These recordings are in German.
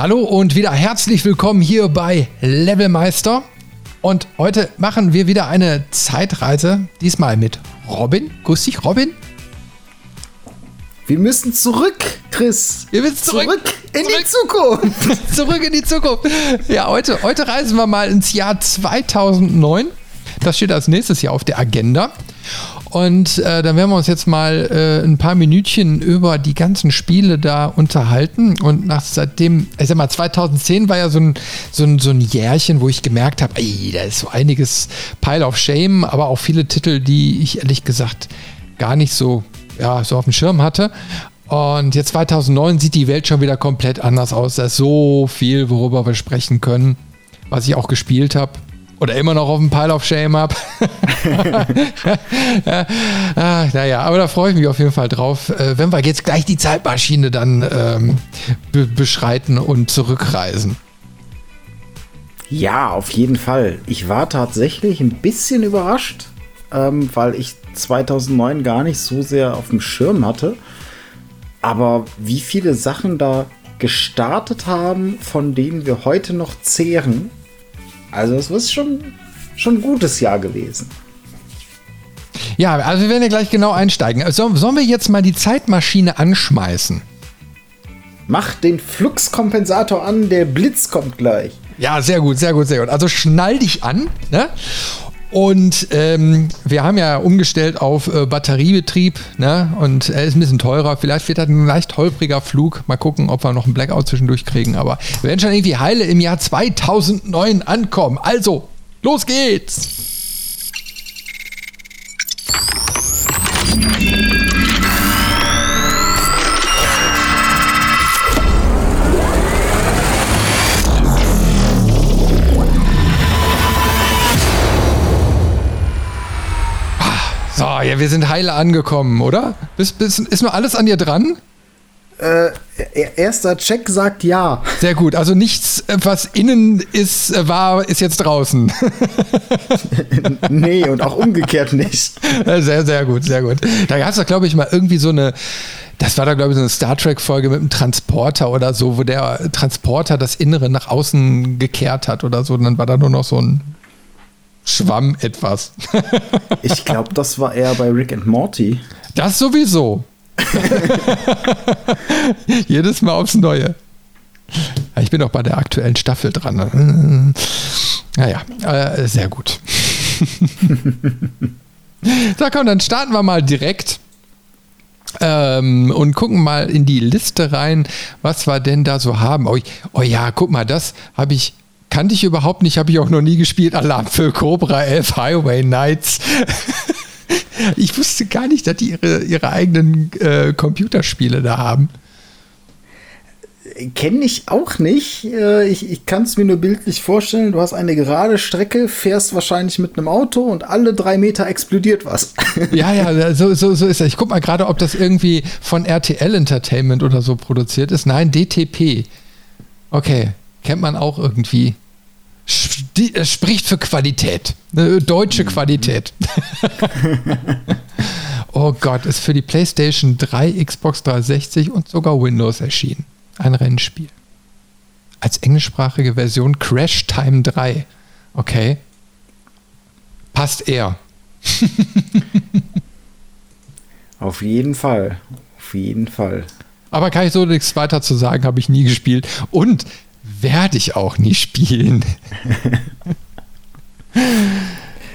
Hallo und wieder herzlich willkommen hier bei Levelmeister. Und heute machen wir wieder eine Zeitreise, diesmal mit Robin. Grüß dich, Robin. Wir müssen zurück, Chris. Wir müssen zurück, zurück in zurück, die Zukunft. zurück in die Zukunft. Ja, heute, heute reisen wir mal ins Jahr 2009. Das steht als nächstes Jahr auf der Agenda. Und äh, dann werden wir uns jetzt mal äh, ein paar Minütchen über die ganzen Spiele da unterhalten. Und nach seitdem, ich sag mal, 2010 war ja so ein, so ein, so ein Jährchen, wo ich gemerkt habe, da ist so einiges Pile of Shame, aber auch viele Titel, die ich ehrlich gesagt gar nicht so, ja, so auf dem Schirm hatte. Und jetzt 2009 sieht die Welt schon wieder komplett anders aus. Da ist so viel, worüber wir sprechen können, was ich auch gespielt habe oder immer noch auf dem Pile of Shame habe. ja, ah, naja, aber da freue ich mich auf jeden Fall drauf, äh, wenn wir jetzt gleich die Zeitmaschine dann ähm, be beschreiten und zurückreisen. Ja, auf jeden Fall. Ich war tatsächlich ein bisschen überrascht, ähm, weil ich 2009 gar nicht so sehr auf dem Schirm hatte. Aber wie viele Sachen da gestartet haben, von denen wir heute noch zehren, also es ist schon, schon ein gutes Jahr gewesen. Ja, also wir werden ja gleich genau einsteigen. So, sollen wir jetzt mal die Zeitmaschine anschmeißen? Mach den Fluxkompensator an, der Blitz kommt gleich. Ja, sehr gut, sehr gut, sehr gut. Also schnall dich an ne? Und ähm, wir haben ja umgestellt auf äh, Batteriebetrieb ne? und er ist ein bisschen teurer. Vielleicht wird das ein leicht holpriger Flug. Mal gucken, ob wir noch einen Blackout zwischendurch kriegen. Aber wir werden schon irgendwie heile im Jahr 2009 ankommen. Also, los geht's! So, ja, wir sind heile angekommen, oder? Bist, bist, ist nur alles an dir dran? Äh, erster Check sagt ja. Sehr gut. Also nichts, was innen ist, äh, war, ist jetzt draußen. nee, und auch umgekehrt nicht. Sehr, sehr gut, sehr gut. Da gab es doch, glaube ich, mal irgendwie so eine. Das war da, glaube ich, so eine Star Trek-Folge mit einem Transporter oder so, wo der Transporter das Innere nach außen gekehrt hat oder so. Und dann war da nur noch so ein schwamm etwas. ich glaube, das war eher bei Rick and Morty. Das sowieso. Jedes Mal aufs Neue. Ich bin auch bei der aktuellen Staffel dran. Naja, äh, sehr gut. so, komm, dann starten wir mal direkt ähm, und gucken mal in die Liste rein, was wir denn da so haben. Oh, oh ja, guck mal, das habe ich kannte ich überhaupt nicht, habe ich auch noch nie gespielt. Alarm für Cobra 11 Highway Nights. ich wusste gar nicht, dass die ihre, ihre eigenen äh, Computerspiele da haben. Kenne ich auch nicht. Äh, ich, ich kann es mir nur bildlich vorstellen. Du hast eine gerade Strecke, fährst wahrscheinlich mit einem Auto und alle drei Meter explodiert was. Ja, ja, so, so, so ist das. Ich guck mal gerade, ob das irgendwie von RTL Entertainment oder so produziert ist. Nein, DTP. Okay, kennt man auch irgendwie. Es spricht für Qualität. Deutsche Qualität. oh Gott, ist für die PlayStation 3, Xbox 360 und sogar Windows erschienen. Ein Rennspiel. Als englischsprachige Version Crash Time 3. Okay. Passt eher. Auf jeden Fall. Auf jeden Fall. Aber kann ich so nichts weiter zu sagen, habe ich nie gespielt. Und werde ich auch nie spielen.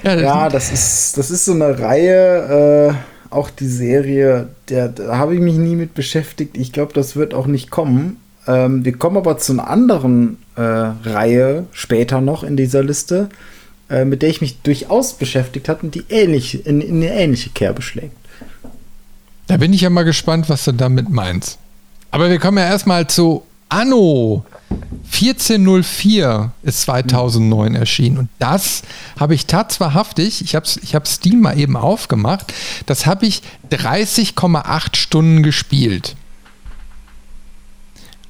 ja, das, ja, das ist, das ist so eine Reihe, äh, auch die Serie, der, da habe ich mich nie mit beschäftigt. Ich glaube, das wird auch nicht kommen. Ähm, wir kommen aber zu einer anderen äh, Reihe später noch in dieser Liste, äh, mit der ich mich durchaus beschäftigt habe und die ähnlich, in, in eine ähnliche Kerbe schlägt. Da bin ich ja mal gespannt, was du damit meinst. Aber wir kommen ja erstmal zu Anno 1404 ist 2009 mhm. erschienen und das habe ich tatsächlich, ich habe ich hab Steam mal eben aufgemacht, das habe ich 30,8 Stunden gespielt.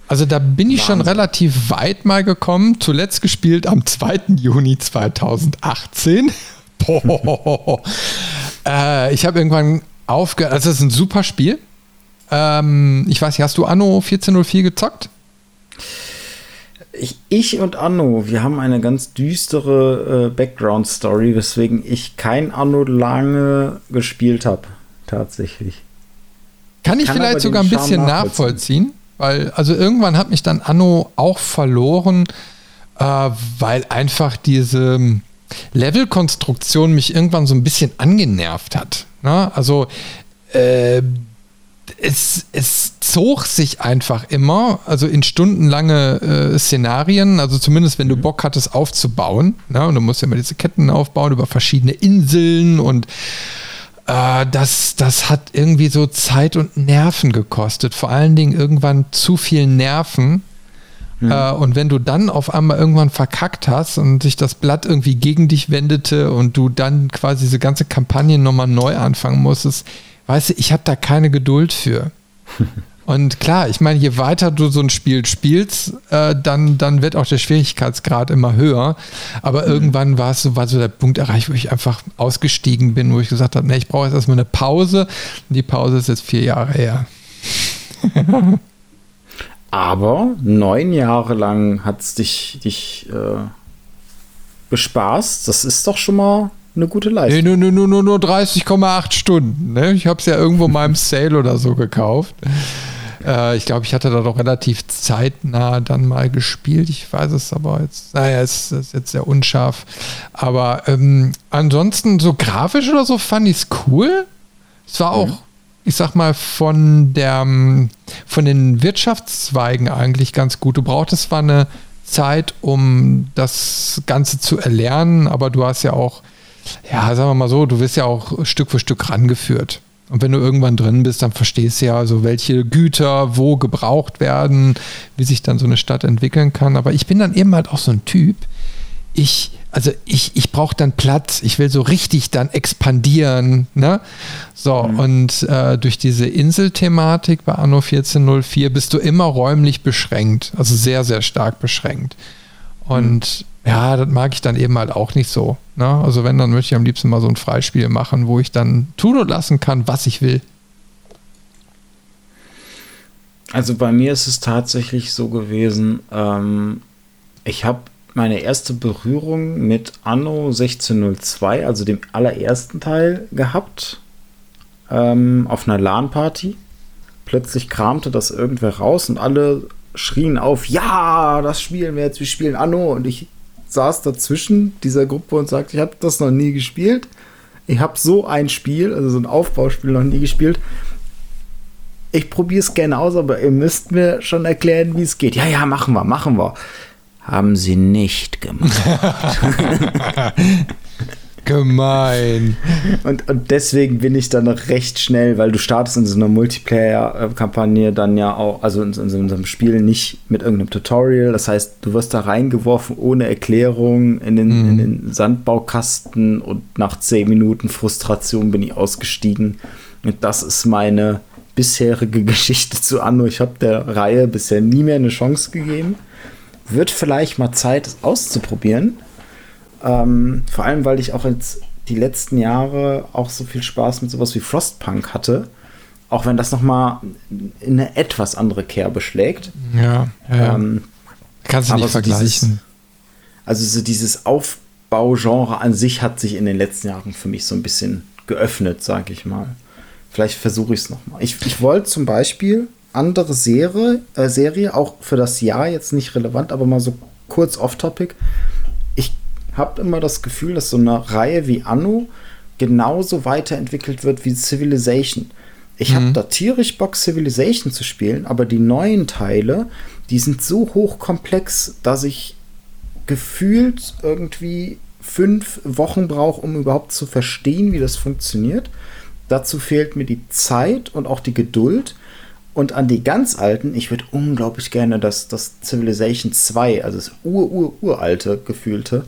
Also da bin ich Wahnsinn. schon relativ weit mal gekommen. Zuletzt gespielt am 2. Juni 2018. äh, ich habe irgendwann aufgehört. Also das ist ein super Spiel. Ähm, ich weiß nicht, hast du Anno 1404 gezockt? Ich, ich und Anno, wir haben eine ganz düstere äh, Background-Story, weswegen ich kein Anno lange gespielt habe. Tatsächlich. Kann ich Kann vielleicht sogar ein bisschen nachvollziehen? Weil, also irgendwann hat mich dann Anno auch verloren, äh, weil einfach diese Levelkonstruktion mich irgendwann so ein bisschen angenervt hat. Ne? Also äh, es, es zog sich einfach immer, also in stundenlange äh, Szenarien, also zumindest wenn du mhm. Bock hattest aufzubauen. Ne? Und du musst ja immer diese Ketten aufbauen über verschiedene Inseln und äh, das, das hat irgendwie so Zeit und Nerven gekostet. Vor allen Dingen irgendwann zu viel Nerven. Mhm. Äh, und wenn du dann auf einmal irgendwann verkackt hast und sich das Blatt irgendwie gegen dich wendete und du dann quasi diese ganze Kampagne nochmal neu anfangen musstest, weißt du, ich habe da keine Geduld für. Und klar, ich meine, je weiter du so ein Spiel spielst, äh, dann, dann wird auch der Schwierigkeitsgrad immer höher. Aber mhm. irgendwann war es so, war so der Punkt erreicht, wo ich einfach ausgestiegen bin, wo ich gesagt habe, nee, ich brauche jetzt erstmal eine Pause. Und die Pause ist jetzt vier Jahre her. Aber neun Jahre lang hat es dich, dich äh, bespaßt. Das ist doch schon mal eine gute Leistung. Nee, nur, nur, nur, nur 30,8 Stunden. Ne? Ich habe es ja irgendwo mal im Sale oder so gekauft. Äh, ich glaube, ich hatte da doch relativ zeitnah dann mal gespielt. Ich weiß es aber jetzt, naja, es ist jetzt sehr unscharf. Aber ähm, ansonsten so grafisch oder so fand ich es cool. Es war auch, mhm. ich sag mal, von der von den Wirtschaftszweigen eigentlich ganz gut. Du brauchtest zwar eine Zeit, um das Ganze zu erlernen, aber du hast ja auch, ja, sagen wir mal so, du wirst ja auch Stück für Stück rangeführt. Und wenn du irgendwann drin bist, dann verstehst du ja, also welche Güter wo gebraucht werden, wie sich dann so eine Stadt entwickeln kann. Aber ich bin dann eben halt auch so ein Typ. Ich, also ich, ich brauche dann Platz. Ich will so richtig dann expandieren. Ne? So, mhm. und äh, durch diese Inselthematik bei Anno 1404 bist du immer räumlich beschränkt. Also sehr, sehr stark beschränkt. Und mhm ja, das mag ich dann eben halt auch nicht so. Ne? Also wenn, dann möchte ich am liebsten mal so ein Freispiel machen, wo ich dann tun und lassen kann, was ich will. Also bei mir ist es tatsächlich so gewesen, ähm, ich habe meine erste Berührung mit Anno 1602, also dem allerersten Teil, gehabt. Ähm, auf einer LAN-Party. Plötzlich kramte das irgendwer raus und alle schrien auf, ja, das spielen wir jetzt, wir spielen Anno. Und ich saß dazwischen dieser Gruppe und sagte, ich habe das noch nie gespielt. Ich habe so ein Spiel, also so ein Aufbauspiel noch nie gespielt. Ich probiere es gerne aus, aber ihr müsst mir schon erklären, wie es geht. Ja, ja, machen wir, machen wir. Haben sie nicht gemacht. Gemein. Und, und deswegen bin ich dann recht schnell, weil du startest in so einer Multiplayer-Kampagne dann ja auch, also in, in so einem Spiel nicht mit irgendeinem Tutorial. Das heißt, du wirst da reingeworfen ohne Erklärung in den, mhm. in den Sandbaukasten und nach zehn Minuten Frustration bin ich ausgestiegen. Und das ist meine bisherige Geschichte zu Anno. Ich habe der Reihe bisher nie mehr eine Chance gegeben. Wird vielleicht mal Zeit, es auszuprobieren. Ähm, vor allem, weil ich auch jetzt die letzten Jahre auch so viel Spaß mit sowas wie Frostpunk hatte. Auch wenn das nochmal in eine etwas andere Kerbe schlägt. Ja, ja. Ähm, Kannst du nicht so vergleichen. Dieses, also so dieses Aufbaugenre an sich hat sich in den letzten Jahren für mich so ein bisschen geöffnet, sage ich mal. Vielleicht versuche ich es nochmal. Ich, ich wollte zum Beispiel andere Serie, äh, Serie, auch für das Jahr jetzt nicht relevant, aber mal so kurz off-topic. Habe immer das Gefühl, dass so eine Reihe wie Anno genauso weiterentwickelt wird wie Civilization. Ich mhm. habe da tierisch Bock, Civilization zu spielen, aber die neuen Teile, die sind so hochkomplex, dass ich gefühlt irgendwie fünf Wochen brauche, um überhaupt zu verstehen, wie das funktioniert. Dazu fehlt mir die Zeit und auch die Geduld. Und an die ganz alten, ich würde unglaublich gerne das, das Civilization 2, also das ur-ur-uralte gefühlte,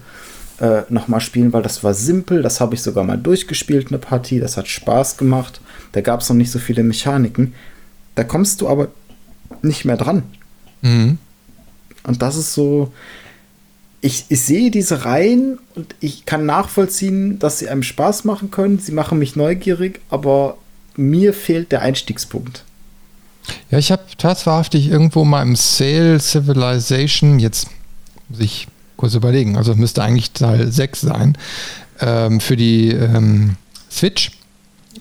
äh, nochmal spielen, weil das war simpel, das habe ich sogar mal durchgespielt, eine Partie, das hat Spaß gemacht. Da gab es noch nicht so viele Mechaniken. Da kommst du aber nicht mehr dran. Mhm. Und das ist so, ich, ich sehe diese Reihen und ich kann nachvollziehen, dass sie einem Spaß machen können. Sie machen mich neugierig, aber mir fehlt der Einstiegspunkt. Ja, ich habe tatsächlich irgendwo mal im Sale Civilization, jetzt muss ich kurz überlegen, also müsste eigentlich Teil 6 sein, ähm, für die ähm, Switch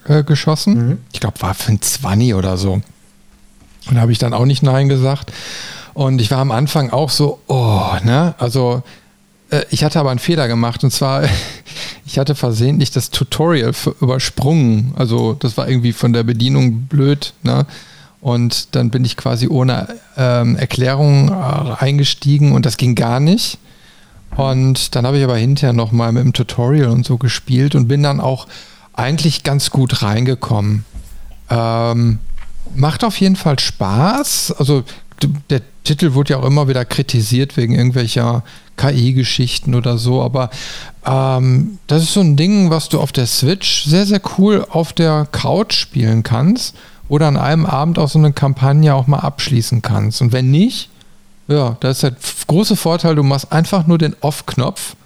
äh, geschossen. Mhm. Ich glaube, war für ein 20 oder so. Und da habe ich dann auch nicht Nein gesagt. Und ich war am Anfang auch so, oh, ne? Also äh, ich hatte aber einen Fehler gemacht und zwar, ich hatte versehentlich das Tutorial übersprungen. Also das war irgendwie von der Bedienung blöd, ne? Und dann bin ich quasi ohne ähm, Erklärung äh, eingestiegen und das ging gar nicht. Und dann habe ich aber hinterher nochmal mit dem Tutorial und so gespielt und bin dann auch eigentlich ganz gut reingekommen. Ähm, macht auf jeden Fall Spaß. Also der Titel wurde ja auch immer wieder kritisiert wegen irgendwelcher KI-Geschichten oder so, aber ähm, das ist so ein Ding, was du auf der Switch sehr, sehr cool auf der Couch spielen kannst oder an einem Abend auch so eine Kampagne auch mal abschließen kannst. Und wenn nicht, ja, da ist der große Vorteil, du machst einfach nur den Off-Knopf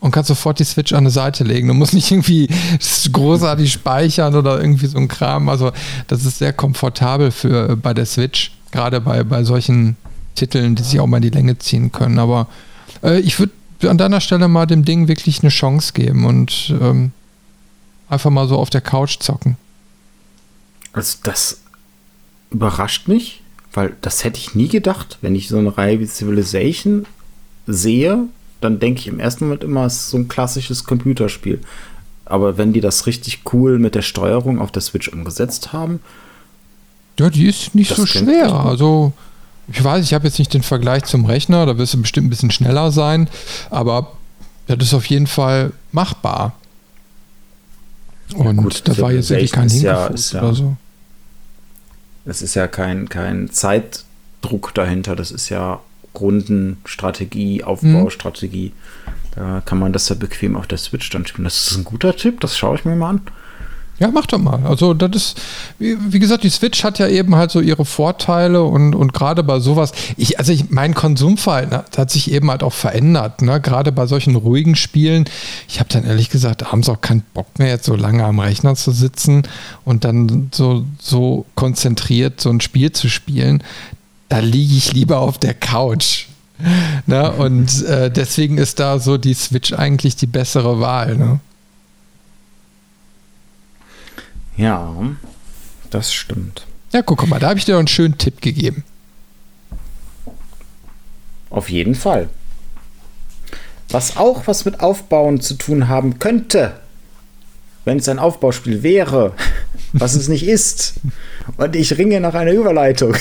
und kannst sofort die Switch an eine Seite legen. Du musst nicht irgendwie großartig speichern oder irgendwie so ein Kram. Also das ist sehr komfortabel für bei der Switch gerade bei, bei solchen Titeln, die sich auch mal die Länge ziehen können. Aber äh, ich würde an deiner Stelle mal dem Ding wirklich eine Chance geben und ähm, einfach mal so auf der Couch zocken. Also das überrascht mich, weil das hätte ich nie gedacht, wenn ich so eine Reihe wie Civilization sehe, dann denke ich im ersten Moment immer, es ist so ein klassisches Computerspiel. Aber wenn die das richtig cool mit der Steuerung auf der Switch umgesetzt haben, ja, die ist nicht so schwer. Also, ich weiß, ich habe jetzt nicht den Vergleich zum Rechner, da wirst du bestimmt ein bisschen schneller sein, aber das ist auf jeden Fall machbar. Und ja, gut, da war jetzt irgendwie kein Hingefuß ja, oder so. Es ist ja kein, kein Zeitdruck dahinter, das ist ja Rundenstrategie, Aufbaustrategie. Hm. Da kann man das ja bequem auf der Switch dann spielen. Das ist ein guter Tipp, das schaue ich mir mal an. Ja, mach doch mal. Also das ist, wie, wie, gesagt, die Switch hat ja eben halt so ihre Vorteile und, und gerade bei sowas, ich, also ich, mein Konsumverhalten hat, sich eben halt auch verändert, ne? Gerade bei solchen ruhigen Spielen. Ich habe dann ehrlich gesagt abends auch keinen Bock mehr, jetzt so lange am Rechner zu sitzen und dann so, so konzentriert so ein Spiel zu spielen. Da liege ich lieber auf der Couch. Ne? Und äh, deswegen ist da so die Switch eigentlich die bessere Wahl. Ne? Ja, das stimmt. Ja, guck mal, da habe ich dir einen schönen Tipp gegeben. Auf jeden Fall. Was auch was mit Aufbauen zu tun haben könnte, wenn es ein Aufbauspiel wäre, was es nicht ist. Und ich ringe nach einer Überleitung.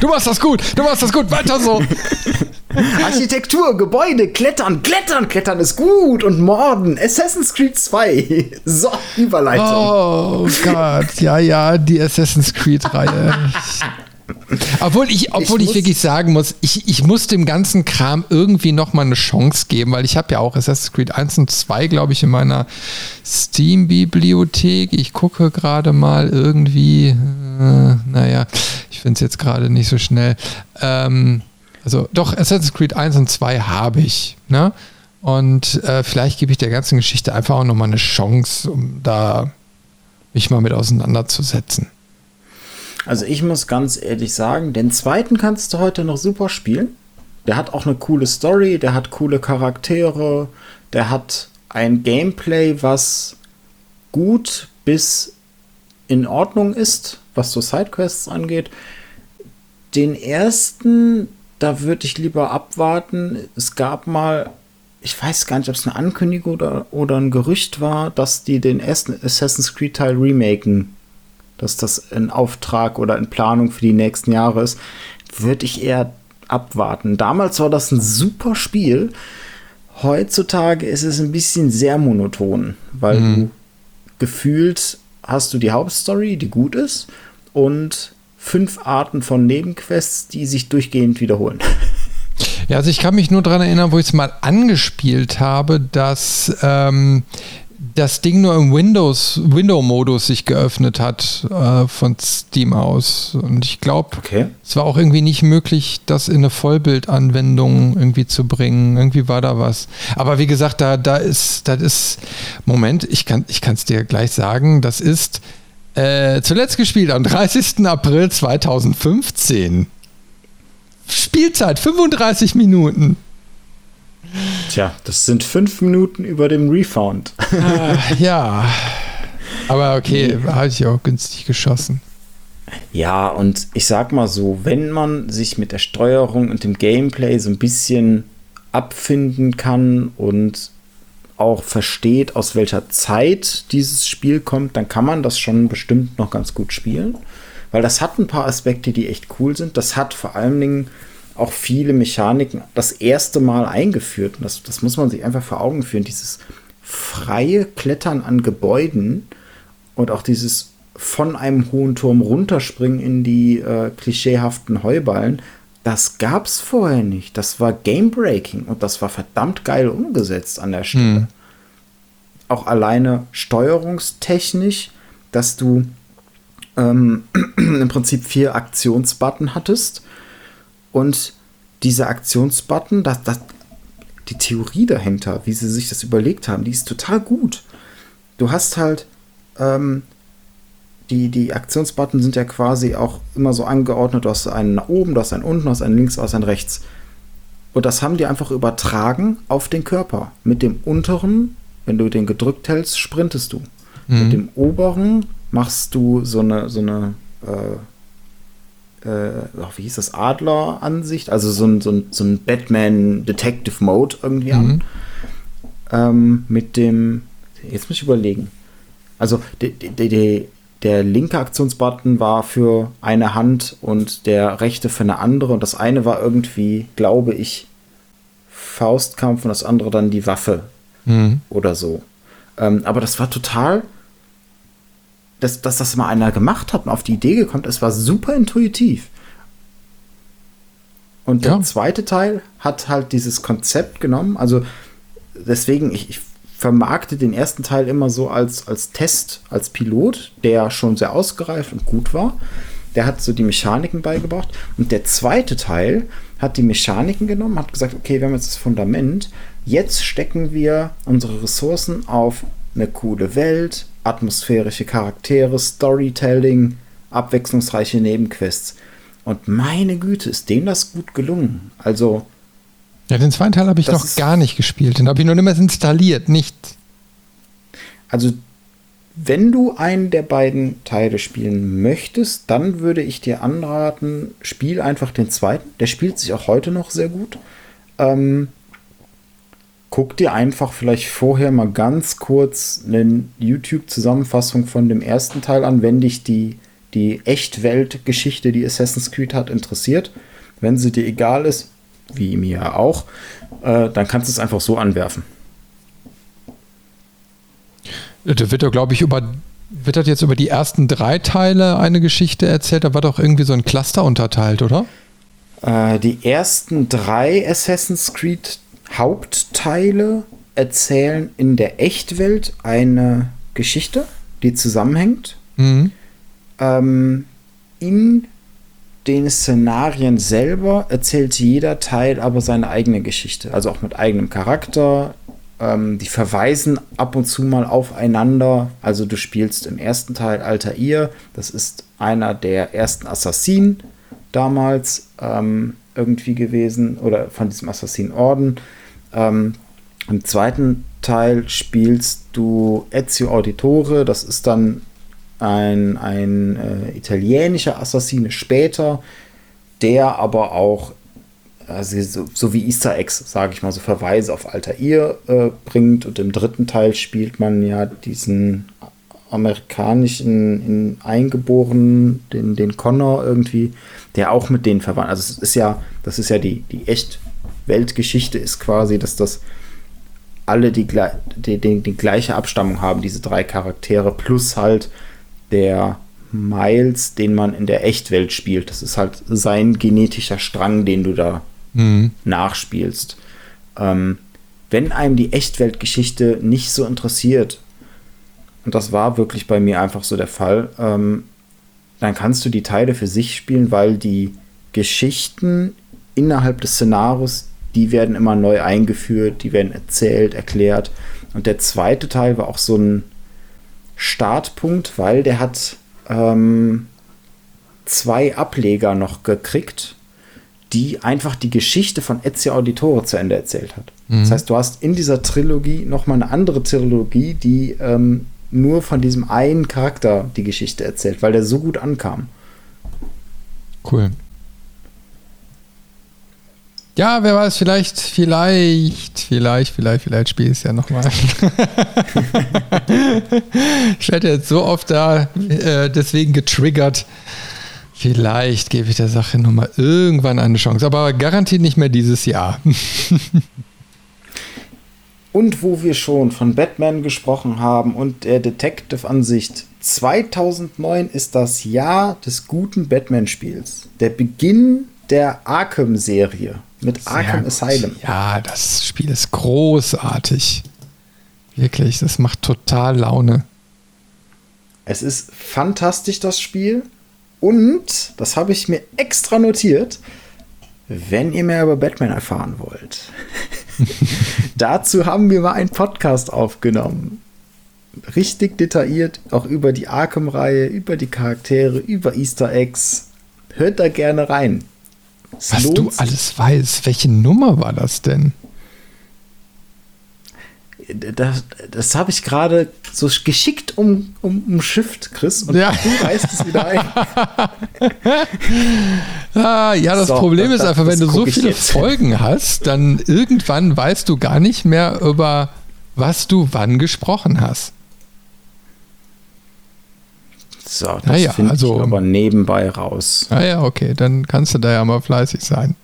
Du machst das gut, du machst das gut, weiter so. Architektur, Gebäude, Klettern, Klettern, Klettern ist gut und Morden, Assassin's Creed 2. So, Überleitung. Oh Gott, ja, ja, die Assassin's Creed-Reihe. Obwohl ich, obwohl ich, ich wirklich sagen muss, ich, ich muss dem ganzen Kram irgendwie nochmal eine Chance geben, weil ich habe ja auch Assassin's Creed 1 und 2, glaube ich, in meiner Steam-Bibliothek. Ich gucke gerade mal irgendwie, äh, naja, ich finde es jetzt gerade nicht so schnell. Ähm, also doch, Assassin's Creed 1 und 2 habe ich. Ne? Und äh, vielleicht gebe ich der ganzen Geschichte einfach auch nochmal eine Chance, um da mich mal mit auseinanderzusetzen. Also ich muss ganz ehrlich sagen, den zweiten kannst du heute noch super spielen. Der hat auch eine coole Story, der hat coole Charaktere, der hat ein Gameplay, was gut bis in Ordnung ist, was so Sidequests angeht. Den ersten, da würde ich lieber abwarten. Es gab mal, ich weiß gar nicht, ob es eine Ankündigung oder, oder ein Gerücht war, dass die den ersten Assassin's Creed Teil remaken dass das ein Auftrag oder in Planung für die nächsten Jahre ist, würde ich eher abwarten. Damals war das ein super Spiel. Heutzutage ist es ein bisschen sehr monoton, weil mhm. du gefühlt hast du die Hauptstory, die gut ist, und fünf Arten von Nebenquests, die sich durchgehend wiederholen. Ja, also ich kann mich nur daran erinnern, wo ich es mal angespielt habe, dass ähm, das Ding nur im Windows, Window-Modus sich geöffnet hat äh, von Steam aus. Und ich glaube, okay. es war auch irgendwie nicht möglich, das in eine Vollbildanwendung irgendwie zu bringen. Irgendwie war da was. Aber wie gesagt, da, da ist, das ist, Moment, ich kann es dir gleich sagen, das ist äh, zuletzt gespielt am 30. April 2015. Spielzeit 35 Minuten. Tja, das sind fünf Minuten über dem Refound. Äh, ja. Aber okay, nee. hatte ich auch günstig geschossen. Ja, und ich sag mal so, wenn man sich mit der Steuerung und dem Gameplay so ein bisschen abfinden kann und auch versteht, aus welcher Zeit dieses Spiel kommt, dann kann man das schon bestimmt noch ganz gut spielen. Weil das hat ein paar Aspekte, die echt cool sind. Das hat vor allen Dingen auch viele Mechaniken das erste Mal eingeführt. Und das, das muss man sich einfach vor Augen führen. Dieses freie Klettern an Gebäuden und auch dieses von einem hohen Turm runterspringen in die äh, klischeehaften Heuballen, das gab es vorher nicht. Das war Game-Breaking und das war verdammt geil umgesetzt an der Stelle. Hm. Auch alleine steuerungstechnisch, dass du ähm, im Prinzip vier Aktionsbutton hattest und dieser Aktionsbutton, das, das, die Theorie dahinter, wie sie sich das überlegt haben, die ist total gut. Du hast halt, ähm, die, die Aktionsbutton sind ja quasi auch immer so angeordnet, du hast einen nach oben, du hast einen unten, du hast einen links, du hast einen rechts. Und das haben die einfach übertragen auf den Körper. Mit dem unteren, wenn du den gedrückt hältst, sprintest du. Mhm. Mit dem oberen machst du so eine, so eine äh, äh, wie hieß das, Adler-Ansicht, also so ein, so ein, so ein Batman-Detective-Mode irgendwie mhm. an. Ähm, mit dem, jetzt muss ich überlegen. Also die, die, die, der linke Aktionsbutton war für eine Hand und der rechte für eine andere. Und das eine war irgendwie, glaube ich, Faustkampf und das andere dann die Waffe mhm. oder so. Ähm, aber das war total dass, dass das mal einer gemacht hat und auf die Idee gekommen ist, war super intuitiv. Und der ja. zweite Teil hat halt dieses Konzept genommen. Also deswegen, ich, ich vermarkte den ersten Teil immer so als, als Test, als Pilot, der schon sehr ausgereift und gut war. Der hat so die Mechaniken beigebracht. Und der zweite Teil hat die Mechaniken genommen, hat gesagt, okay, wir haben jetzt das Fundament. Jetzt stecken wir unsere Ressourcen auf eine coole Welt, atmosphärische Charaktere, Storytelling, abwechslungsreiche Nebenquests. Und meine Güte, ist dem das gut gelungen. Also. Ja, den zweiten Teil habe ich noch gar nicht gespielt. Den habe ich noch nicht mehr installiert, nicht. Also, wenn du einen der beiden Teile spielen möchtest, dann würde ich dir anraten, spiel einfach den zweiten. Der spielt sich auch heute noch sehr gut. Ähm, guck dir einfach vielleicht vorher mal ganz kurz eine YouTube-Zusammenfassung von dem ersten Teil an, wenn dich die, die Echtwelt-Geschichte, die Assassin's Creed hat, interessiert. Wenn sie dir egal ist, wie mir auch, äh, dann kannst du es einfach so anwerfen. Da wird ja, glaube ich, über wird das jetzt über die ersten drei Teile eine Geschichte erzählt? Da war doch irgendwie so ein Cluster unterteilt, oder? Äh, die ersten drei Assassin's Creed Hauptteile erzählen in der Echtwelt eine Geschichte, die zusammenhängt. Mhm. Ähm, in den Szenarien selber erzählt jeder Teil aber seine eigene Geschichte, also auch mit eigenem Charakter. Ähm, die verweisen ab und zu mal aufeinander. Also du spielst im ersten Teil Altair, das ist einer der ersten Assassinen damals ähm, irgendwie gewesen oder von diesem Assassinenorden. Ähm, Im zweiten Teil spielst du Ezio Auditore, das ist dann ein, ein äh, italienischer Assassine später, der aber auch also so, so, wie Easter Eggs, sage ich mal, so Verweise auf Altair äh, bringt. Und im dritten Teil spielt man ja diesen amerikanischen in, Eingeborenen, den, den Connor irgendwie, der auch mit denen verwandt. Also es ist ja, das ist ja die, die echt Weltgeschichte ist quasi, dass das alle die, die, die, die gleiche Abstammung haben, diese drei Charaktere, plus halt der Miles, den man in der Echtwelt spielt. Das ist halt sein genetischer Strang, den du da mhm. nachspielst. Ähm, wenn einem die Echtweltgeschichte nicht so interessiert, und das war wirklich bei mir einfach so der Fall, ähm, dann kannst du die Teile für sich spielen, weil die Geschichten innerhalb des Szenarios, die werden immer neu eingeführt, die werden erzählt, erklärt. Und der zweite Teil war auch so ein Startpunkt, weil der hat ähm, zwei Ableger noch gekriegt, die einfach die Geschichte von Ezio Auditore zu Ende erzählt hat. Mhm. Das heißt, du hast in dieser Trilogie nochmal eine andere Trilogie, die ähm, nur von diesem einen Charakter die Geschichte erzählt, weil der so gut ankam. Cool. Ja, wer weiß, vielleicht, vielleicht, vielleicht, vielleicht, vielleicht spiele ich es ja nochmal. ich werde jetzt so oft da äh, deswegen getriggert. Vielleicht gebe ich der Sache nochmal irgendwann eine Chance, aber garantiert nicht mehr dieses Jahr. und wo wir schon von Batman gesprochen haben und der Detective-Ansicht, 2009 ist das Jahr des guten Batman-Spiels. Der Beginn der Arkham-Serie mit Sehr Arkham gut. Asylum. Ja, das Spiel ist großartig. Wirklich, das macht total Laune. Es ist fantastisch, das Spiel. Und, das habe ich mir extra notiert, wenn ihr mehr über Batman erfahren wollt. Dazu haben wir mal einen Podcast aufgenommen. Richtig detailliert, auch über die Arkham-Reihe, über die Charaktere, über Easter Eggs. Hört da gerne rein. Es Was du alles weißt, welche Nummer war das denn? Das, das habe ich gerade so geschickt um, um, umschifft, Chris, und ja. du reißt es wieder ein. ah, ja, das so, Problem das, ist einfach, wenn du so viele Folgen hast, dann irgendwann weißt du gar nicht mehr über was du wann gesprochen hast. So, das naja, finde also, ich aber nebenbei raus. Naja, okay, dann kannst du da ja mal fleißig sein.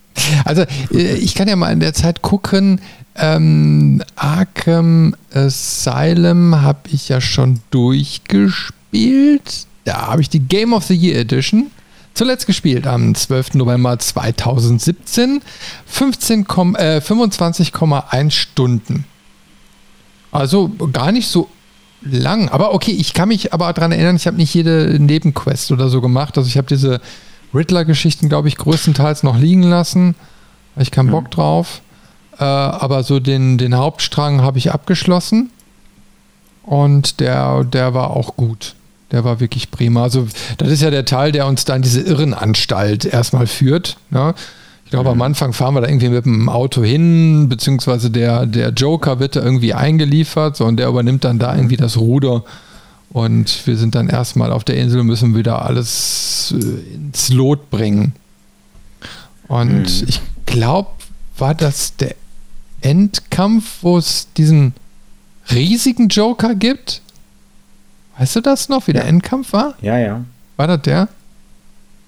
Also, äh, ich kann ja mal in der Zeit gucken. Ähm, Arkham Asylum habe ich ja schon durchgespielt. Da habe ich die Game of the Year Edition zuletzt gespielt am 12. November 2017. 15, äh, 25,1 Stunden. Also gar nicht so lang. Aber okay, ich kann mich aber daran erinnern, ich habe nicht jede Nebenquest oder so gemacht. Also ich habe diese Riddler-Geschichten, glaube ich, größtenteils noch liegen lassen. Ich keinen Bock drauf. Äh, aber so den, den Hauptstrang habe ich abgeschlossen. Und der, der war auch gut. Der war wirklich prima. Also, das ist ja der Teil, der uns dann diese Irrenanstalt erstmal führt. Ne? Ich glaube, am Anfang fahren wir da irgendwie mit dem Auto hin, beziehungsweise der, der Joker wird da irgendwie eingeliefert so, und der übernimmt dann da irgendwie das Ruder. Und wir sind dann erstmal auf der Insel und müssen wieder alles äh, ins Lot bringen. Und mhm. ich glaube, war das der Endkampf, wo es diesen riesigen Joker gibt? Weißt du das noch, wie der Endkampf war? Ja, ja. War das der?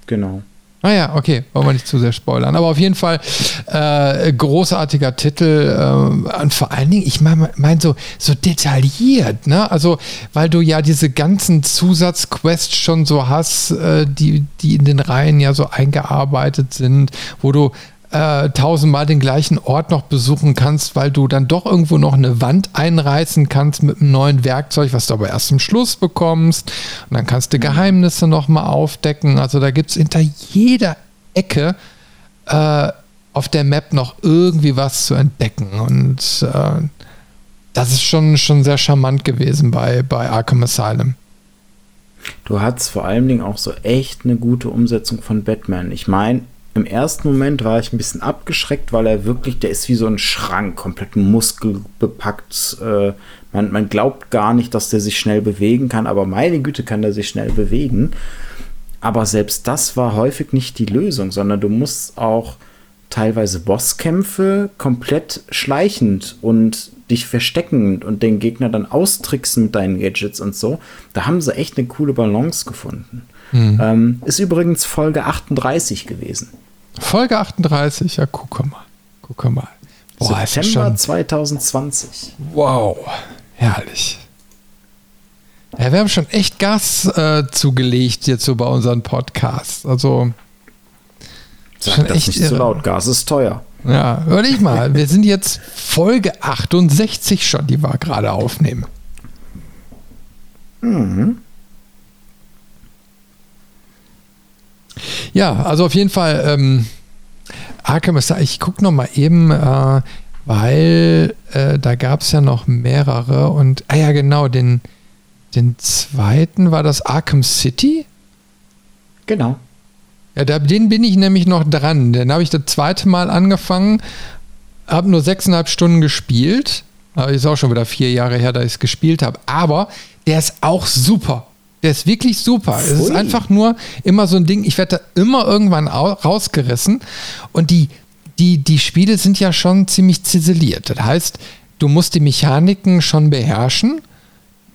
Genau. Ah ja, okay, wollen wir nicht zu sehr spoilern. Aber auf jeden Fall äh, großartiger Titel äh, und vor allen Dingen, ich meine mein so, so detailliert, ne? Also, weil du ja diese ganzen Zusatzquests schon so hast, äh, die, die in den Reihen ja so eingearbeitet sind, wo du äh, tausendmal den gleichen Ort noch besuchen kannst, weil du dann doch irgendwo noch eine Wand einreißen kannst mit einem neuen Werkzeug, was du aber erst zum Schluss bekommst. Und dann kannst du Geheimnisse nochmal aufdecken. Also da gibt es hinter jeder Ecke äh, auf der Map noch irgendwie was zu entdecken. Und äh, das ist schon, schon sehr charmant gewesen bei, bei Arkham Asylum. Du hattest vor allen Dingen auch so echt eine gute Umsetzung von Batman. Ich meine, im ersten Moment war ich ein bisschen abgeschreckt, weil er wirklich, der ist wie so ein Schrank, komplett muskelbepackt. Äh, man, man glaubt gar nicht, dass der sich schnell bewegen kann, aber meine Güte kann der sich schnell bewegen. Aber selbst das war häufig nicht die Lösung, sondern du musst auch teilweise Bosskämpfe komplett schleichend und dich verstecken und den Gegner dann austricksen mit deinen Gadgets und so. Da haben sie echt eine coole Balance gefunden. Mhm. Ähm, ist übrigens Folge 38 gewesen. Folge 38, ja, guck mal. Guck mal. Boah, September 2020. Wow, herrlich. Ja, wir haben schon echt Gas äh, zugelegt jetzt so bei unseren Podcasts. Also. Sag das nicht irre. zu laut. Gas ist teuer. Ja, hör dich mal. wir sind jetzt Folge 68 schon, die wir gerade aufnehmen. Mhm. Ja, also auf jeden Fall ähm, Arkham Asylum. Ich gucke noch mal eben, äh, weil äh, da gab es ja noch mehrere und ah ja genau den den zweiten war das Arkham City. Genau. Ja, da, den bin ich nämlich noch dran. Den habe ich das zweite Mal angefangen, habe nur sechseinhalb Stunden gespielt. Aber ist auch schon wieder vier Jahre her, da ich es gespielt habe. Aber der ist auch super. Der ist wirklich super. Pfui. Es ist einfach nur immer so ein Ding, ich werde da immer irgendwann rausgerissen. Und die, die, die Spiele sind ja schon ziemlich ziseliert. Das heißt, du musst die Mechaniken schon beherrschen,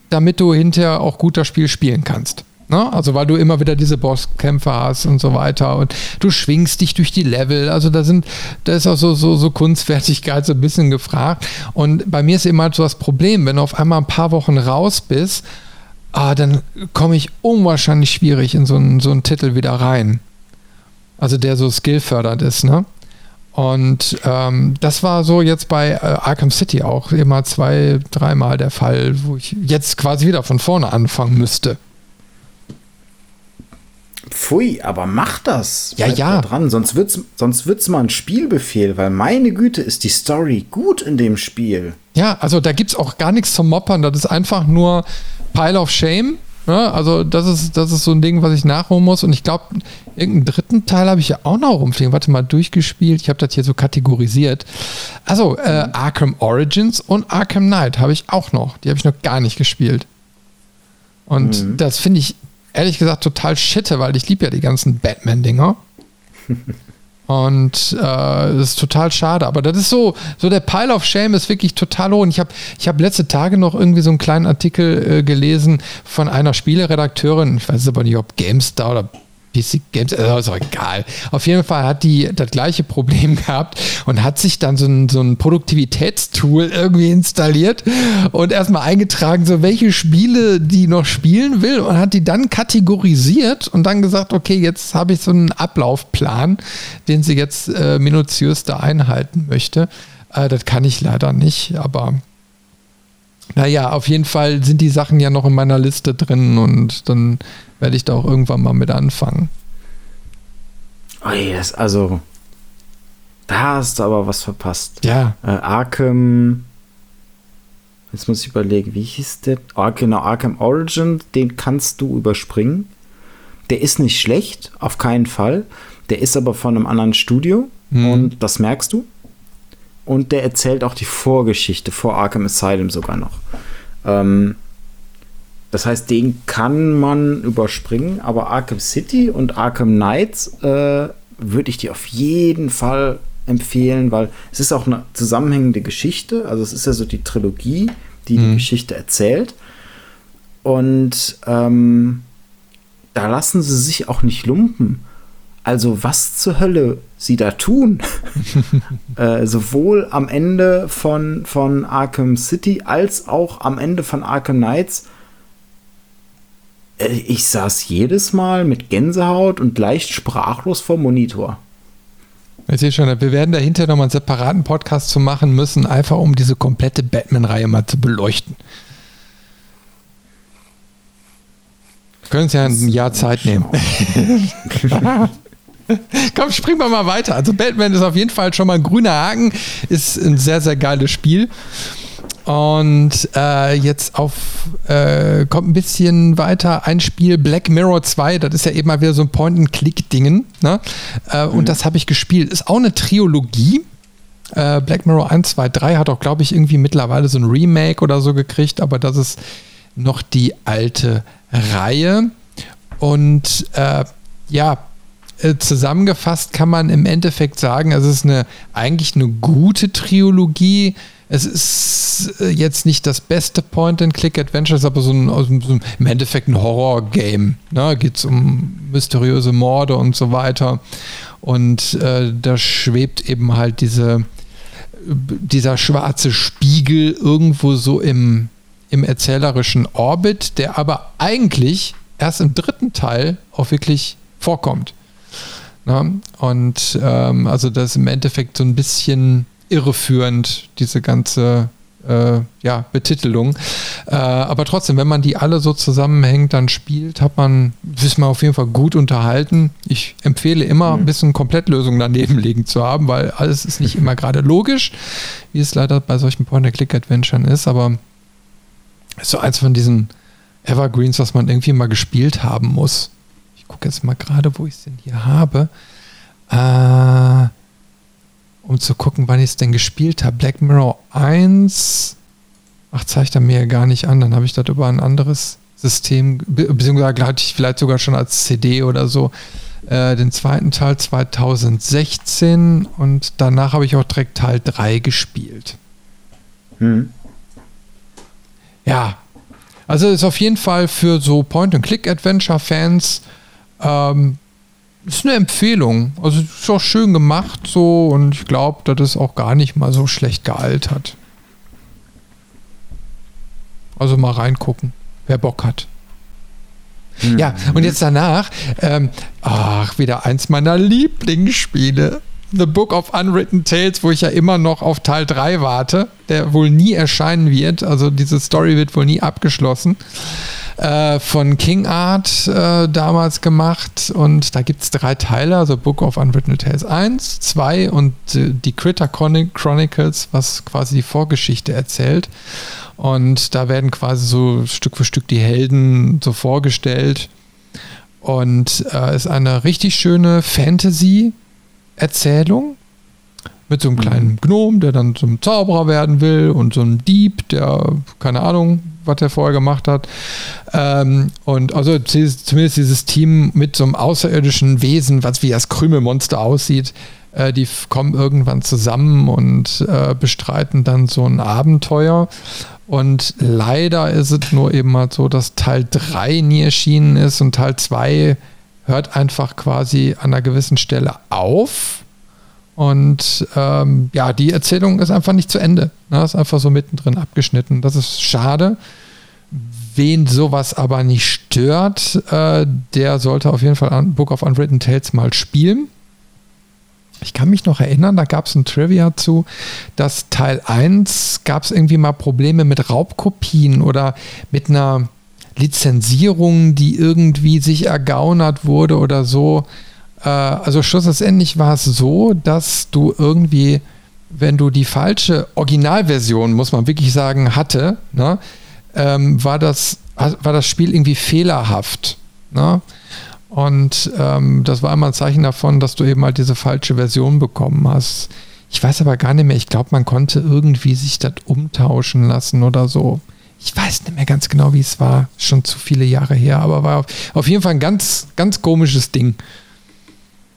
damit du hinterher auch gut das Spiel spielen kannst. Ne? Also weil du immer wieder diese Bosskämpfe hast und so weiter und du schwingst dich durch die Level. Also da sind, da ist auch so, so, so Kunstfertigkeit so ein bisschen gefragt. Und bei mir ist immer so das Problem, wenn du auf einmal ein paar Wochen raus bist, ah, dann komme ich unwahrscheinlich schwierig in so einen, so einen Titel wieder rein. Also der so skillfördernd ist, ne? Und ähm, das war so jetzt bei äh, Arkham City auch immer zwei, dreimal der Fall, wo ich jetzt quasi wieder von vorne anfangen müsste. Pfui, aber mach das. Ja, ja. Dran, sonst wird's, sonst wird's mal ein Spielbefehl, weil meine Güte ist die Story gut in dem Spiel. Ja, also da gibt's auch gar nichts zum Moppern. Das ist einfach nur Pile of Shame. Ja, also das ist, das ist so ein Ding, was ich nachholen muss. Und ich glaube, irgendeinen dritten Teil habe ich ja auch noch rumfliegen. Warte mal, durchgespielt. Ich habe das hier so kategorisiert. Also äh, Arkham Origins und Arkham Knight habe ich auch noch. Die habe ich noch gar nicht gespielt. Und mhm. das finde ich ehrlich gesagt total shitte, weil ich liebe ja die ganzen Batman-Dinger. Und äh, das ist total schade. Aber das ist so, so der Pile of Shame ist wirklich total hoch. Und ich habe ich hab letzte Tage noch irgendwie so einen kleinen Artikel äh, gelesen von einer Spieleredakteurin, ich weiß aber nicht, ob GameStar oder PC Games, also egal. Auf jeden Fall hat die das gleiche Problem gehabt und hat sich dann so ein, so ein Produktivitätstool irgendwie installiert und erstmal eingetragen, so welche Spiele die noch spielen will und hat die dann kategorisiert und dann gesagt, okay, jetzt habe ich so einen Ablaufplan, den sie jetzt äh, minutiös da einhalten möchte. Äh, das kann ich leider nicht, aber naja, auf jeden Fall sind die Sachen ja noch in meiner Liste drin und dann werde ich da auch irgendwann mal mit anfangen. Oh yes, also da hast du aber was verpasst. Ja. Äh, Arkham. Jetzt muss ich überlegen, wie hieß der? Ar genau, Arkham Origin, den kannst du überspringen. Der ist nicht schlecht, auf keinen Fall. Der ist aber von einem anderen Studio hm. und das merkst du. Und der erzählt auch die Vorgeschichte vor Arkham Asylum sogar noch. Ähm, das heißt, den kann man überspringen, aber Arkham City und Arkham Knights äh, würde ich dir auf jeden Fall empfehlen, weil es ist auch eine zusammenhängende Geschichte. Also es ist ja so die Trilogie, die mhm. die Geschichte erzählt. Und ähm, da lassen sie sich auch nicht lumpen. Also was zur Hölle sie da tun, äh, sowohl am Ende von, von Arkham City als auch am Ende von Arkham Knights äh, ich saß jedes Mal mit Gänsehaut und leicht sprachlos vom Monitor. Ich sehe schon, wir werden dahinter nochmal einen separaten Podcast zu machen müssen, einfach um diese komplette Batman-Reihe mal zu beleuchten. Wir können uns ja ein Jahr Zeit nehmen. Komm, springen wir mal weiter. Also Batman ist auf jeden Fall schon mal ein grüner Haken, ist ein sehr, sehr geiles Spiel. Und äh, jetzt auf, äh, kommt ein bisschen weiter ein Spiel Black Mirror 2, das ist ja eben mal wieder so ein Point-and-Click-Dingen. Ne? Äh, mhm. Und das habe ich gespielt. Ist auch eine Trilogie. Äh, Black Mirror 1, 2, 3 hat auch, glaube ich, irgendwie mittlerweile so ein Remake oder so gekriegt, aber das ist noch die alte Reihe. Und äh, ja, äh, zusammengefasst kann man im Endeffekt sagen, es ist eine eigentlich eine gute Trilogie es ist äh, jetzt nicht das beste Point-and-Click-Adventure, ist aber so ein, so ein, im Endeffekt ein Horror-Game. Ne? Geht es um mysteriöse Morde und so weiter. Und äh, da schwebt eben halt diese, dieser schwarze Spiegel irgendwo so im, im erzählerischen Orbit, der aber eigentlich erst im dritten Teil auch wirklich vorkommt. Na? Und ähm, also das ist im Endeffekt so ein bisschen irreführend, diese ganze äh, ja, Betitelung. Äh, aber trotzdem, wenn man die alle so zusammenhängt, dann spielt, hat man, ist man auf jeden Fall gut unterhalten. Ich empfehle immer, mhm. ein bisschen Komplettlösung daneben liegen zu haben, weil alles ist nicht immer gerade logisch, wie es leider bei solchen Point-and-Click-Adventuren ist, aber ist so eins von diesen Evergreens, was man irgendwie mal gespielt haben muss. Gucke jetzt mal gerade, wo ich es denn hier habe. Äh, um zu gucken, wann ich es denn gespielt habe. Black Mirror 1. Ach, zeigt er mir ja gar nicht an. Dann habe ich das über ein anderes System, beziehungsweise hatte ich vielleicht sogar schon als CD oder so. Äh, den zweiten Teil 2016 und danach habe ich auch direkt Teil 3 gespielt. Hm. Ja, also ist auf jeden Fall für so Point-and-Click-Adventure-Fans ähm, ist eine Empfehlung. Also ist auch schön gemacht so und ich glaube, dass es auch gar nicht mal so schlecht gealtert. Also mal reingucken, wer Bock hat. Mhm. Ja, und jetzt danach, ähm, ach, wieder eins meiner Lieblingsspiele. The Book of Unwritten Tales, wo ich ja immer noch auf Teil 3 warte, der wohl nie erscheinen wird. Also diese Story wird wohl nie abgeschlossen. Äh, von King Art äh, damals gemacht und da gibt es drei Teile, also Book of Unwritten Tales 1, 2 und äh, die Critter Chronicles, was quasi die Vorgeschichte erzählt. Und da werden quasi so Stück für Stück die Helden so vorgestellt. Und äh, ist eine richtig schöne Fantasy-Erzählung mit so einem kleinen mhm. Gnom, der dann zum Zauberer werden will und so einem Dieb, der, keine Ahnung, was er vorher gemacht hat. Ähm, und also zumindest dieses Team mit so einem außerirdischen Wesen, was wie das Krümelmonster aussieht, äh, die kommen irgendwann zusammen und äh, bestreiten dann so ein Abenteuer. Und leider ist es nur eben mal so, dass Teil 3 nie erschienen ist und Teil 2 hört einfach quasi an einer gewissen Stelle auf. Und ähm, ja, die Erzählung ist einfach nicht zu Ende. Ne? Ist einfach so mittendrin abgeschnitten. Das ist schade. Wen sowas aber nicht stört, äh, der sollte auf jeden Fall Book of Unwritten Tales mal spielen. Ich kann mich noch erinnern, da gab es ein Trivia zu, dass Teil 1 gab es irgendwie mal Probleme mit Raubkopien oder mit einer Lizenzierung, die irgendwie sich ergaunert wurde oder so. Äh, also schlussendlich war es so, dass du irgendwie, wenn du die falsche Originalversion, muss man wirklich sagen, hatte, ne, ähm, war, das, war das Spiel irgendwie fehlerhaft. Ne? Und ähm, das war immer ein Zeichen davon, dass du eben halt diese falsche Version bekommen hast. Ich weiß aber gar nicht mehr, ich glaube, man konnte irgendwie sich das umtauschen lassen oder so. Ich weiß nicht mehr ganz genau, wie es war. Schon zu viele Jahre her, aber war auf, jeden Fall ein ganz, ganz komisches Ding.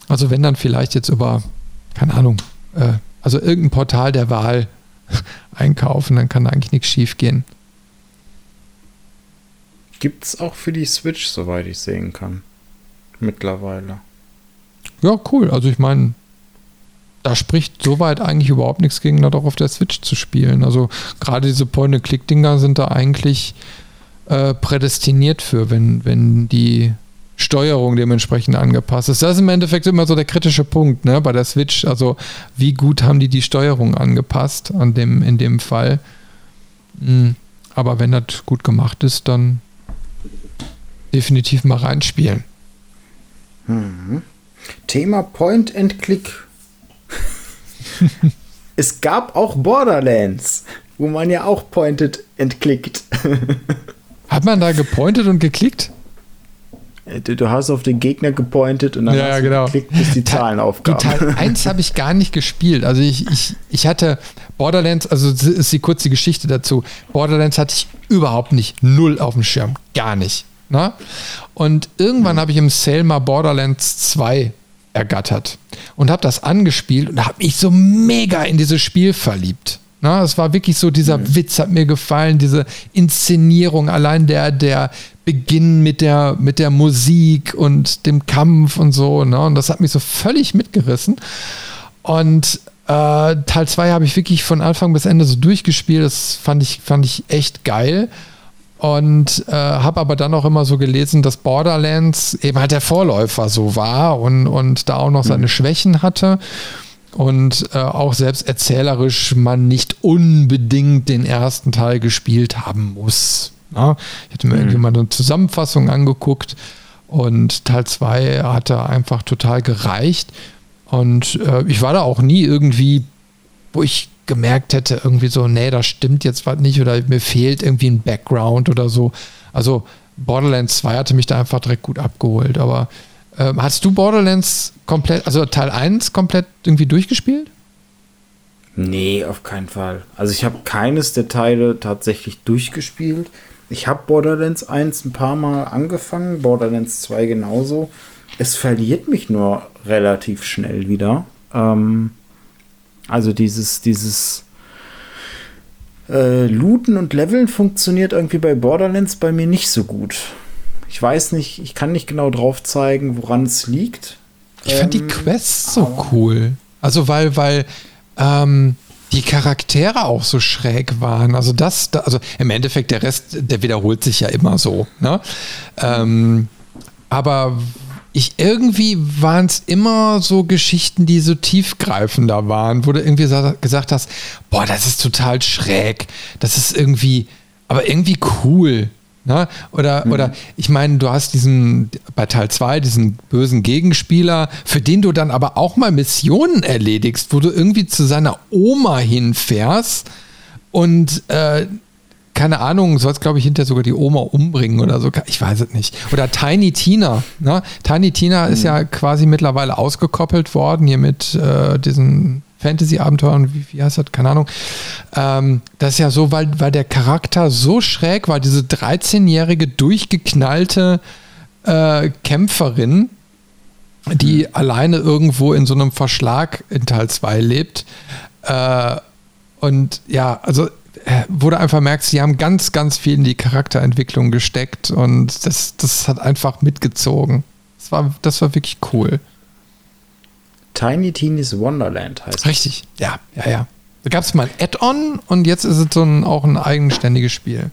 Also wenn dann vielleicht jetzt über, keine Ahnung, äh, also irgendein Portal der Wahl einkaufen, dann kann da eigentlich nichts schief gehen. Gibt es auch für die Switch, soweit ich sehen kann. Mittlerweile. Ja, cool. Also ich meine, da spricht soweit eigentlich überhaupt nichts gegen, das auch auf der Switch zu spielen. Also gerade diese Point-and-Click-Dinger sind da eigentlich äh, prädestiniert für, wenn, wenn die Steuerung dementsprechend angepasst ist. Das ist im Endeffekt immer so der kritische Punkt ne, bei der Switch. Also wie gut haben die die Steuerung angepasst an dem, in dem Fall. Mhm. Aber wenn das gut gemacht ist, dann definitiv mal reinspielen. Mhm. Thema Point and Click. es gab auch Borderlands, wo man ja auch pointed and clicked. Hat man da gepointet und geklickt? Äh, du hast auf den Gegner gepointet und dann ja, hast genau. du geklickt, bis die Zahlen aufgaben. Teil 1 habe ich gar nicht gespielt. Also ich, ich, ich hatte Borderlands, also ist die kurze Geschichte dazu. Borderlands hatte ich überhaupt nicht. Null auf dem Schirm. Gar nicht. Na? Ne? Und irgendwann mhm. habe ich im Sale mal Borderlands 2 ergattert und habe das angespielt und habe mich so mega in dieses Spiel verliebt. Na, es war wirklich so, dieser mhm. Witz hat mir gefallen, diese Inszenierung, allein der, der Beginn mit der, mit der Musik und dem Kampf und so. Ne? Und das hat mich so völlig mitgerissen. Und äh, Teil 2 habe ich wirklich von Anfang bis Ende so durchgespielt. Das fand ich, fand ich echt geil. Und äh, habe aber dann auch immer so gelesen, dass Borderlands eben halt der Vorläufer so war und, und da auch noch seine mhm. Schwächen hatte und äh, auch selbst erzählerisch man nicht unbedingt den ersten Teil gespielt haben muss. Ja? Ich hatte mir mhm. irgendwie mal eine Zusammenfassung angeguckt und Teil 2 hatte einfach total gereicht und äh, ich war da auch nie irgendwie, wo ich gemerkt hätte, irgendwie so, nee, das stimmt jetzt was nicht oder mir fehlt irgendwie ein Background oder so. Also Borderlands 2 hatte mich da einfach direkt gut abgeholt. Aber ähm, hast du Borderlands komplett, also Teil 1 komplett irgendwie durchgespielt? Nee, auf keinen Fall. Also ich habe keines der Teile tatsächlich durchgespielt. Ich habe Borderlands 1 ein paar Mal angefangen, Borderlands 2 genauso. Es verliert mich nur relativ schnell wieder. Ähm, also dieses, dieses äh, Looten und Leveln funktioniert irgendwie bei Borderlands bei mir nicht so gut. Ich weiß nicht, ich kann nicht genau drauf zeigen, woran es liegt. Ich ähm, fand die Quests so cool. Also weil, weil ähm, die Charaktere auch so schräg waren. Also das, also im Endeffekt der Rest, der wiederholt sich ja immer so. Ne? Ähm, aber ich irgendwie waren es immer so Geschichten, die so tiefgreifender waren, wo du irgendwie gesagt hast, boah, das ist total schräg, das ist irgendwie, aber irgendwie cool. Ne? Oder, mhm. oder ich meine, du hast diesen, bei Teil 2, diesen bösen Gegenspieler, für den du dann aber auch mal Missionen erledigst, wo du irgendwie zu seiner Oma hinfährst und äh, keine Ahnung, sollst, glaube ich, hinterher sogar die Oma umbringen oder so. Ich weiß es nicht. Oder Tiny Tina. Ne? Tiny Tina mhm. ist ja quasi mittlerweile ausgekoppelt worden, hier mit äh, diesen Fantasy-Abenteuern, wie, wie heißt das? Keine Ahnung. Ähm, das ist ja so, weil, weil der Charakter so schräg war, diese 13-jährige durchgeknallte äh, Kämpferin, die mhm. alleine irgendwo in so einem Verschlag in Teil 2 lebt. Äh, und ja, also wo du einfach merkst, sie haben ganz, ganz viel in die Charakterentwicklung gesteckt und das, das hat einfach mitgezogen. Das war, das war wirklich cool. Tiny Teeny's Wonderland heißt Richtig, ja, ja, ja. Da gab es mal ein Add-on und jetzt ist es so ein, auch ein eigenständiges Spiel.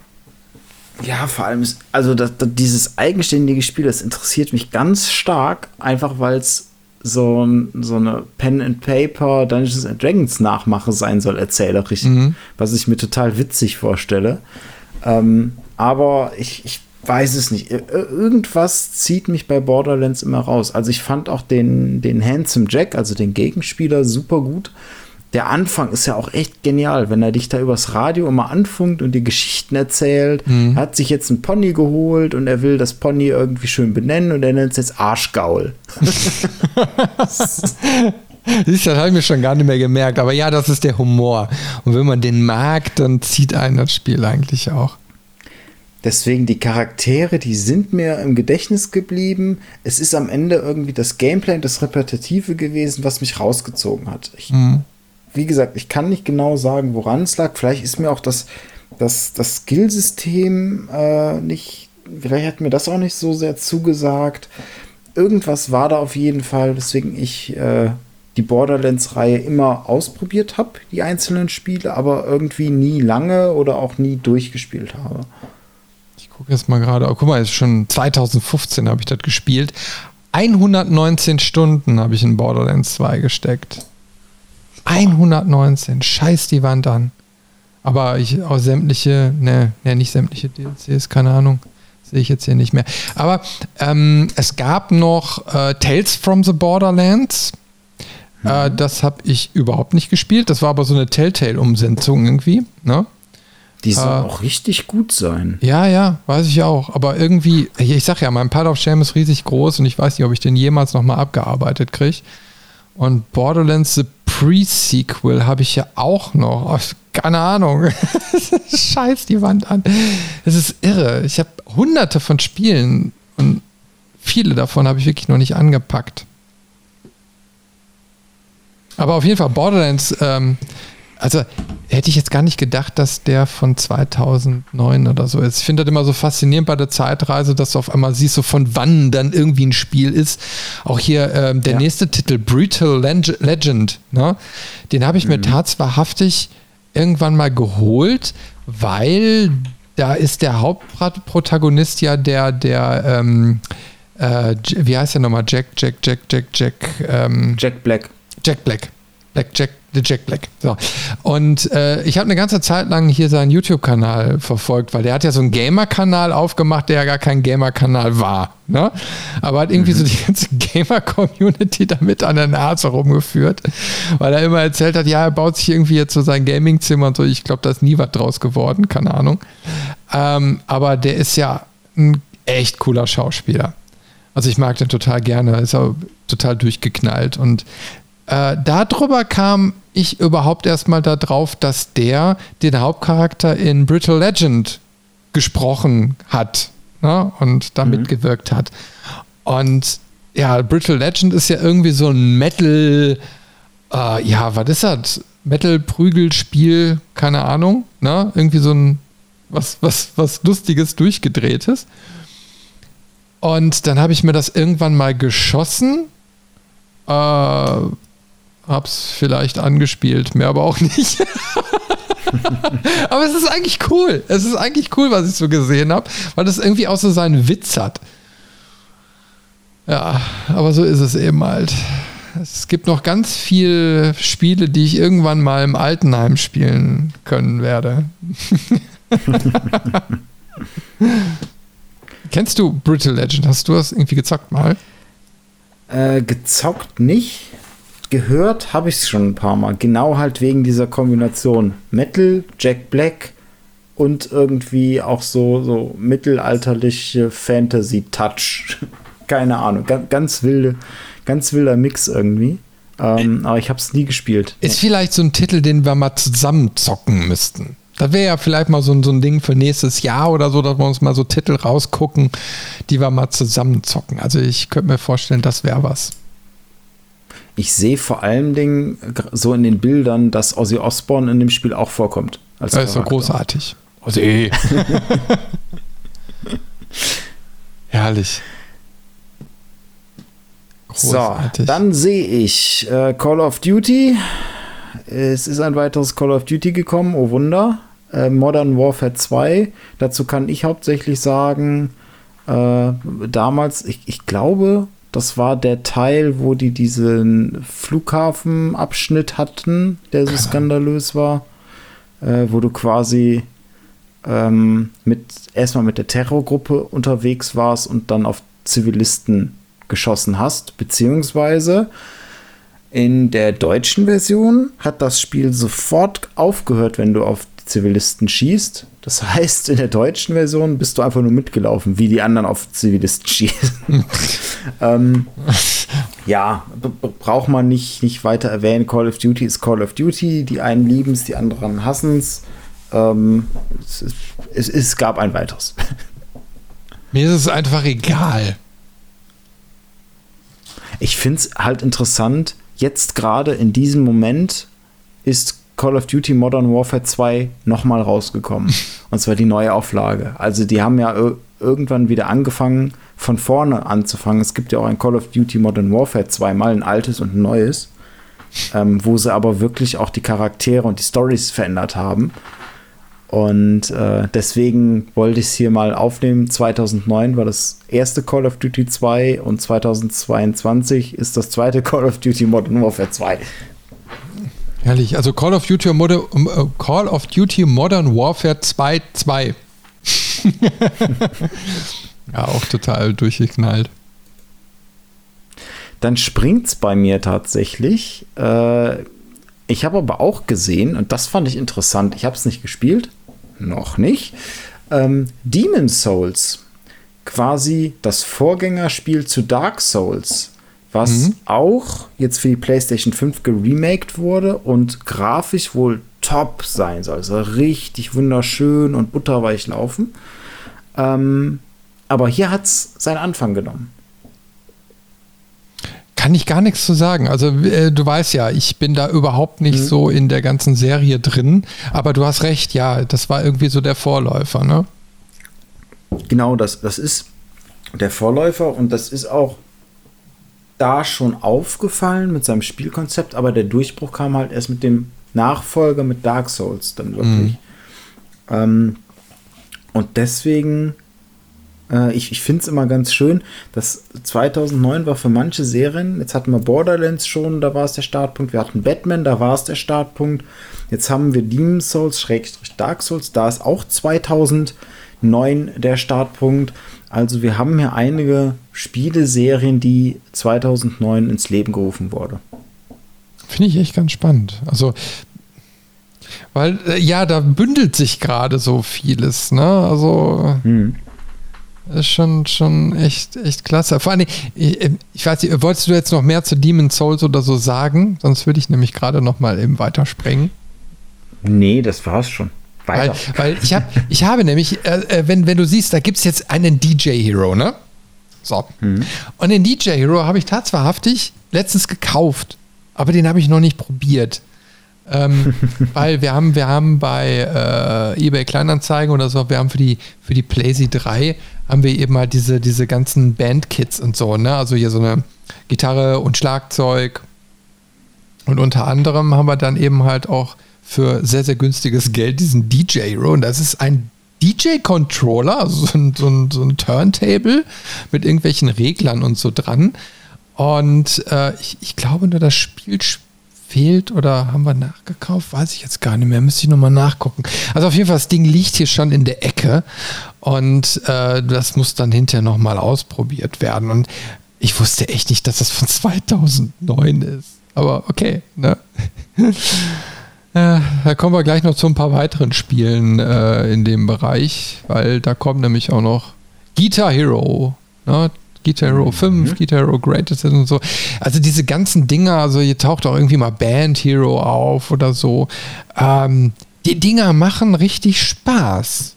Ja, vor allem ist, also das, das, dieses eigenständige Spiel, das interessiert mich ganz stark, einfach weil es so, so eine Pen and Paper Dungeons and Dragons Nachmache sein soll, erzählerisch, mhm. was ich mir total witzig vorstelle. Ähm, aber ich, ich weiß es nicht. Irgendwas zieht mich bei Borderlands immer raus. Also ich fand auch den, den Handsome Jack, also den Gegenspieler, super gut der Anfang ist ja auch echt genial, wenn er dich da übers Radio immer anfunkt und die Geschichten erzählt. Mhm. Er hat sich jetzt ein Pony geholt und er will das Pony irgendwie schön benennen und er nennt es jetzt Arschgaul. Siehst das habe ich mir schon gar nicht mehr gemerkt. Aber ja, das ist der Humor. Und wenn man den mag, dann zieht einen das Spiel eigentlich auch. Deswegen die Charaktere, die sind mir im Gedächtnis geblieben. Es ist am Ende irgendwie das Gameplay und das Repetitive gewesen, was mich rausgezogen hat. Ich mhm wie gesagt, ich kann nicht genau sagen, woran es lag. Vielleicht ist mir auch das, das, das Skillsystem äh, nicht, vielleicht hat mir das auch nicht so sehr zugesagt. Irgendwas war da auf jeden Fall, weswegen ich äh, die Borderlands-Reihe immer ausprobiert habe, die einzelnen Spiele, aber irgendwie nie lange oder auch nie durchgespielt habe. Ich gucke jetzt mal gerade, oh, guck mal, ist schon 2015 habe ich das gespielt. 119 Stunden habe ich in Borderlands 2 gesteckt. 119, scheiß die Wand an. Aber ich auch sämtliche, ne, ne, nicht sämtliche DLCs, keine Ahnung. Sehe ich jetzt hier nicht mehr. Aber ähm, es gab noch äh, Tales from the Borderlands. Mhm. Äh, das habe ich überhaupt nicht gespielt. Das war aber so eine Telltale-Umsetzung irgendwie. Ne? Die soll äh, auch richtig gut sein. Ja, ja, weiß ich auch. Aber irgendwie, ich sag ja, mein Pile of Shame ist riesig groß und ich weiß nicht, ob ich den jemals nochmal abgearbeitet kriege. Und Borderlands The Pre-Sequel habe ich ja auch noch. Keine Ahnung. Scheiß die Wand an. Es ist irre. Ich habe hunderte von Spielen und viele davon habe ich wirklich noch nicht angepackt. Aber auf jeden Fall Borderlands ähm, also hätte ich jetzt gar nicht gedacht, dass der von 2009 oder so ist. Ich finde das immer so faszinierend bei der Zeitreise, dass du auf einmal siehst, so von wann dann irgendwie ein Spiel ist. Auch hier ähm, der ja. nächste Titel, Brutal Legend, ne? den habe ich mhm. mir tatsächlich irgendwann mal geholt, weil da ist der Hauptprotagonist ja der, der, ähm, äh, wie heißt der nochmal? Jack, Jack, Jack, Jack, Jack. Ähm, Jack Black. Jack Black. Black Jack, The Jack Black. So. Und äh, ich habe eine ganze Zeit lang hier seinen YouTube-Kanal verfolgt, weil der hat ja so einen Gamer-Kanal aufgemacht, der ja gar kein Gamer-Kanal war. Ne? Aber hat irgendwie mhm. so die ganze Gamer-Community damit an der Nase rumgeführt, weil er immer erzählt hat, ja, er baut sich irgendwie jetzt so sein Gaming-Zimmer und so. Ich glaube, da ist nie was draus geworden, keine Ahnung. Ähm, aber der ist ja ein echt cooler Schauspieler. Also ich mag den total gerne, ist auch total durchgeknallt und äh, darüber kam ich überhaupt erstmal darauf, dass der den Hauptcharakter in Brittle Legend gesprochen hat ne? und damit mhm. gewirkt hat. Und ja, Brittle Legend ist ja irgendwie so ein Metal, äh, ja, was ist das? Metal-Prügelspiel, keine Ahnung, ne? Irgendwie so ein was, was, was Lustiges, Durchgedrehtes. Und dann habe ich mir das irgendwann mal geschossen. Äh, hab's vielleicht angespielt, mehr aber auch nicht. aber es ist eigentlich cool. Es ist eigentlich cool, was ich so gesehen habe, weil es irgendwie auch so seinen Witz hat. Ja, aber so ist es eben halt. Es gibt noch ganz viele Spiele, die ich irgendwann mal im Altenheim spielen können werde. Kennst du Brittle Legend? Hast du das irgendwie gezockt mal? Äh, gezockt nicht gehört habe ich es schon ein paar Mal. Genau halt wegen dieser Kombination Metal, Jack Black und irgendwie auch so, so mittelalterliche Fantasy-Touch. Keine Ahnung. Ganz, ganz wilde, ganz wilder Mix irgendwie. Ähm, aber ich habe es nie gespielt. Ist vielleicht so ein Titel, den wir mal zusammen zocken müssten. Das wäre ja vielleicht mal so, so ein Ding für nächstes Jahr oder so, dass wir uns mal so Titel rausgucken, die wir mal zusammen zocken. Also ich könnte mir vorstellen, das wäre was ich sehe vor allen Dingen so in den Bildern, dass Ozzy Osbourne in dem Spiel auch vorkommt. Das ist so großartig. Ozzy. Herrlich. Großartig. So, dann sehe ich äh, Call of Duty. Es ist ein weiteres Call of Duty gekommen, oh Wunder. Äh, Modern Warfare 2. Dazu kann ich hauptsächlich sagen, äh, damals, ich, ich glaube, das war der Teil, wo die diesen Flughafenabschnitt hatten, der so skandalös war, äh, wo du quasi ähm, mit erstmal mit der Terrorgruppe unterwegs warst und dann auf Zivilisten geschossen hast, beziehungsweise in der deutschen Version hat das Spiel sofort aufgehört, wenn du auf Zivilisten schießt. Das heißt, in der deutschen Version bist du einfach nur mitgelaufen, wie die anderen auf Zivilisten schießen. ähm, ja, braucht man nicht, nicht weiter erwähnen. Call of Duty ist Call of Duty. Die einen lieben es, die anderen hassen es. Ähm, es, es, es gab ein weiteres. Mir ist es einfach egal. Ich finde es halt interessant, jetzt gerade in diesem Moment ist Call of Duty Modern Warfare 2 nochmal rausgekommen. Und zwar die neue Auflage. Also die haben ja irgendwann wieder angefangen, von vorne anzufangen. Es gibt ja auch ein Call of Duty Modern Warfare 2, mal ein altes und ein neues, ähm, wo sie aber wirklich auch die Charaktere und die Stories verändert haben. Und äh, deswegen wollte ich es hier mal aufnehmen. 2009 war das erste Call of Duty 2 und 2022 ist das zweite Call of Duty Modern Warfare 2. Herrlich. Also Call of Duty, Modern, äh, Call of Duty Modern Warfare 2 2. ja, auch total durchgeknallt. Dann springt es bei mir tatsächlich. Äh, ich habe aber auch gesehen, und das fand ich interessant, ich habe es nicht gespielt, noch nicht, ähm, Demon Souls, quasi das Vorgängerspiel zu Dark Souls was mhm. auch jetzt für die PlayStation 5 geremaked wurde und grafisch wohl top sein soll. Also richtig wunderschön und butterweich laufen. Ähm, aber hier hat es seinen Anfang genommen. Kann ich gar nichts zu sagen. Also äh, du weißt ja, ich bin da überhaupt nicht mhm. so in der ganzen Serie drin. Aber du hast recht, ja, das war irgendwie so der Vorläufer, ne? Genau, das, das ist der Vorläufer und das ist auch da schon aufgefallen mit seinem Spielkonzept, aber der Durchbruch kam halt erst mit dem Nachfolger mit Dark Souls dann wirklich. Mhm. Ähm, und deswegen, äh, ich, ich finde es immer ganz schön, dass 2009 war für manche Serien, jetzt hatten wir Borderlands schon, da war es der Startpunkt, wir hatten Batman, da war es der Startpunkt, jetzt haben wir Demon Souls, Schrägstrich Dark Souls, da ist auch 2009 der Startpunkt. Also wir haben hier einige Spieleserien, die 2009 ins Leben gerufen wurde. Finde ich echt ganz spannend. Also weil, äh, ja, da bündelt sich gerade so vieles, ne? Also. Hm. Ist schon, schon echt, echt klasse. Vor allem, ich, äh, ich weiß nicht, wolltest du jetzt noch mehr zu Demon's Souls oder so sagen? Sonst würde ich nämlich gerade noch mal eben weitersprengen. Nee, das war's schon. Weiter. Weil, weil ich, hab, ich habe nämlich, äh, äh wenn, wenn du siehst, da gibt es jetzt einen DJ-Hero, ne? So. Hm. Und den DJ-Hero habe ich tatsächlich letztens gekauft, aber den habe ich noch nicht probiert. Ähm, weil wir haben, wir haben bei äh, eBay Kleinanzeigen oder so, wir haben für die, für die PlayZ 3 haben wir eben halt diese, diese ganzen Bandkits und so, ne? Also hier so eine Gitarre und Schlagzeug. Und unter anderem haben wir dann eben halt auch für sehr, sehr günstiges Geld diesen DJ Row. Und das ist ein DJ-Controller, also so ein, so, so ein Turntable mit irgendwelchen Reglern und so dran. Und äh, ich, ich glaube nur, das Spiel fehlt oder haben wir nachgekauft? Weiß ich jetzt gar nicht mehr. Müsste ich nochmal nachgucken. Also auf jeden Fall, das Ding liegt hier schon in der Ecke und äh, das muss dann hinterher nochmal ausprobiert werden. Und ich wusste echt nicht, dass das von 2009 ist. Aber okay, ne? Äh, da kommen wir gleich noch zu ein paar weiteren Spielen äh, in dem Bereich, weil da kommt nämlich auch noch Guitar Hero. Ne? Guitar Hero 5, mhm. Guitar Hero Greatest und so. Also diese ganzen Dinger, also hier taucht auch irgendwie mal Band Hero auf oder so. Ähm, die Dinger machen richtig Spaß.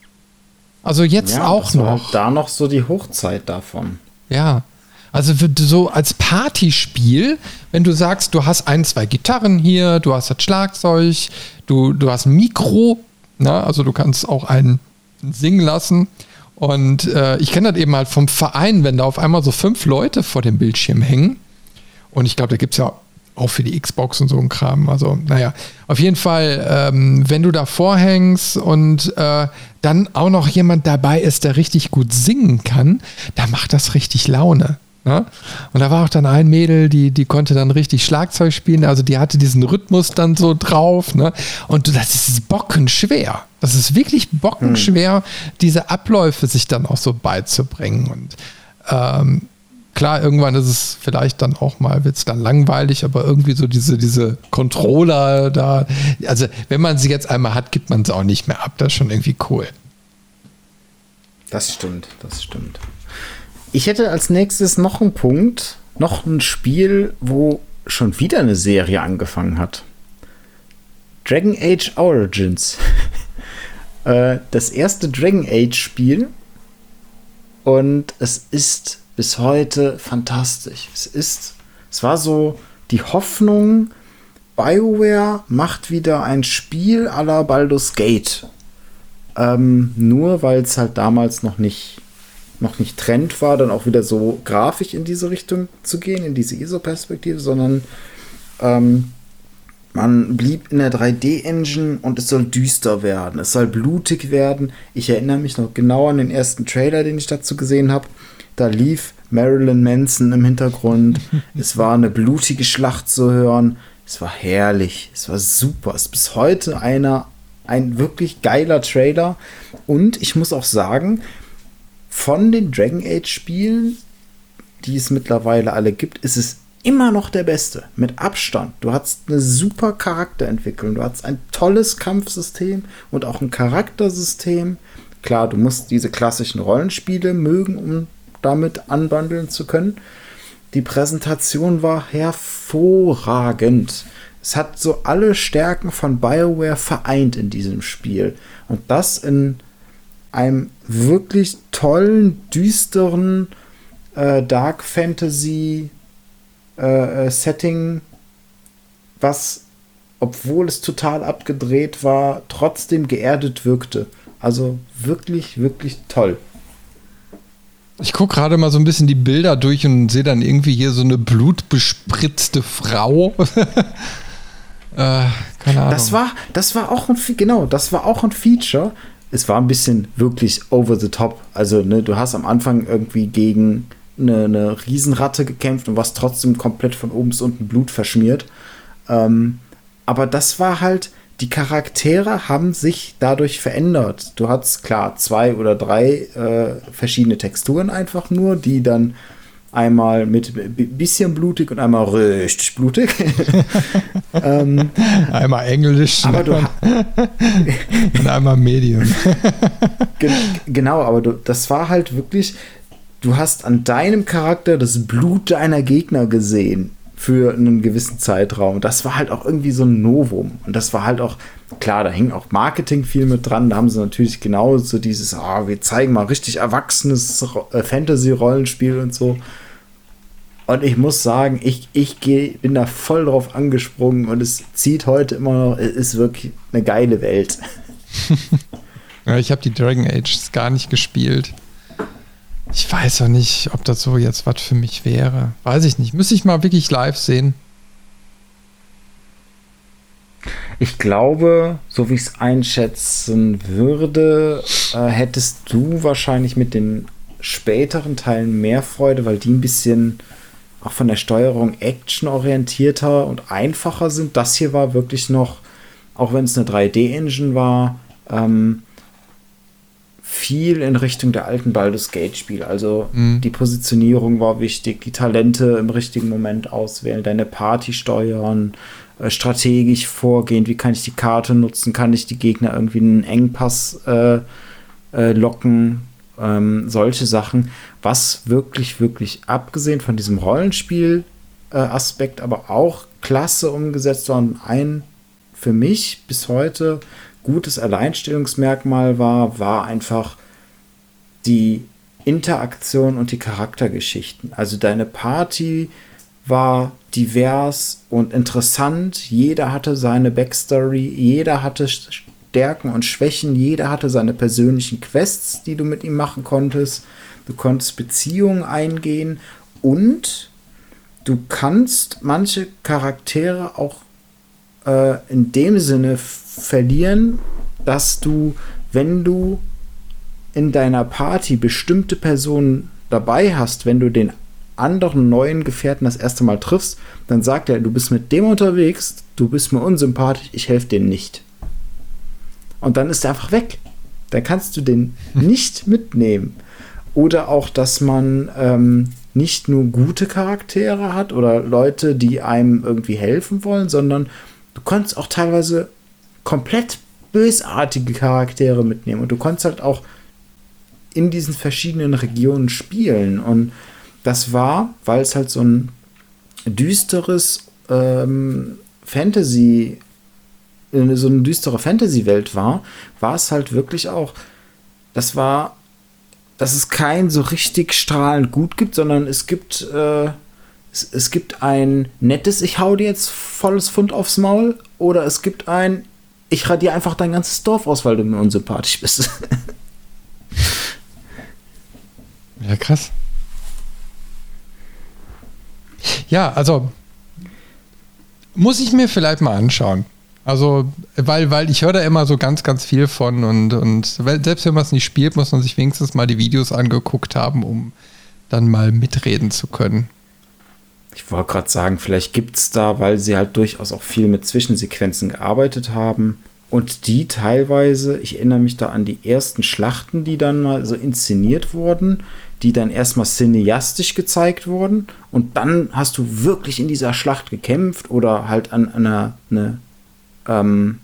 Also jetzt ja, auch noch. da noch so die Hochzeit davon. Ja. Also so als Partyspiel, wenn du sagst, du hast ein, zwei Gitarren hier, du hast das Schlagzeug, du, du hast ein Mikro, ne? also du kannst auch einen singen lassen und äh, ich kenne das eben halt vom Verein, wenn da auf einmal so fünf Leute vor dem Bildschirm hängen. Und ich glaube, da gibt es ja auch für die Xbox und so ein Kram. Also, naja, auf jeden Fall, ähm, wenn du da vorhängst und äh, dann auch noch jemand dabei ist, der richtig gut singen kann, da macht das richtig Laune. Ne? Und da war auch dann ein Mädel, die, die konnte dann richtig Schlagzeug spielen, also die hatte diesen Rhythmus dann so drauf. Ne? Und das ist bockenschwer. Das ist wirklich bockenschwer, hm. diese Abläufe sich dann auch so beizubringen. Und ähm, klar, irgendwann ist es vielleicht dann auch mal, wird es dann langweilig, aber irgendwie so diese, diese Controller da, also wenn man sie jetzt einmal hat, gibt man sie auch nicht mehr ab. Das ist schon irgendwie cool. Das stimmt, das stimmt. Ich hätte als nächstes noch einen Punkt, noch ein Spiel, wo schon wieder eine Serie angefangen hat. Dragon Age Origins. Äh, das erste Dragon Age Spiel. Und es ist bis heute fantastisch. Es ist, es war so die Hoffnung, BioWare macht wieder ein Spiel à la Baldur's Gate. Ähm, nur weil es halt damals noch nicht noch nicht Trend war, dann auch wieder so grafisch in diese Richtung zu gehen, in diese ISO-Perspektive, sondern ähm, man blieb in der 3D-Engine und es soll düster werden, es soll blutig werden. Ich erinnere mich noch genau an den ersten Trailer, den ich dazu gesehen habe. Da lief Marilyn Manson im Hintergrund. es war eine blutige Schlacht zu hören. Es war herrlich. Es war super. Es ist bis heute einer, ein wirklich geiler Trailer. Und ich muss auch sagen, von den Dragon Age Spielen, die es mittlerweile alle gibt, ist es immer noch der beste. Mit Abstand. Du hast eine super Charakterentwicklung. Du hast ein tolles Kampfsystem und auch ein Charaktersystem. Klar, du musst diese klassischen Rollenspiele mögen, um damit anbandeln zu können. Die Präsentation war hervorragend. Es hat so alle Stärken von BioWare vereint in diesem Spiel. Und das in einem wirklich tollen, düsteren äh, Dark Fantasy äh, äh, Setting, was, obwohl es total abgedreht war, trotzdem geerdet wirkte. Also wirklich, wirklich toll. Ich gucke gerade mal so ein bisschen die Bilder durch und sehe dann irgendwie hier so eine blutbespritzte Frau. äh, keine Ahnung. Das war, das war auch ein, genau, das war auch ein Feature es war ein bisschen wirklich over the top. Also, ne, du hast am Anfang irgendwie gegen eine, eine Riesenratte gekämpft und warst trotzdem komplett von oben bis unten Blut verschmiert. Ähm, aber das war halt, die Charaktere haben sich dadurch verändert. Du hattest klar zwei oder drei äh, verschiedene Texturen einfach nur, die dann einmal mit bisschen blutig und einmal richtig blutig. ähm, einmal englisch aber du, und einmal Medium. Gen genau, aber du, das war halt wirklich, du hast an deinem Charakter das Blut deiner Gegner gesehen für einen gewissen Zeitraum. Das war halt auch irgendwie so ein Novum. Und das war halt auch, klar, da hing auch Marketing viel mit dran. Da haben sie natürlich genau so dieses, ah, wir zeigen mal richtig erwachsenes äh, Fantasy-Rollenspiel und so. Und ich muss sagen, ich, ich geh, bin da voll drauf angesprungen und es zieht heute immer noch, es ist wirklich eine geile Welt. ja, ich habe die Dragon Age gar nicht gespielt. Ich weiß auch nicht, ob das so jetzt was für mich wäre. Weiß ich nicht. Müsste ich mal wirklich live sehen. Ich glaube, so wie ich es einschätzen würde, äh, hättest du wahrscheinlich mit den späteren Teilen mehr Freude, weil die ein bisschen auch von der Steuerung actionorientierter und einfacher sind. Das hier war wirklich noch, auch wenn es eine 3D-Engine war, ähm, viel in Richtung der alten Baldur's Gate-Spiele. Also mhm. die Positionierung war wichtig, die Talente im richtigen Moment auswählen, deine Party steuern, äh, strategisch vorgehen, wie kann ich die Karte nutzen, kann ich die Gegner irgendwie einen Engpass äh, äh, locken, ähm, solche Sachen. Was wirklich, wirklich abgesehen von diesem Rollenspiel-Aspekt, aber auch klasse umgesetzt war und ein für mich bis heute gutes Alleinstellungsmerkmal war, war einfach die Interaktion und die Charaktergeschichten. Also deine Party war divers und interessant. Jeder hatte seine Backstory, jeder hatte Stärken und Schwächen, jeder hatte seine persönlichen Quests, die du mit ihm machen konntest. Du konntest Beziehungen eingehen und du kannst manche Charaktere auch äh, in dem Sinne verlieren, dass du, wenn du in deiner Party bestimmte Personen dabei hast, wenn du den anderen neuen Gefährten das erste Mal triffst, dann sagt er, du bist mit dem unterwegs, du bist mir unsympathisch, ich helfe dir nicht. Und dann ist er einfach weg. Dann kannst du den nicht mitnehmen. Oder auch, dass man ähm, nicht nur gute Charaktere hat oder Leute, die einem irgendwie helfen wollen, sondern du kannst auch teilweise komplett bösartige Charaktere mitnehmen. Und du konntest halt auch in diesen verschiedenen Regionen spielen. Und das war, weil es halt so ein düsteres ähm, Fantasy, so eine düstere Fantasy-Welt war, war es halt wirklich auch, das war, dass es kein so richtig strahlend gut gibt, sondern es gibt, äh, es, es gibt ein nettes, ich hau dir jetzt volles Pfund aufs Maul, oder es gibt ein, ich radiere einfach dein ganzes Dorf aus, weil du mir unsympathisch bist. ja, krass. Ja, also muss ich mir vielleicht mal anschauen. Also, weil, weil ich höre da immer so ganz, ganz viel von und, und selbst wenn man es nicht spielt, muss man sich wenigstens mal die Videos angeguckt haben, um dann mal mitreden zu können. Ich wollte gerade sagen, vielleicht gibt es da, weil sie halt durchaus auch viel mit Zwischensequenzen gearbeitet haben und die teilweise, ich erinnere mich da an die ersten Schlachten, die dann mal so inszeniert wurden, die dann erstmal cineastisch gezeigt wurden und dann hast du wirklich in dieser Schlacht gekämpft oder halt an, an einer eine, ähm,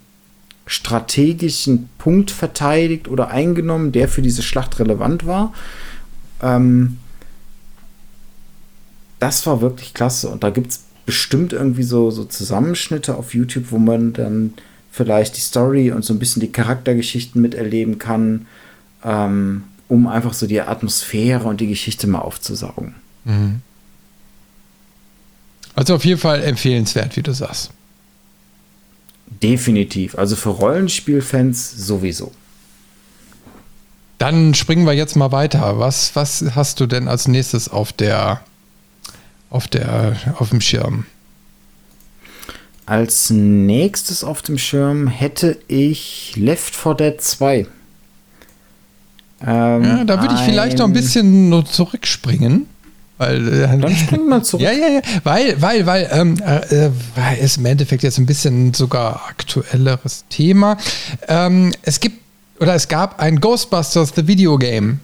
strategischen Punkt verteidigt oder eingenommen, der für diese Schlacht relevant war. Ähm, das war wirklich klasse. Und da gibt es bestimmt irgendwie so, so Zusammenschnitte auf YouTube, wo man dann vielleicht die Story und so ein bisschen die Charaktergeschichten miterleben kann, ähm, um einfach so die Atmosphäre und die Geschichte mal aufzusaugen. Mhm. Also auf jeden Fall empfehlenswert, wie du sagst. Definitiv. Also für Rollenspielfans sowieso. Dann springen wir jetzt mal weiter. Was, was hast du denn als nächstes auf der auf, der, auf dem Schirm? Als nächstes auf dem Schirm hätte ich Left 4 Dead 2. Ähm, ja, da würde ich vielleicht noch ein bisschen nur zurückspringen. Weil, äh, Dann springen wir zurück. Ja, ja, ja. Weil, weil, weil, ähm, äh, äh, ist im Endeffekt jetzt ein bisschen sogar aktuelleres Thema. Ähm, es gibt, oder es gab ein Ghostbusters The Video Game.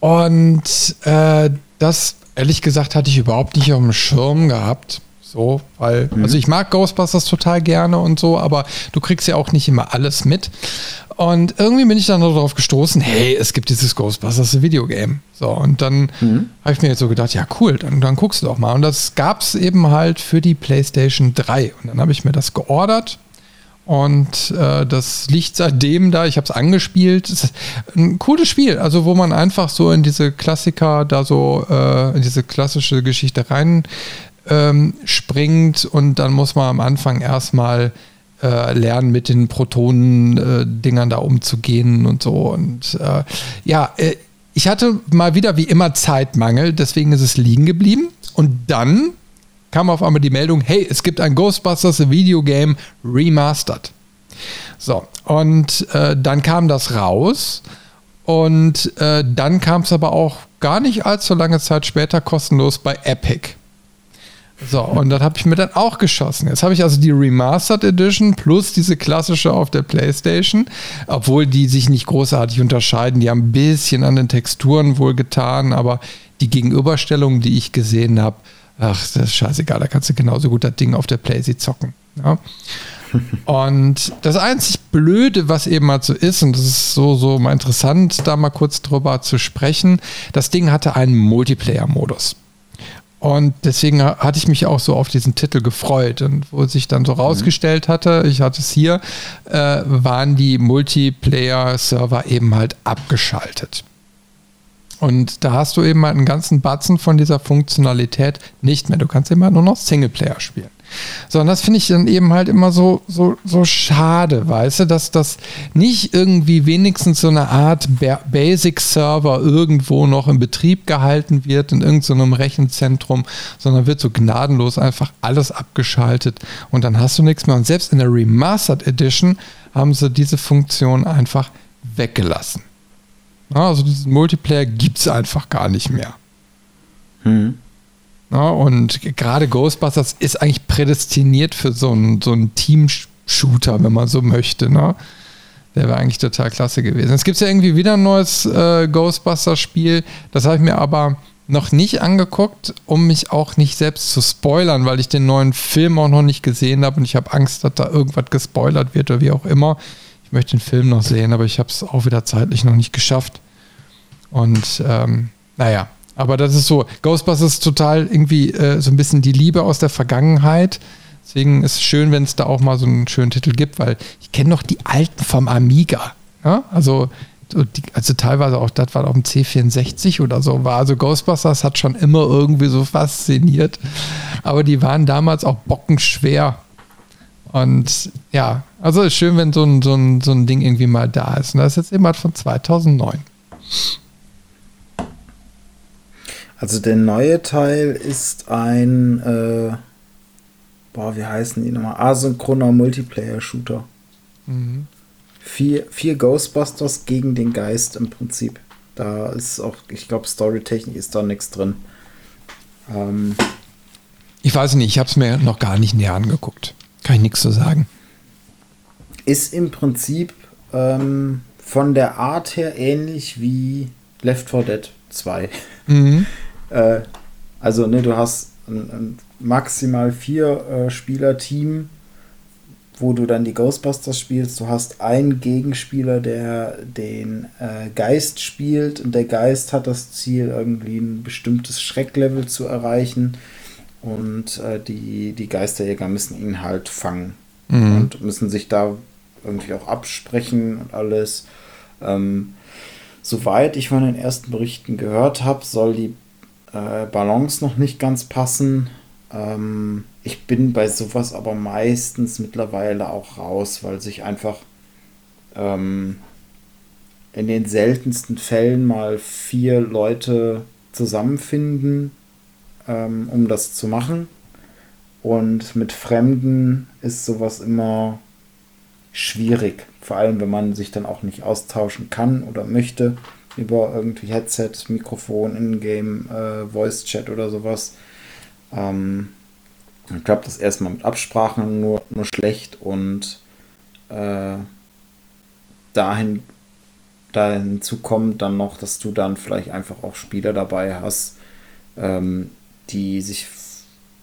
Und äh, das, ehrlich gesagt, hatte ich überhaupt nicht auf dem Schirm gehabt. So, weil, mhm. also ich mag Ghostbusters total gerne und so, aber du kriegst ja auch nicht immer alles mit. Und irgendwie bin ich dann darauf gestoßen, hey, es gibt dieses Ghostbusters Videogame. So, und dann mhm. habe ich mir jetzt so gedacht, ja, cool, dann, dann guckst du doch mal. Und das gab es eben halt für die PlayStation 3. Und dann habe ich mir das geordert. Und äh, das liegt seitdem da, ich habe es angespielt. Es ist ein cooles Spiel, also wo man einfach so in diese Klassiker, da so äh, in diese klassische Geschichte rein ähm, springt und dann muss man am Anfang erstmal äh, lernen, mit den Protonen-Dingern da umzugehen und so. Und äh, ja, äh, ich hatte mal wieder wie immer Zeitmangel, deswegen ist es liegen geblieben. Und dann kam auf einmal die Meldung, hey, es gibt ein Ghostbusters Videogame Remastered. So, und äh, dann kam das raus. Und äh, dann kam es aber auch gar nicht allzu lange Zeit später kostenlos bei Epic. So, und das habe ich mir dann auch geschossen. Jetzt habe ich also die Remastered Edition plus diese klassische auf der PlayStation, obwohl die sich nicht großartig unterscheiden. Die haben ein bisschen an den Texturen wohl getan, aber die Gegenüberstellung, die ich gesehen habe, ach, das ist scheißegal, da kannst du genauso gut das Ding auf der PlayStation zocken. Ja. Und das einzig Blöde, was eben halt so ist, und das ist so, so mal interessant, da mal kurz drüber zu sprechen, das Ding hatte einen Multiplayer-Modus. Und deswegen hatte ich mich auch so auf diesen Titel gefreut. Und wo sich dann so mhm. rausgestellt hatte, ich hatte es hier, äh, waren die Multiplayer-Server eben halt abgeschaltet. Und da hast du eben halt einen ganzen Batzen von dieser Funktionalität nicht mehr. Du kannst eben halt nur noch Singleplayer spielen. So, und das finde ich dann eben halt immer so, so, so schade, weißt du, dass das nicht irgendwie wenigstens so eine Art Basic-Server irgendwo noch in Betrieb gehalten wird, in irgendeinem Rechenzentrum, sondern wird so gnadenlos einfach alles abgeschaltet und dann hast du nichts mehr. Und selbst in der Remastered Edition haben sie diese Funktion einfach weggelassen. Also diesen Multiplayer gibt es einfach gar nicht mehr. Hm. Ja, und gerade Ghostbusters ist eigentlich prädestiniert für so einen, so einen Team-Shooter, wenn man so möchte. Ne? Der wäre eigentlich total klasse gewesen. Es gibt ja irgendwie wieder ein neues äh, Ghostbusters-Spiel. Das habe ich mir aber noch nicht angeguckt, um mich auch nicht selbst zu spoilern, weil ich den neuen Film auch noch nicht gesehen habe und ich habe Angst, dass da irgendwas gespoilert wird oder wie auch immer. Ich möchte den Film noch sehen, aber ich habe es auch wieder zeitlich noch nicht geschafft. Und ähm, naja, aber das ist so, Ghostbusters ist total irgendwie äh, so ein bisschen die Liebe aus der Vergangenheit. Deswegen ist es schön, wenn es da auch mal so einen schönen Titel gibt, weil ich kenne noch die alten vom Amiga. Ja? Also, die, also teilweise auch, das war auf dem C64 oder so war. Also Ghostbusters hat schon immer irgendwie so fasziniert. Aber die waren damals auch bockenschwer. Und ja, also ist schön, wenn so ein, so ein, so ein Ding irgendwie mal da ist. Und das ist jetzt eben halt von 2009. Also der neue Teil ist ein, äh, boah, wie heißen die nochmal? Asynchroner Multiplayer-Shooter. Mhm. Vier, vier Ghostbusters gegen den Geist im Prinzip. Da ist auch, ich glaube, Storytechnik ist da nichts drin. Ähm, ich weiß nicht, ich habe es mir noch gar nicht näher angeguckt. Kann ich nichts zu sagen. Ist im Prinzip ähm, von der Art her ähnlich wie Left 4 Dead 2. Mhm. Äh, also, ne, du hast ein, ein maximal vier äh, Spieler-Team, wo du dann die Ghostbusters spielst. Du hast einen Gegenspieler, der den äh, Geist spielt und der Geist hat das Ziel, irgendwie ein bestimmtes Schrecklevel zu erreichen. Und äh, die, die Geisterjäger müssen ihn halt fangen mhm. und müssen sich da irgendwie auch absprechen und alles. Ähm, soweit ich von den ersten Berichten gehört habe, soll die äh, Balance noch nicht ganz passen. Ähm, ich bin bei sowas aber meistens mittlerweile auch raus, weil sich einfach ähm, in den seltensten Fällen mal vier Leute zusammenfinden, ähm, um das zu machen. Und mit Fremden ist sowas immer schwierig. Vor allem, wenn man sich dann auch nicht austauschen kann oder möchte über irgendwie Headset, Mikrofon, Ingame, äh, Voice Chat oder sowas. Ähm, dann klappt das erstmal mit Absprachen nur, nur schlecht und äh, dahin, dahin zu kommt dann noch, dass du dann vielleicht einfach auch Spieler dabei hast, ähm, die sich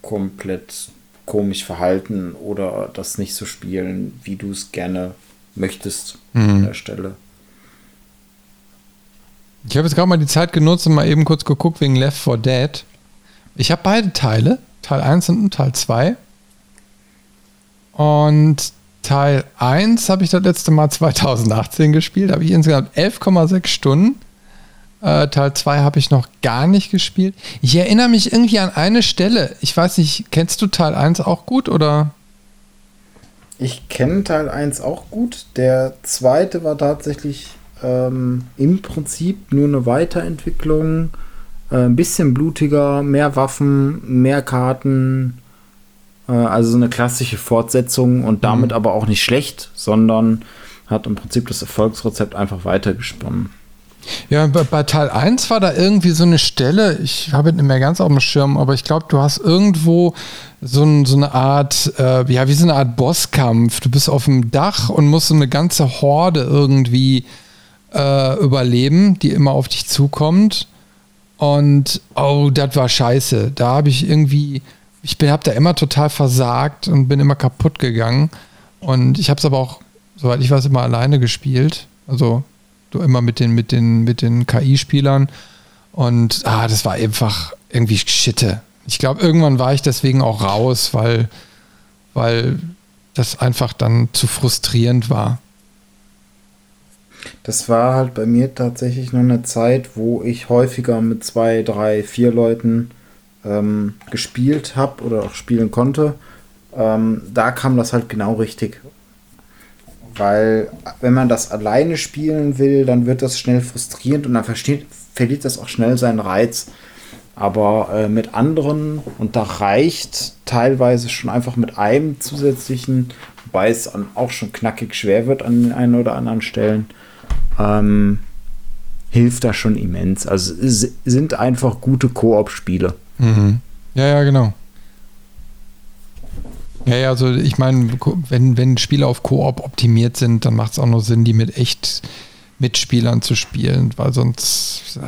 komplett komisch verhalten oder das nicht so spielen, wie du es gerne möchtest mhm. an der Stelle. Ich habe jetzt gerade mal die Zeit genutzt und mal eben kurz geguckt wegen Left 4 Dead. Ich habe beide Teile, Teil 1 und Teil 2. Und Teil 1 habe ich das letzte Mal 2018 gespielt, habe ich insgesamt 11,6 Stunden. Äh, Teil 2 habe ich noch gar nicht gespielt. Ich erinnere mich irgendwie an eine Stelle. Ich weiß nicht, kennst du Teil 1 auch gut oder? Ich kenne Teil 1 auch gut. Der zweite war tatsächlich ähm, im Prinzip nur eine Weiterentwicklung. Äh, ein bisschen blutiger, mehr Waffen, mehr Karten. Äh, also so eine klassische Fortsetzung und damit mhm. aber auch nicht schlecht, sondern hat im Prinzip das Erfolgsrezept einfach weitergesponnen. Ja, bei, bei, Teil 1 war da irgendwie so eine Stelle, ich habe nicht mehr ganz auf dem Schirm, aber ich glaube, du hast irgendwo so, ein, so eine Art, äh, ja, wie so eine Art Bosskampf. Du bist auf dem Dach und musst so eine ganze Horde irgendwie äh, überleben, die immer auf dich zukommt. Und oh, das war scheiße. Da habe ich irgendwie, ich habe da immer total versagt und bin immer kaputt gegangen. Und ich habe es aber auch, soweit ich weiß, immer alleine gespielt. Also du immer mit den, mit den, mit den KI-Spielern. Und ah, das war einfach irgendwie Schitte. Ich glaube, irgendwann war ich deswegen auch raus, weil, weil das einfach dann zu frustrierend war. Das war halt bei mir tatsächlich noch eine Zeit, wo ich häufiger mit zwei, drei, vier Leuten ähm, gespielt habe oder auch spielen konnte. Ähm, da kam das halt genau richtig. Weil wenn man das alleine spielen will, dann wird das schnell frustrierend und dann versteht, verliert das auch schnell seinen Reiz. Aber äh, mit anderen, und da reicht teilweise schon einfach mit einem zusätzlichen, wobei es auch schon knackig schwer wird an den einen oder anderen Stellen, ähm, hilft das schon immens. Also sind einfach gute Koop-Spiele. Mhm. Ja, ja, genau. Ja, ja, also ich meine, wenn, wenn Spiele auf Koop optimiert sind, dann macht es auch nur Sinn, die mit echt Mitspielern zu spielen, weil sonst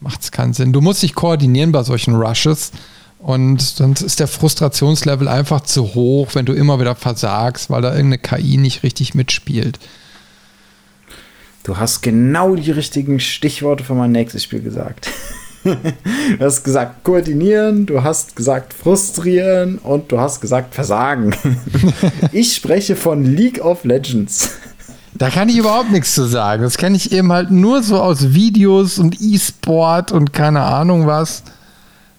macht es keinen Sinn. Du musst dich koordinieren bei solchen Rushes und sonst ist der Frustrationslevel einfach zu hoch, wenn du immer wieder versagst, weil da irgendeine KI nicht richtig mitspielt. Du hast genau die richtigen Stichworte für mein nächstes Spiel gesagt. du hast gesagt koordinieren, du hast gesagt frustrieren und du hast gesagt versagen. ich spreche von League of Legends. Da kann ich überhaupt nichts zu sagen. Das kenne ich eben halt nur so aus Videos und E-Sport und keine Ahnung was.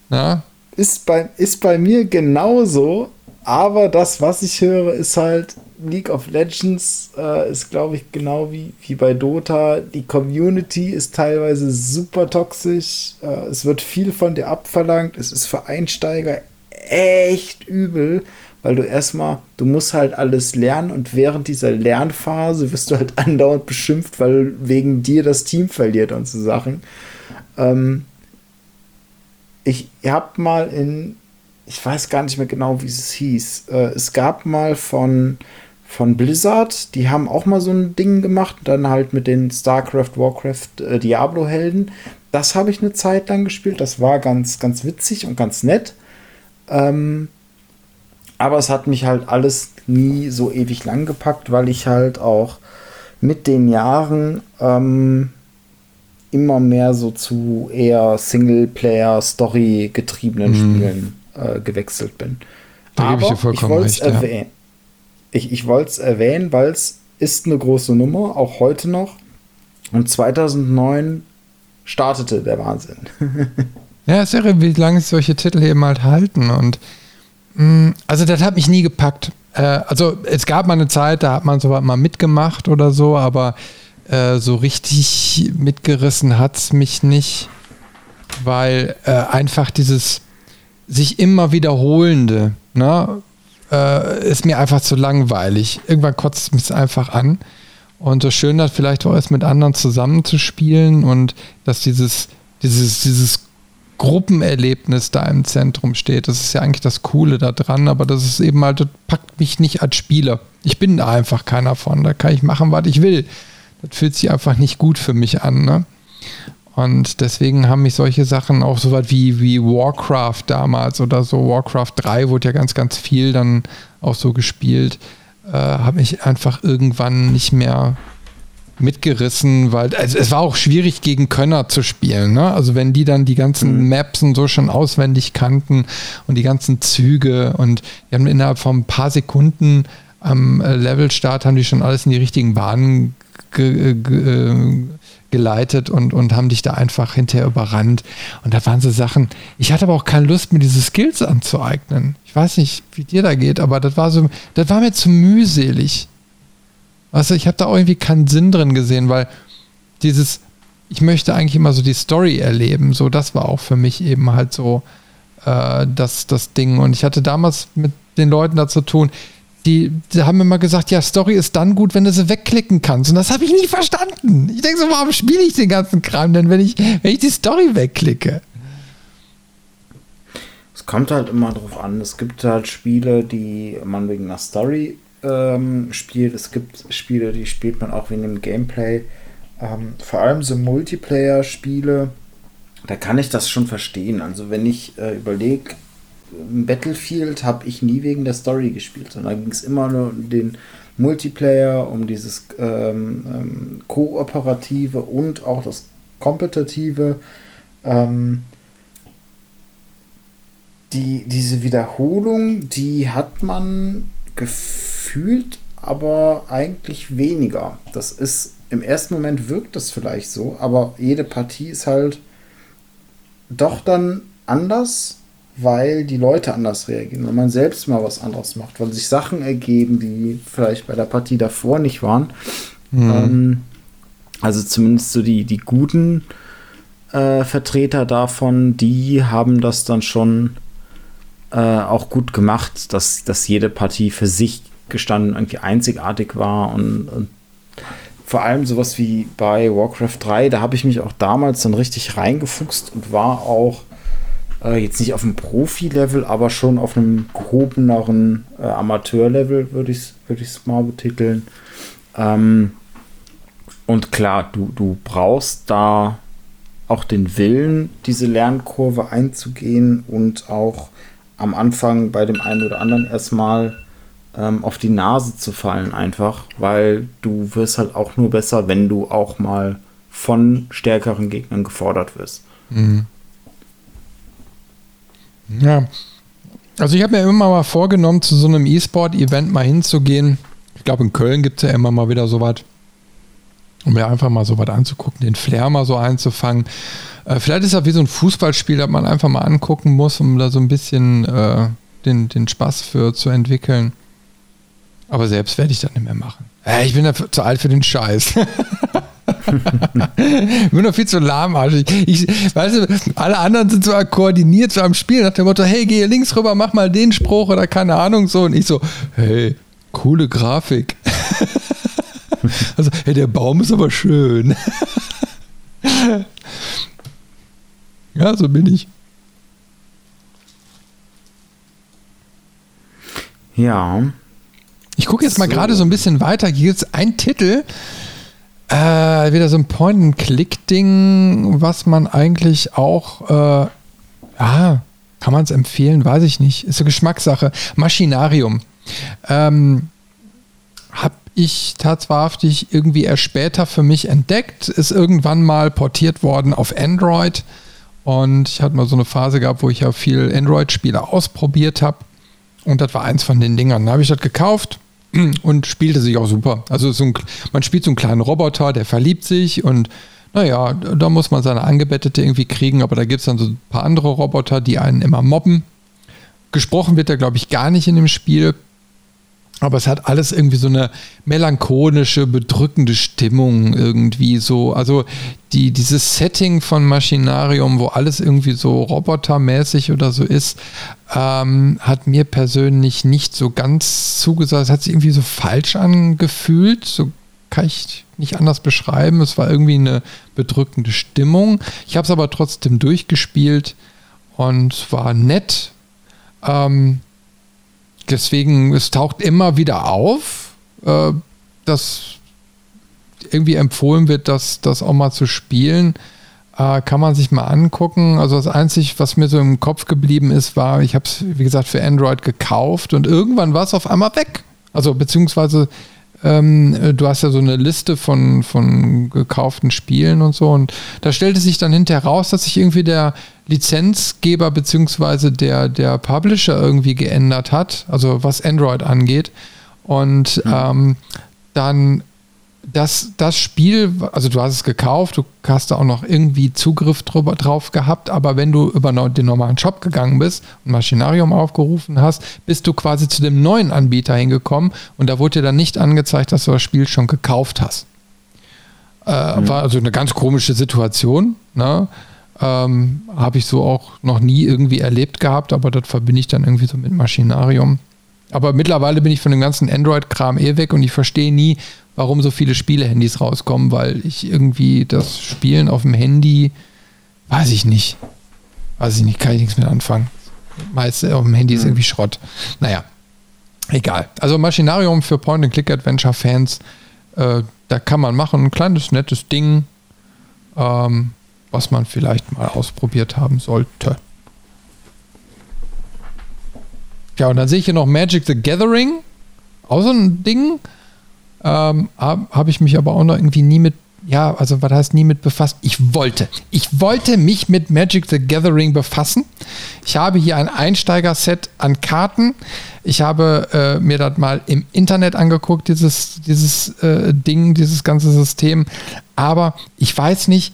Na? Ist, bei, ist bei mir genauso, aber das, was ich höre, ist halt, League of Legends äh, ist, glaube ich, genau wie, wie bei Dota. Die Community ist teilweise super toxisch. Äh, es wird viel von dir abverlangt. Es ist für Einsteiger echt übel, weil du erstmal, du musst halt alles lernen und während dieser Lernphase wirst du halt andauernd beschimpft, weil wegen dir das Team verliert und so Sachen. Ähm, ich habe mal in, ich weiß gar nicht mehr genau, wie es hieß. Äh, es gab mal von von Blizzard. Die haben auch mal so ein Ding gemacht, dann halt mit den StarCraft, Warcraft, äh, Diablo-Helden. Das habe ich eine Zeit lang gespielt. Das war ganz, ganz witzig und ganz nett. Ähm, aber es hat mich halt alles nie so ewig lang gepackt, weil ich halt auch mit den Jahren ähm, immer mehr so zu eher Singleplayer, Story getriebenen mhm. Spielen äh, gewechselt bin. Da Aber ich, ich wollte es erwähnen. Ich, ich wollte es erwähnen, weil es ist eine große Nummer, auch heute noch. Und 2009 startete der Wahnsinn. ja, ist irre, wie lange solche Titel eben halt halten. Und mh, mm, also das hat mich nie gepackt. Äh, also es gab mal eine Zeit, da hat man so mal mitgemacht oder so, aber äh, so richtig mitgerissen hat es mich nicht, weil äh, einfach dieses sich immer wiederholende, ne? äh, ist mir einfach zu langweilig. Irgendwann kotzt es mich einfach an. Und so schön das vielleicht auch ist, mit anderen zusammenzuspielen und dass dieses, dieses, dieses Gruppenerlebnis da im Zentrum steht. Das ist ja eigentlich das Coole da dran, aber das ist eben halt, das packt mich nicht als Spieler. Ich bin da einfach keiner von. Da kann ich machen, was ich will. Das fühlt sich einfach nicht gut für mich an. Ne? Und deswegen haben mich solche Sachen auch so was wie, wie Warcraft damals oder so, Warcraft 3 wurde ja ganz, ganz viel dann auch so gespielt, äh, habe ich einfach irgendwann nicht mehr mitgerissen, weil also es war auch schwierig gegen Könner zu spielen. Ne? Also wenn die dann die ganzen mhm. Maps und so schon auswendig kannten und die ganzen Züge und die haben innerhalb von ein paar Sekunden am äh, Levelstart haben die schon alles in die richtigen Bahnen ge, ge, äh, geleitet und, und haben dich da einfach hinterher überrannt. Und da waren so Sachen. Ich hatte aber auch keine Lust, mir diese Skills anzueignen. Ich weiß nicht, wie dir da geht, aber das war so, das war mir zu mühselig. Weißt ich habe da irgendwie keinen Sinn drin gesehen, weil dieses, ich möchte eigentlich immer so die Story erleben. So, das war auch für mich eben halt so äh, das, das Ding. Und ich hatte damals mit den Leuten da zu tun, die, die, haben immer gesagt, ja, Story ist dann gut, wenn du sie wegklicken kannst. Und das habe ich nie verstanden. Ich denke so, warum spiele ich den ganzen Kram denn, wenn ich, wenn ich die Story wegklicke? Es kommt halt immer drauf an. Es gibt halt Spiele, die man wegen einer Story ähm, spielt. Es gibt Spiele, die spielt man auch wegen dem Gameplay. Ähm, vor allem so Multiplayer-Spiele, da kann ich das schon verstehen. Also wenn ich äh, überlege, Battlefield habe ich nie wegen der Story gespielt, sondern ging es immer nur um den Multiplayer, um dieses ähm, ähm, Kooperative und auch das Kompetitive. Ähm, die, diese Wiederholung, die hat man gefühlt, aber eigentlich weniger. Das ist im ersten Moment wirkt das vielleicht so, aber jede Partie ist halt doch dann anders, weil die Leute anders reagieren, wenn man selbst mal was anderes macht, weil sich Sachen ergeben, die vielleicht bei der Partie davor nicht waren. Mhm. Ähm, also zumindest so die, die guten äh, Vertreter davon, die haben das dann schon äh, auch gut gemacht, dass, dass jede Partie für sich gestanden irgendwie einzigartig war und, und vor allem sowas wie bei Warcraft 3, da habe ich mich auch damals dann richtig reingefuchst und war auch äh, jetzt nicht auf dem Profi-Level, aber schon auf einem gehobeneren äh, Amateur-Level, würde ich es würd mal betiteln. Ähm, und klar, du, du brauchst da auch den Willen, diese Lernkurve einzugehen und auch am Anfang bei dem einen oder anderen erstmal ähm, auf die Nase zu fallen, einfach, weil du wirst halt auch nur besser, wenn du auch mal von stärkeren Gegnern gefordert wirst. Mhm. Ja. Also ich habe mir immer mal vorgenommen, zu so einem E-Sport-Event mal hinzugehen. Ich glaube, in Köln gibt es ja immer mal wieder sowas. Um mir einfach mal sowas anzugucken, den Flair mal so einzufangen. Äh, vielleicht ist das wie so ein Fußballspiel, das man einfach mal angucken muss, um da so ein bisschen äh, den, den Spaß für zu entwickeln. Aber selbst werde ich das nicht mehr machen. Äh, ich bin ja zu alt für den Scheiß. ich bin doch viel zu lahmarschig. Ich, weißt du, alle anderen sind so koordiniert so am Spiel nach dem Motto, hey, geh links rüber, mach mal den Spruch oder keine Ahnung so. Und ich so, hey, coole Grafik. also, hey, der Baum ist aber schön. ja, so bin ich. Ja. Ich gucke jetzt mal gerade so ein bisschen weiter. Hier ist ein Titel, äh, wieder so ein Point-and-Click-Ding, was man eigentlich auch, äh, ja, kann man es empfehlen, weiß ich nicht. Ist eine Geschmackssache. Maschinarium. Ähm, hab ich tatsächlich irgendwie erst später für mich entdeckt, ist irgendwann mal portiert worden auf Android. Und ich hatte mal so eine Phase gehabt, wo ich ja viel Android-Spiele ausprobiert habe. Und das war eins von den Dingern. Da habe ich das gekauft, und spielte sich auch super. Also so ein, man spielt so einen kleinen Roboter, der verliebt sich und naja, da muss man seine Angebettete irgendwie kriegen, aber da gibt es dann so ein paar andere Roboter, die einen immer mobben. Gesprochen wird da, glaube ich, gar nicht in dem Spiel. Aber es hat alles irgendwie so eine melancholische, bedrückende Stimmung irgendwie so. Also die, dieses Setting von Maschinarium, wo alles irgendwie so robotermäßig oder so ist, ähm, hat mir persönlich nicht so ganz zugesagt. Es hat sich irgendwie so falsch angefühlt. So kann ich nicht anders beschreiben. Es war irgendwie eine bedrückende Stimmung. Ich habe es aber trotzdem durchgespielt und war nett. Ähm, deswegen, es taucht immer wieder auf, äh, dass irgendwie empfohlen wird, das, das auch mal zu spielen. Äh, kann man sich mal angucken. Also das Einzige, was mir so im Kopf geblieben ist, war, ich habe es, wie gesagt, für Android gekauft und irgendwann war es auf einmal weg. Also beziehungsweise ähm, du hast ja so eine Liste von, von gekauften Spielen und so und da stellte sich dann hinterher raus, dass sich irgendwie der Lizenzgeber beziehungsweise der, der Publisher irgendwie geändert hat, also was Android angeht. Und mhm. ähm, dann das, das Spiel, also du hast es gekauft, du hast da auch noch irgendwie Zugriff drüber, drauf gehabt, aber wenn du über den normalen Shop gegangen bist und Maschinarium aufgerufen hast, bist du quasi zu dem neuen Anbieter hingekommen und da wurde dir dann nicht angezeigt, dass du das Spiel schon gekauft hast. Äh, mhm. War also eine ganz komische Situation. Ne? Ähm, Habe ich so auch noch nie irgendwie erlebt gehabt, aber das verbinde ich dann irgendwie so mit Maschinarium. Aber mittlerweile bin ich von dem ganzen Android-Kram eh weg und ich verstehe nie, warum so viele Spiele-Handys rauskommen, weil ich irgendwie das Spielen auf dem Handy, weiß ich nicht. Weiß ich nicht, kann ich nichts mit anfangen. Meist auf dem Handy ist mhm. irgendwie Schrott. Naja, egal. Also Maschinarium für Point-and-Click-Adventure-Fans, äh, da kann man machen. Ein kleines, nettes Ding. Ähm, was man vielleicht mal ausprobiert haben sollte. Ja, und dann sehe ich hier noch Magic the Gathering. Auch so ein Ding. Ähm, Habe hab ich mich aber auch noch irgendwie nie mit, ja, also was heißt nie mit befasst? Ich wollte. Ich wollte mich mit Magic the Gathering befassen. Ich habe hier ein Einsteiger-Set an Karten. Ich habe äh, mir das mal im Internet angeguckt, dieses, dieses äh, Ding, dieses ganze System. Aber ich weiß nicht,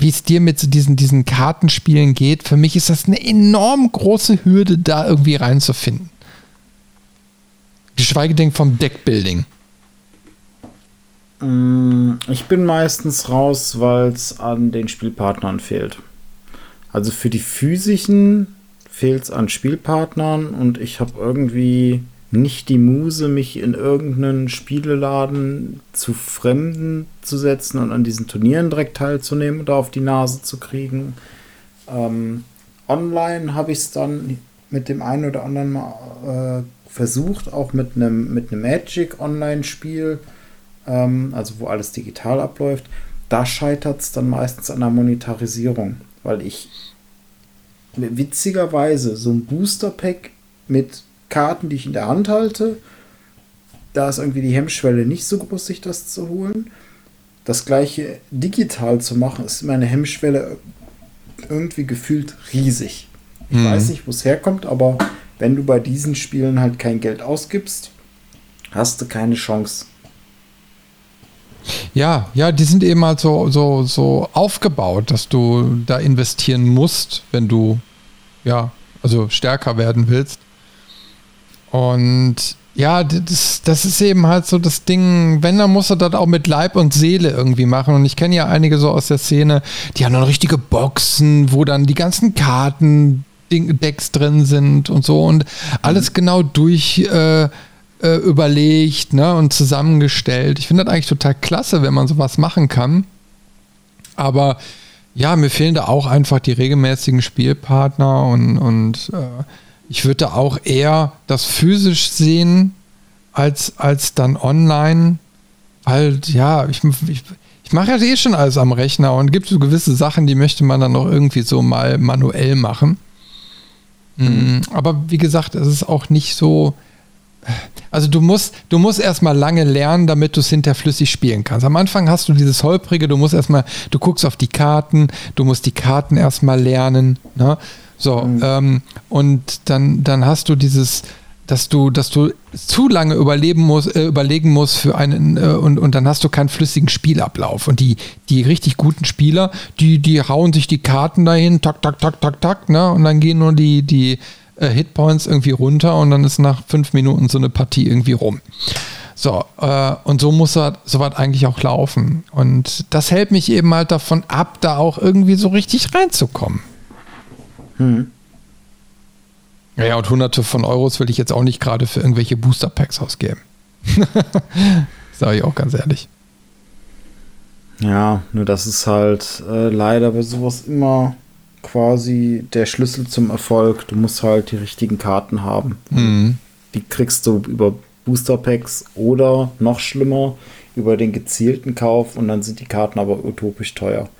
wie es dir mit diesen, diesen Kartenspielen geht. Für mich ist das eine enorm große Hürde, da irgendwie reinzufinden. Geschweige denn vom Deckbuilding. Mm, ich bin meistens raus, weil es an den Spielpartnern fehlt. Also für die physischen fehlt es an Spielpartnern und ich habe irgendwie nicht die Muse, mich in irgendeinen Spieleladen zu Fremden zu setzen und an diesen Turnieren direkt teilzunehmen oder auf die Nase zu kriegen. Ähm, online habe ich es dann mit dem einen oder anderen mal äh, versucht, auch mit einem mit Magic Online-Spiel, ähm, also wo alles digital abläuft. Da scheitert es dann meistens an der Monetarisierung, weil ich witzigerweise so ein Booster-Pack mit Karten, die ich in der Hand halte. Da ist irgendwie die Hemmschwelle nicht so groß, sich das zu holen. Das gleiche digital zu machen, ist meine Hemmschwelle irgendwie gefühlt riesig. Ich mhm. weiß nicht, wo es herkommt, aber wenn du bei diesen Spielen halt kein Geld ausgibst, hast du keine Chance. Ja, ja, die sind eben halt so, so, so aufgebaut, dass du da investieren musst, wenn du ja, also stärker werden willst. Und ja, das, das ist eben halt so das Ding, wenn, dann muss er das auch mit Leib und Seele irgendwie machen. Und ich kenne ja einige so aus der Szene, die haben dann richtige Boxen, wo dann die ganzen Karten, Decks drin sind und so und alles mhm. genau durch äh, äh, überlegt ne, und zusammengestellt. Ich finde das eigentlich total klasse, wenn man sowas machen kann. Aber ja, mir fehlen da auch einfach die regelmäßigen Spielpartner und, und äh, ich würde auch eher das physisch sehen als, als dann online. Weil, ja, ich, ich, ich mache ja eh schon alles am Rechner und gibt so gewisse Sachen, die möchte man dann noch irgendwie so mal manuell machen. Mhm. Aber wie gesagt, es ist auch nicht so. Also du musst, du musst erstmal lange lernen, damit du es hinter flüssig spielen kannst. Am Anfang hast du dieses Holprige, du musst erstmal, du guckst auf die Karten, du musst die Karten erstmal lernen. Ne? So, mhm. ähm, und dann, dann hast du dieses, dass du, dass du zu lange überleben musst, äh, überlegen musst für einen äh, und, und dann hast du keinen flüssigen Spielablauf. Und die, die richtig guten Spieler, die, die hauen sich die Karten dahin, tak, tak, tak, tak, tak, ne? Und dann gehen nur die, die äh, Hitpoints irgendwie runter und dann ist nach fünf Minuten so eine Partie irgendwie rum. So, äh, und so muss er soweit eigentlich auch laufen. Und das hält mich eben halt davon ab, da auch irgendwie so richtig reinzukommen. Hm. Ja, und hunderte von Euros will ich jetzt auch nicht gerade für irgendwelche Booster Packs ausgeben. Sage ich auch ganz ehrlich. Ja, nur das ist halt äh, leider bei sowas immer quasi der Schlüssel zum Erfolg. Du musst halt die richtigen Karten haben. Mhm. Die kriegst du über Booster Packs oder noch schlimmer über den gezielten Kauf und dann sind die Karten aber utopisch teuer.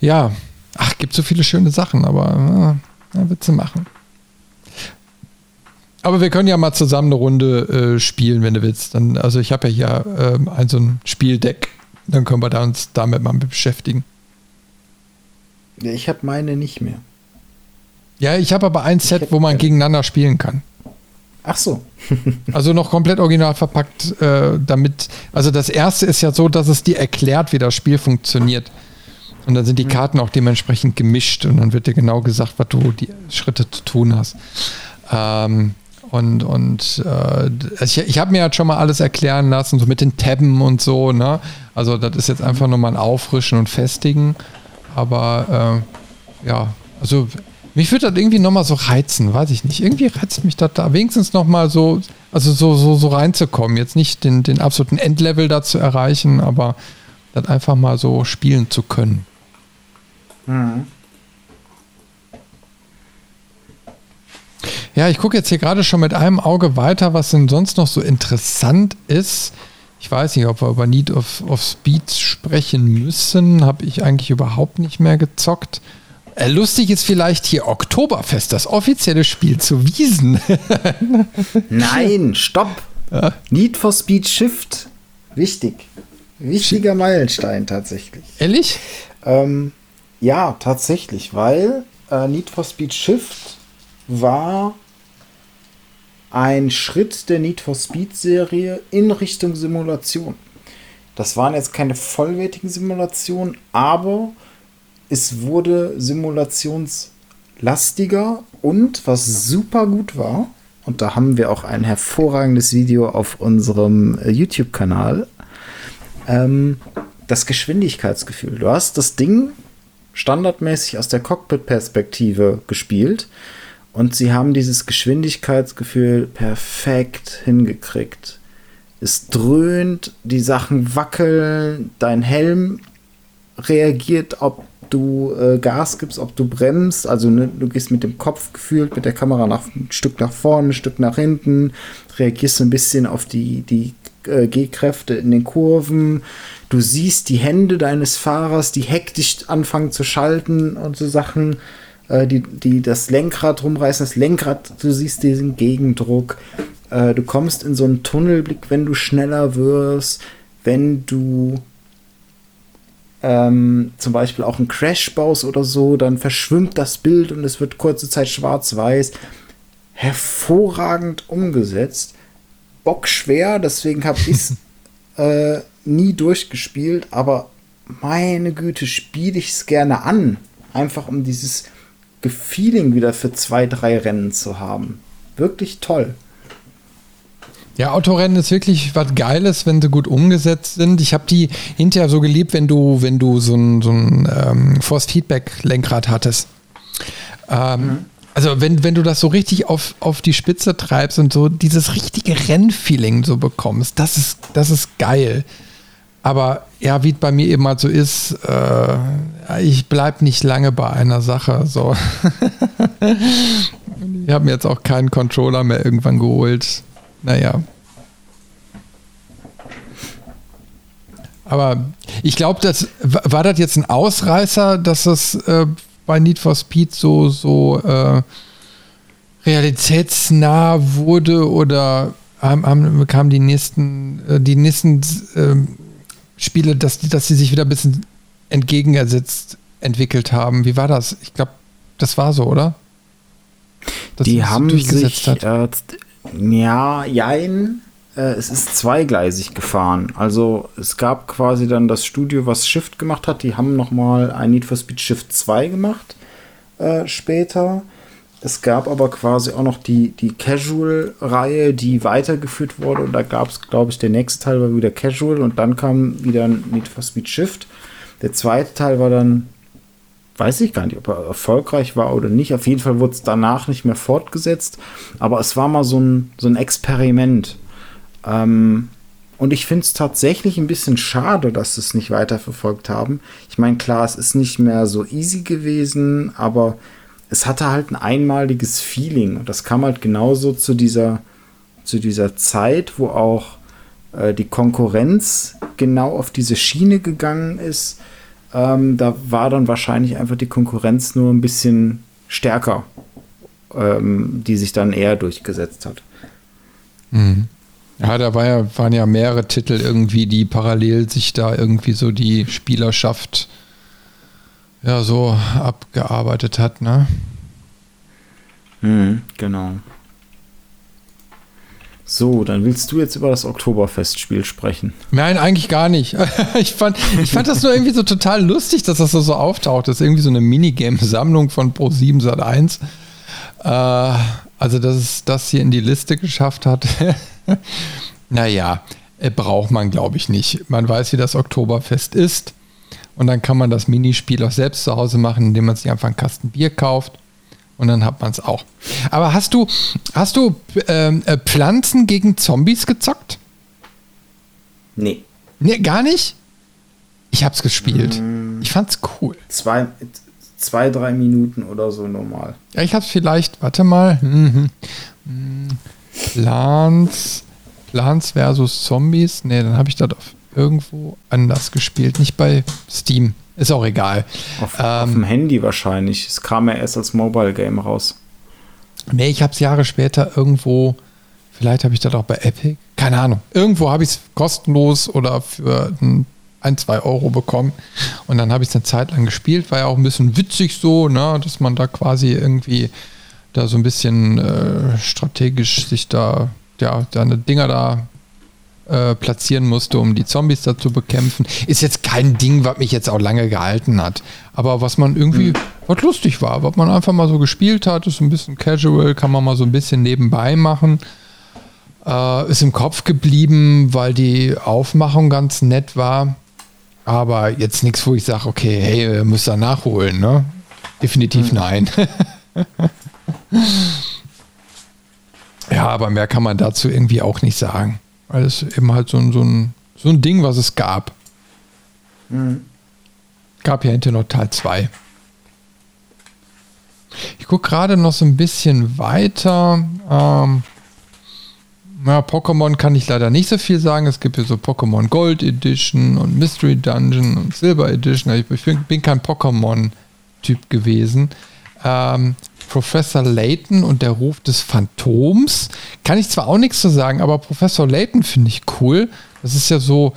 Ja, ach, gibt so viele schöne Sachen, aber äh, Witze machen. Aber wir können ja mal zusammen eine Runde äh, spielen, wenn du willst. Dann, also ich habe ja hier äh, ein so ein Spieldeck. Dann können wir da uns damit mal beschäftigen. Ja, ich habe meine nicht mehr. Ja, ich habe aber ein Set, wo man gegeneinander spielen kann. Ach so. also noch komplett original verpackt, äh, damit. Also das erste ist ja so, dass es dir erklärt, wie das Spiel funktioniert. Und dann sind die mhm. Karten auch dementsprechend gemischt und dann wird dir genau gesagt, was du die Schritte zu tun hast. Ähm, und, und äh, ich, ich habe mir halt schon mal alles erklären lassen, so mit den Tabben und so, ne? Also das ist jetzt einfach nur mal ein Auffrischen und Festigen. Aber äh, ja, also mich würde das irgendwie nochmal so reizen, weiß ich nicht. Irgendwie reizt mich das da wenigstens nochmal so, also so, so, so reinzukommen. Jetzt nicht den, den absoluten Endlevel da zu erreichen, aber das einfach mal so spielen zu können. Mhm. Ja, ich gucke jetzt hier gerade schon mit einem Auge weiter, was denn sonst noch so interessant ist. Ich weiß nicht, ob wir über Need of, of Speed sprechen müssen. Habe ich eigentlich überhaupt nicht mehr gezockt. Äh, lustig ist vielleicht hier Oktoberfest, das offizielle Spiel zu Wiesen. Nein, stopp! Ja. Need for Speed Shift. Wichtig. Wichtiger Meilenstein tatsächlich. Ehrlich? Ähm, ja, tatsächlich, weil äh, Need for Speed Shift war ein Schritt der Need for Speed-Serie in Richtung Simulation. Das waren jetzt keine vollwertigen Simulationen, aber es wurde simulationslastiger und was super gut war, und da haben wir auch ein hervorragendes Video auf unserem äh, YouTube-Kanal, ähm, das Geschwindigkeitsgefühl. Du hast das Ding standardmäßig aus der Cockpit-Perspektive gespielt und sie haben dieses Geschwindigkeitsgefühl perfekt hingekriegt. Es dröhnt, die Sachen wackeln, dein Helm reagiert, ob du äh, Gas gibst, ob du bremst. Also ne, du gehst mit dem Kopf gefühlt, mit der Kamera nach, ein Stück nach vorne, ein Stück nach hinten, reagierst so ein bisschen auf die, die äh, G-Kräfte in den Kurven. Du siehst die Hände deines Fahrers, die hektisch anfangen zu schalten und so Sachen äh, die, die das Lenkrad rumreißen. Das Lenkrad, du siehst diesen Gegendruck. Äh, du kommst in so einen Tunnelblick, wenn du schneller wirst, wenn du ähm, zum Beispiel auch einen Crash baust oder so, dann verschwimmt das Bild und es wird kurze Zeit schwarz-weiß. Hervorragend umgesetzt. Bock schwer, deswegen habe ich es äh, nie durchgespielt, aber meine Güte, spiele ich es gerne an. Einfach um dieses Feeling wieder für zwei, drei Rennen zu haben. Wirklich toll. Ja, Autorennen ist wirklich was Geiles, wenn sie gut umgesetzt sind. Ich habe die hinterher so geliebt, wenn du, wenn du so ein, so ein ähm, Force-Feedback-Lenkrad hattest. Ähm, mhm. Also wenn, wenn du das so richtig auf, auf die Spitze treibst und so dieses richtige Rennfeeling so bekommst, das ist, das ist geil. Aber ja, wie es bei mir eben halt so ist, äh, ich bleibe nicht lange bei einer Sache. So. ich habe mir jetzt auch keinen Controller mehr irgendwann geholt. Naja. Aber ich glaube, das war das jetzt ein Ausreißer, dass es äh, bei Need for Speed so, so äh, realitätsnah wurde oder haben, haben, kamen die nächsten, äh, die nächsten ähm, Spiele, dass dass die sich wieder ein bisschen entgegengesetzt entwickelt haben. Wie war das? Ich glaube, das war so, oder? Dass die haben sich, äh, ja, jein, äh, es ist zweigleisig gefahren. Also es gab quasi dann das Studio, was Shift gemacht hat. Die haben nochmal ein Need for Speed Shift 2 gemacht. äh, später. Es gab aber quasi auch noch die, die Casual-Reihe, die weitergeführt wurde. Und da gab es, glaube ich, der nächste Teil war wieder Casual und dann kam wieder ein Need for Speed Shift. Der zweite Teil war dann, weiß ich gar nicht, ob er erfolgreich war oder nicht. Auf jeden Fall wurde es danach nicht mehr fortgesetzt. Aber es war mal so ein, so ein Experiment. Ähm, und ich finde es tatsächlich ein bisschen schade, dass sie es nicht weiterverfolgt haben. Ich meine, klar, es ist nicht mehr so easy gewesen, aber es hatte halt ein einmaliges Feeling. Und das kam halt genauso zu dieser, zu dieser Zeit, wo auch äh, die Konkurrenz genau auf diese Schiene gegangen ist. Ähm, da war dann wahrscheinlich einfach die Konkurrenz nur ein bisschen stärker, ähm, die sich dann eher durchgesetzt hat. Mhm. Ja, da war ja, waren ja mehrere Titel irgendwie, die parallel sich da irgendwie so die Spielerschaft ja so abgearbeitet hat, ne? Mhm, genau. So, dann willst du jetzt über das Oktoberfestspiel sprechen. Nein, eigentlich gar nicht. Ich fand, ich fand das nur irgendwie so total lustig, dass das so auftaucht. Das ist irgendwie so eine Minigame-Sammlung von Pro7 Sat 1. Äh, also, dass es das hier in die Liste geschafft hat. naja, äh, braucht man, glaube ich, nicht. Man weiß, wie das Oktoberfest ist. Und dann kann man das Minispiel auch selbst zu Hause machen, indem man sich einfach einen Kasten Bier kauft. Und dann hat man es auch. Aber hast du, hast du ähm, äh, Pflanzen gegen Zombies gezockt? Nee. Nee, gar nicht? Ich hab's gespielt. Mm, ich fand's cool. Zwei, zwei, drei Minuten oder so normal. Ja, ich hab's vielleicht, warte mal. Mhm. Plants, Plants versus Zombies. Nee, dann habe ich das auf irgendwo anders gespielt. Nicht bei Steam. Ist auch egal. Auf, ähm, auf dem Handy wahrscheinlich. Es kam ja erst als Mobile Game raus. Nee, ich habe es Jahre später irgendwo, vielleicht habe ich das auch bei Epic, keine Ahnung. Irgendwo habe ich es kostenlos oder für ein, ein, zwei Euro bekommen. Und dann habe ich es eine Zeit lang gespielt. War ja auch ein bisschen witzig so, ne, dass man da quasi irgendwie da so ein bisschen äh, strategisch sich da, ja, seine Dinger da äh, platzieren musste, um die Zombies da zu bekämpfen. Ist jetzt kein Ding, was mich jetzt auch lange gehalten hat. Aber was man irgendwie, mhm. was lustig war, was man einfach mal so gespielt hat, ist ein bisschen casual, kann man mal so ein bisschen nebenbei machen. Äh, ist im Kopf geblieben, weil die Aufmachung ganz nett war. Aber jetzt nichts, wo ich sage, okay, hey, müsst ihr nachholen, ne? Definitiv mhm. nein. ja, aber mehr kann man dazu irgendwie auch nicht sagen. Weil es eben halt so, so, ein, so ein Ding, was es gab. Mhm. Gab ja hinterher noch Teil 2. Ich gucke gerade noch so ein bisschen weiter. Ähm, ja, Pokémon kann ich leider nicht so viel sagen. Es gibt hier so Pokémon Gold Edition und Mystery Dungeon und Silver Edition. Ich bin, bin kein Pokémon-Typ gewesen. Ähm, Professor Layton und der Ruf des Phantoms. Kann ich zwar auch nichts zu sagen, aber Professor Layton finde ich cool. Das ist ja so,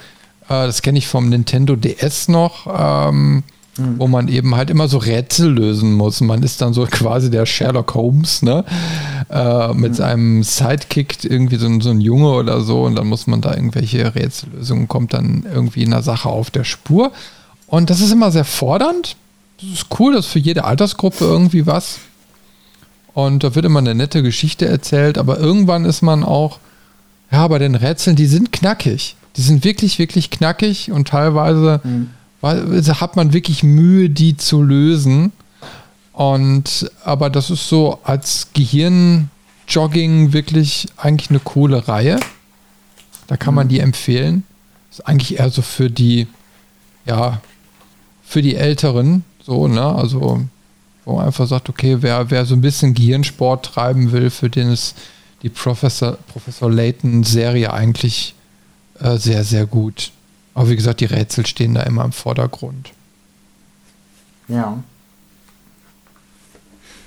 äh, das kenne ich vom Nintendo DS noch, ähm, mhm. wo man eben halt immer so Rätsel lösen muss. Man ist dann so quasi der Sherlock Holmes, ne? Äh, mit mhm. seinem Sidekick, irgendwie so, so ein Junge oder so, und dann muss man da irgendwelche Rätsellösungen, kommt dann irgendwie in der Sache auf der Spur. Und das ist immer sehr fordernd. Das ist cool, das ist für jede Altersgruppe irgendwie was. Und da wird immer eine nette Geschichte erzählt, aber irgendwann ist man auch, ja, bei den Rätseln, die sind knackig. Die sind wirklich, wirklich knackig und teilweise mhm. hat man wirklich Mühe, die zu lösen. Und aber das ist so als Gehirnjogging wirklich eigentlich eine coole Reihe. Da kann man mhm. die empfehlen. Ist eigentlich eher so für die, ja, für die Älteren, so, ne? Also wo man einfach sagt, okay, wer, wer so ein bisschen Gehirnsport treiben will, für den ist die Professor, Professor Layton-Serie eigentlich äh, sehr, sehr gut. Aber wie gesagt, die Rätsel stehen da immer im Vordergrund. Ja.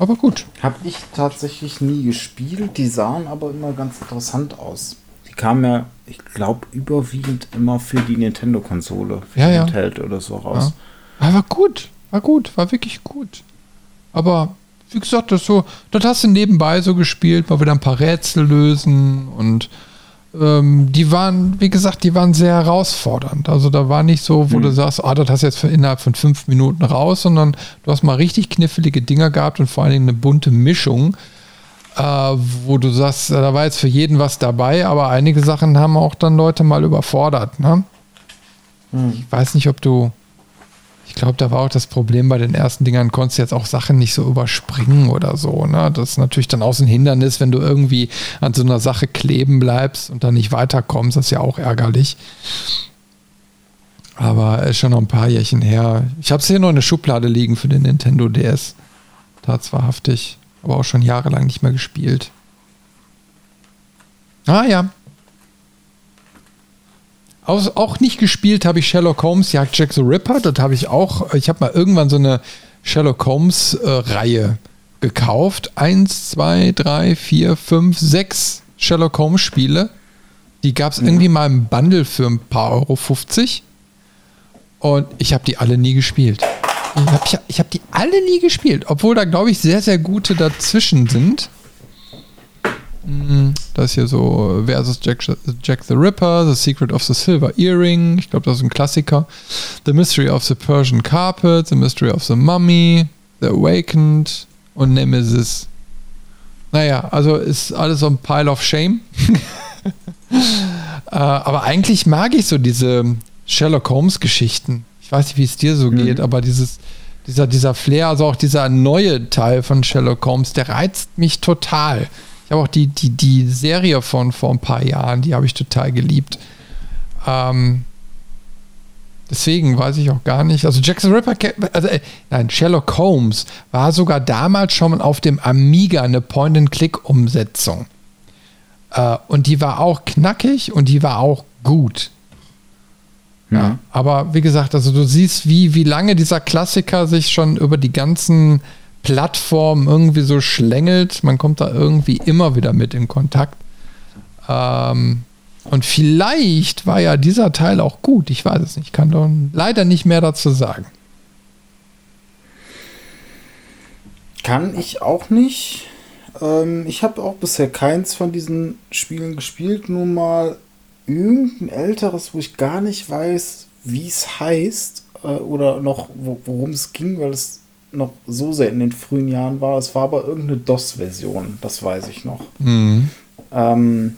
Aber gut. Habe ich tatsächlich nie gespielt. Die sahen aber immer ganz interessant aus. Die kamen ja, ich glaube, überwiegend immer für die Nintendo-Konsole, für ja, ja. Handheld oder so raus. Ja. Aber gut, war gut, war wirklich gut. Aber wie gesagt, das so, das hast du nebenbei so gespielt, mal wieder ein paar Rätsel lösen und ähm, die waren, wie gesagt, die waren sehr herausfordernd. Also da war nicht so, wo mhm. du sagst, ah, das hast du jetzt innerhalb von fünf Minuten raus, sondern du hast mal richtig knifflige Dinger gehabt und vor allen Dingen eine bunte Mischung, äh, wo du sagst, da war jetzt für jeden was dabei, aber einige Sachen haben auch dann Leute mal überfordert. Ne? Mhm. Ich weiß nicht, ob du ich glaube, da war auch das Problem bei den ersten Dingern, konntest du jetzt auch Sachen nicht so überspringen oder so. Ne? Das ist natürlich dann auch so ein Hindernis, wenn du irgendwie an so einer Sache kleben bleibst und dann nicht weiterkommst. Das ist ja auch ärgerlich. Aber ist schon noch ein paar Jährchen her. Ich habe es hier noch in der Schublade liegen für den Nintendo DS. Tatsächlich. Aber auch schon jahrelang nicht mehr gespielt. Ah ja, auch, auch nicht gespielt habe ich Sherlock Holmes Jagd Jack the Ripper. Das habe ich auch. Ich habe mal irgendwann so eine Sherlock Holmes äh, Reihe gekauft. Eins, zwei, drei, vier, fünf, sechs Sherlock Holmes Spiele. Die gab es ja. irgendwie mal im Bundle für ein paar Euro 50. Und ich habe die alle nie gespielt. Ich habe ich hab die alle nie gespielt, obwohl da, glaube ich, sehr, sehr gute dazwischen sind. Mhm. Das ist hier so versus Jack, Jack the Ripper, The Secret of the Silver Earring. Ich glaube, das ist ein Klassiker. The Mystery of the Persian Carpet, The Mystery of the Mummy, The Awakened und Nemesis. Naja, also ist alles so ein Pile of Shame. äh, aber eigentlich mag ich so diese Sherlock Holmes-Geschichten. Ich weiß nicht, wie es dir so mhm. geht, aber dieses, dieser, dieser Flair, also auch dieser neue Teil von Sherlock Holmes, der reizt mich total habe auch die, die, die Serie von vor ein paar Jahren, die habe ich total geliebt. Ähm, deswegen weiß ich auch gar nicht. Also Jackson Ripper, also, äh, nein, Sherlock Holmes war sogar damals schon auf dem Amiga eine Point-and-Click-Umsetzung. Äh, und die war auch knackig und die war auch gut. Ja, aber wie gesagt, also du siehst, wie, wie lange dieser Klassiker sich schon über die ganzen Plattform irgendwie so schlängelt. Man kommt da irgendwie immer wieder mit in Kontakt. Ähm, und vielleicht war ja dieser Teil auch gut. Ich weiß es nicht. Ich kann leider nicht mehr dazu sagen. Kann ich auch nicht. Ähm, ich habe auch bisher keins von diesen Spielen gespielt. Nur mal irgendein älteres, wo ich gar nicht weiß, wie es heißt äh, oder noch worum es ging, weil es noch so sehr in den frühen Jahren war. Es war aber irgendeine DOS-Version, das weiß ich noch. Mhm. Ähm,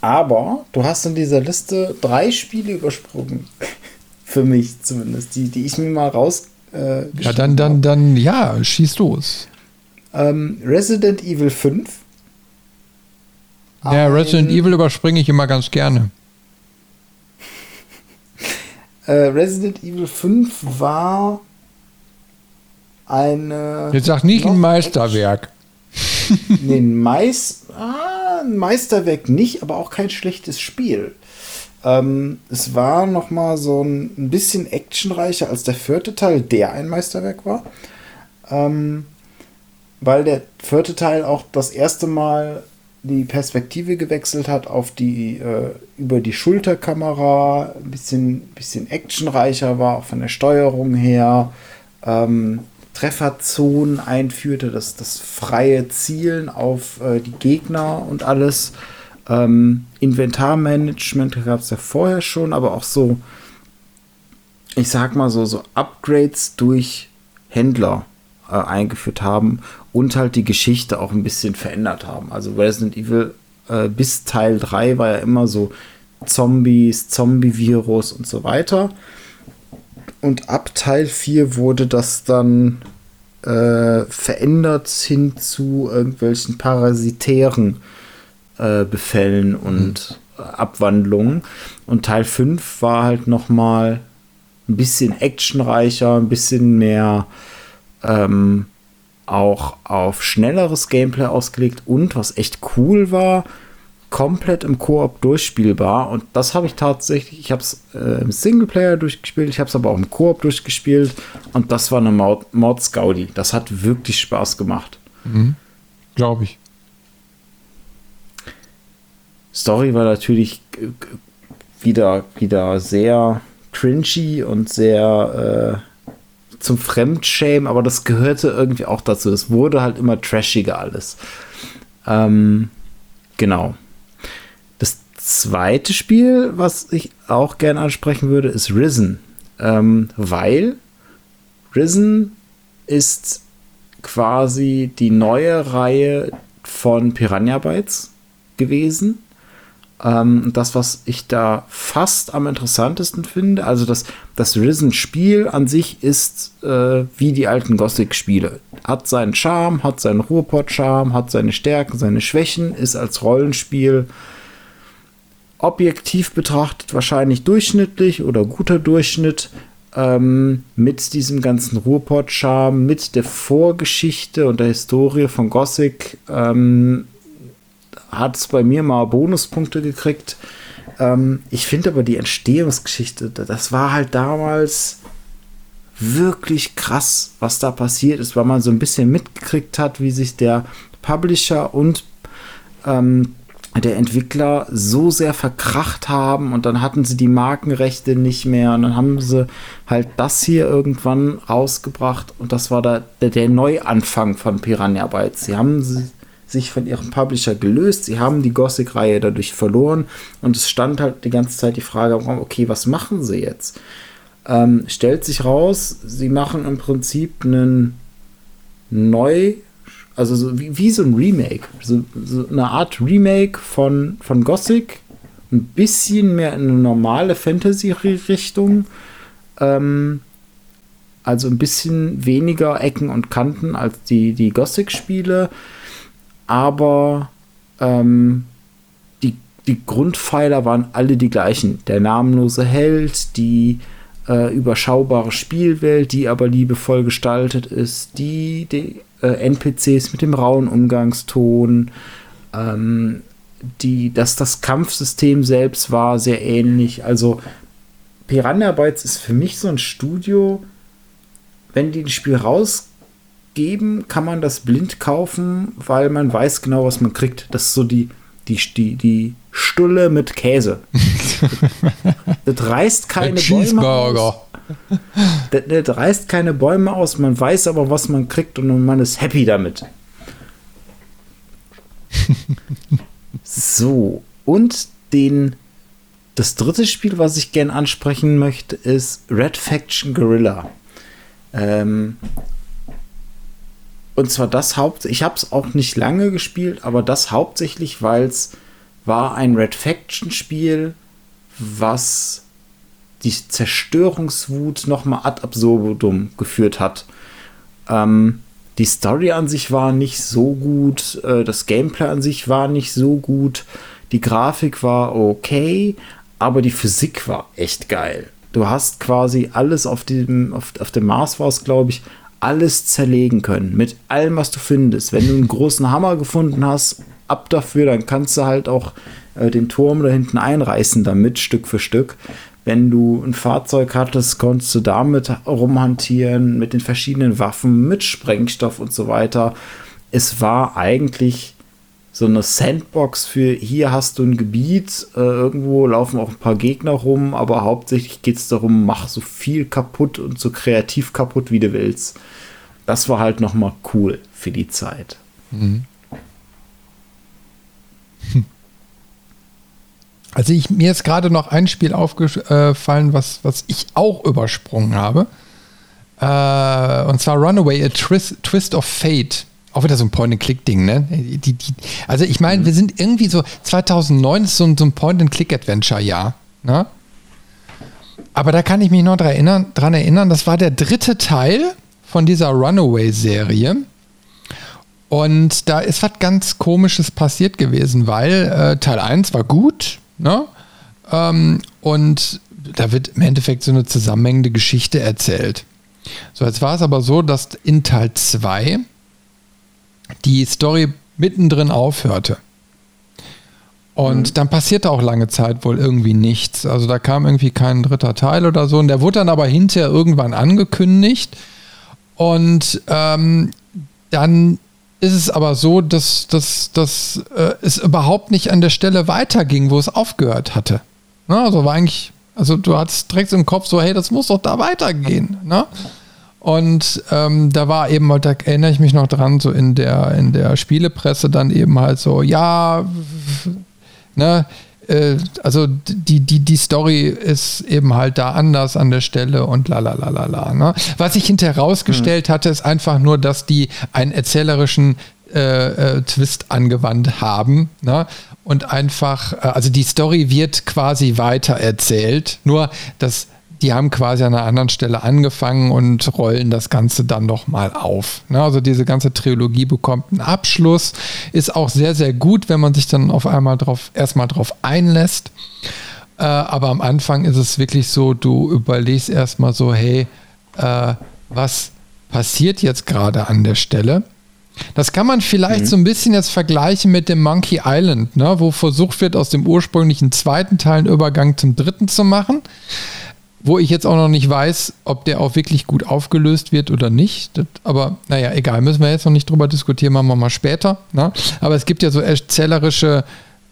aber du hast in dieser Liste drei Spiele übersprungen. Für mich zumindest, die, die ich mir mal raus. Äh, ja, dann, dann, dann, ja, schieß los. Ähm, Resident Evil 5. Ja, Resident Evil überspringe ich immer ganz gerne. äh, Resident Evil 5 war eine. Jetzt sag nicht ein Meisterwerk. nee, ein, Meis ah, ein Meisterwerk nicht, aber auch kein schlechtes Spiel. Ähm, es war noch mal so ein, ein, bisschen actionreicher als der vierte Teil, der ein Meisterwerk war. Ähm, weil der vierte Teil auch das erste Mal die Perspektive gewechselt hat auf die äh, über die Schulterkamera, ein bisschen, bisschen actionreicher war, auch von der Steuerung her. Ähm, Trefferzonen einführte, das, das freie Zielen auf äh, die Gegner und alles. Ähm, Inventarmanagement gab es ja vorher schon, aber auch so, ich sag mal so, so Upgrades durch Händler äh, eingeführt haben und halt die Geschichte auch ein bisschen verändert haben. Also Resident Evil äh, bis Teil 3 war ja immer so Zombies, Zombie-Virus und so weiter. Und ab Teil 4 wurde das dann äh, verändert hin zu irgendwelchen parasitären äh, Befällen und mhm. Abwandlungen. Und Teil 5 war halt noch mal ein bisschen actionreicher, ein bisschen mehr ähm, auch auf schnelleres Gameplay ausgelegt und was echt cool war, komplett im Koop durchspielbar. Und das habe ich tatsächlich, ich habe es äh, im Singleplayer durchgespielt, ich habe es aber auch im Koop durchgespielt. Und das war eine Mord, Mordsgaudi. Das hat wirklich Spaß gemacht. Mhm. Glaube ich. Story war natürlich äh, wieder, wieder sehr cringy und sehr äh, zum Fremdschämen, aber das gehörte irgendwie auch dazu. Es wurde halt immer trashiger alles. Ähm, genau zweite Spiel, was ich auch gerne ansprechen würde, ist Risen. Ähm, weil Risen ist quasi die neue Reihe von Piranha Bytes gewesen. Ähm, das, was ich da fast am interessantesten finde, also das, das Risen-Spiel an sich ist äh, wie die alten Gothic-Spiele. Hat seinen Charme, hat seinen Ruhrpott-Charme, hat seine Stärken, seine Schwächen, ist als Rollenspiel objektiv betrachtet wahrscheinlich durchschnittlich oder guter Durchschnitt, ähm, mit diesem ganzen Ruhrpott-Charme, mit der Vorgeschichte und der Historie von Gothic, ähm, hat es bei mir mal Bonuspunkte gekriegt. Ähm, ich finde aber die Entstehungsgeschichte, das war halt damals wirklich krass, was da passiert ist, weil man so ein bisschen mitgekriegt hat, wie sich der Publisher und ähm, der Entwickler so sehr verkracht haben und dann hatten sie die Markenrechte nicht mehr und dann haben sie halt das hier irgendwann rausgebracht und das war da der, der Neuanfang von Piranha Bytes. Sie haben sich von ihrem Publisher gelöst, sie haben die Gothic-Reihe dadurch verloren und es stand halt die ganze Zeit die Frage, okay, was machen sie jetzt? Ähm, stellt sich raus, sie machen im Prinzip einen neu also so wie, wie so ein Remake. So, so, eine Art Remake von, von Gothic. Ein bisschen mehr in eine normale Fantasy-Richtung. Ähm, also ein bisschen weniger Ecken und Kanten als die, die Gothic-Spiele. Aber ähm, die, die Grundpfeiler waren alle die gleichen. Der namenlose Held, die äh, überschaubare Spielwelt, die aber liebevoll gestaltet ist, die, die äh, NPCs mit dem rauen Umgangston, ähm, die, dass das Kampfsystem selbst war sehr ähnlich. Also Piranha Bytes ist für mich so ein Studio, wenn die ein Spiel rausgeben, kann man das blind kaufen, weil man weiß genau, was man kriegt. Das ist so die, die, die, die Stulle mit Käse. das reißt keine Bäume aus. Das, das reißt keine Bäume aus, man weiß aber, was man kriegt und man ist happy damit. so, und den das dritte Spiel, was ich gerne ansprechen möchte, ist Red Faction Guerrilla. Ähm, und zwar das Haupt, ich habe es auch nicht lange gespielt, aber das hauptsächlich, weil es war ein Red Faction Spiel, was die Zerstörungswut nochmal ad absurdum geführt hat. Ähm, die Story an sich war nicht so gut, äh, das Gameplay an sich war nicht so gut, die Grafik war okay, aber die Physik war echt geil. Du hast quasi alles auf dem, auf, auf dem Mars war es, glaube ich, alles zerlegen können. Mit allem, was du findest. Wenn du einen großen Hammer gefunden hast, ab dafür, dann kannst du halt auch äh, den Turm da hinten einreißen damit, Stück für Stück. Wenn du ein Fahrzeug hattest, konntest du damit rumhantieren, mit den verschiedenen Waffen, mit Sprengstoff und so weiter. Es war eigentlich so eine Sandbox für hier hast du ein Gebiet, äh, irgendwo laufen auch ein paar Gegner rum, aber hauptsächlich geht es darum, mach so viel kaputt und so kreativ kaputt, wie du willst. Das war halt nochmal cool für die Zeit. Mhm. Also ich, mir ist gerade noch ein Spiel aufgefallen, was, was ich auch übersprungen habe. Äh, und zwar Runaway, a Twist, Twist of Fate. Auch wieder so ein Point-and-Click-Ding, ne? Die, die, also ich meine, mhm. wir sind irgendwie so, 2009 ist so ein, so ein Point-and-Click-Adventure-Jahr, ne? Aber da kann ich mich noch dran erinnern, dran erinnern, das war der dritte Teil von dieser Runaway-Serie. Und da ist was ganz Komisches passiert gewesen, weil äh, Teil 1 war gut, Ne? Ähm, und da wird im Endeffekt so eine zusammenhängende Geschichte erzählt. So, jetzt war es aber so, dass in Teil 2 die Story mittendrin aufhörte. Und mhm. dann passierte auch lange Zeit wohl irgendwie nichts. Also da kam irgendwie kein dritter Teil oder so. Und der wurde dann aber hinterher irgendwann angekündigt. Und ähm, dann ist es aber so, dass, dass, dass äh, es überhaupt nicht an der Stelle weiterging, wo es aufgehört hatte. Ne? Also war eigentlich, also du hattest direkt im Kopf so, hey, das muss doch da weitergehen. Ne? Und ähm, da war eben, da erinnere ich mich noch dran, so in der, in der Spielepresse dann eben halt so, ja, ne, äh, also die, die, die Story ist eben halt da anders an der Stelle und la la la la la. Ne? Was sich hinterher rausgestellt mhm. hatte, ist einfach nur, dass die einen erzählerischen äh, äh, Twist angewandt haben. Ne? Und einfach, äh, also die Story wird quasi weiter erzählt, nur das die haben quasi an einer anderen Stelle angefangen und rollen das Ganze dann nochmal auf. Ne? Also diese ganze Trilogie bekommt einen Abschluss, ist auch sehr, sehr gut, wenn man sich dann auf einmal drauf, erstmal drauf einlässt. Äh, aber am Anfang ist es wirklich so, du überlegst erstmal so, hey, äh, was passiert jetzt gerade an der Stelle? Das kann man vielleicht mhm. so ein bisschen jetzt vergleichen mit dem Monkey Island, ne, wo versucht wird, aus dem ursprünglichen zweiten Teil einen Übergang zum dritten zu machen wo ich jetzt auch noch nicht weiß, ob der auch wirklich gut aufgelöst wird oder nicht. Das, aber naja, egal, müssen wir jetzt noch nicht drüber diskutieren, machen wir mal später. Ne? Aber es gibt ja so erzählerische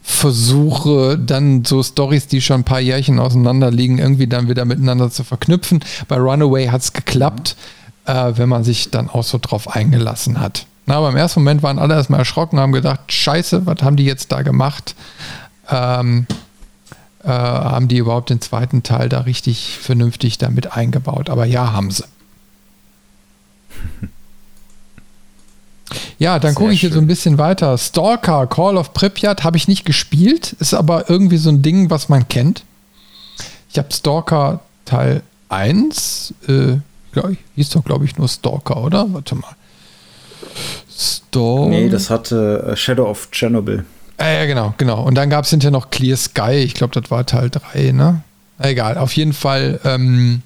Versuche, dann so Stories, die schon ein paar Jährchen auseinander liegen, irgendwie dann wieder miteinander zu verknüpfen. Bei Runaway hat es geklappt, äh, wenn man sich dann auch so drauf eingelassen hat. Na, aber im ersten Moment waren alle erstmal erschrocken, haben gedacht, scheiße, was haben die jetzt da gemacht? Ähm, äh, haben die überhaupt den zweiten Teil da richtig vernünftig damit eingebaut. Aber ja, haben sie. Ja, dann gucke ich hier so ein bisschen weiter. Stalker, Call of Pripyat habe ich nicht gespielt, ist aber irgendwie so ein Ding, was man kennt. Ich habe Stalker Teil 1, äh, glaub, hieß doch, glaube ich, nur Stalker, oder? Warte mal. Stalker. Nee, das hatte äh, Shadow of Chernobyl. Ja, ja, genau, genau. Und dann gab es hinterher noch Clear Sky. Ich glaube, das war Teil 3, ne? Egal, auf jeden Fall ähm,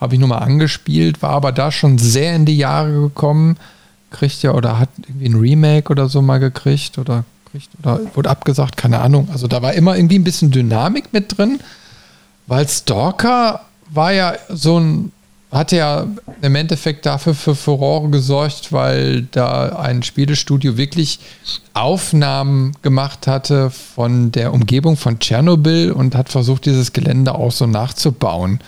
habe ich nur mal angespielt, war aber da schon sehr in die Jahre gekommen. Kriegt ja oder hat irgendwie ein Remake oder so mal gekriegt oder kriegt oder wurde abgesagt, keine Ahnung. Also da war immer irgendwie ein bisschen Dynamik mit drin, weil Stalker war ja so ein hat ja im Endeffekt dafür für Furore gesorgt, weil da ein Spielestudio wirklich Aufnahmen gemacht hatte von der Umgebung von Tschernobyl und hat versucht, dieses Gelände auch so nachzubauen.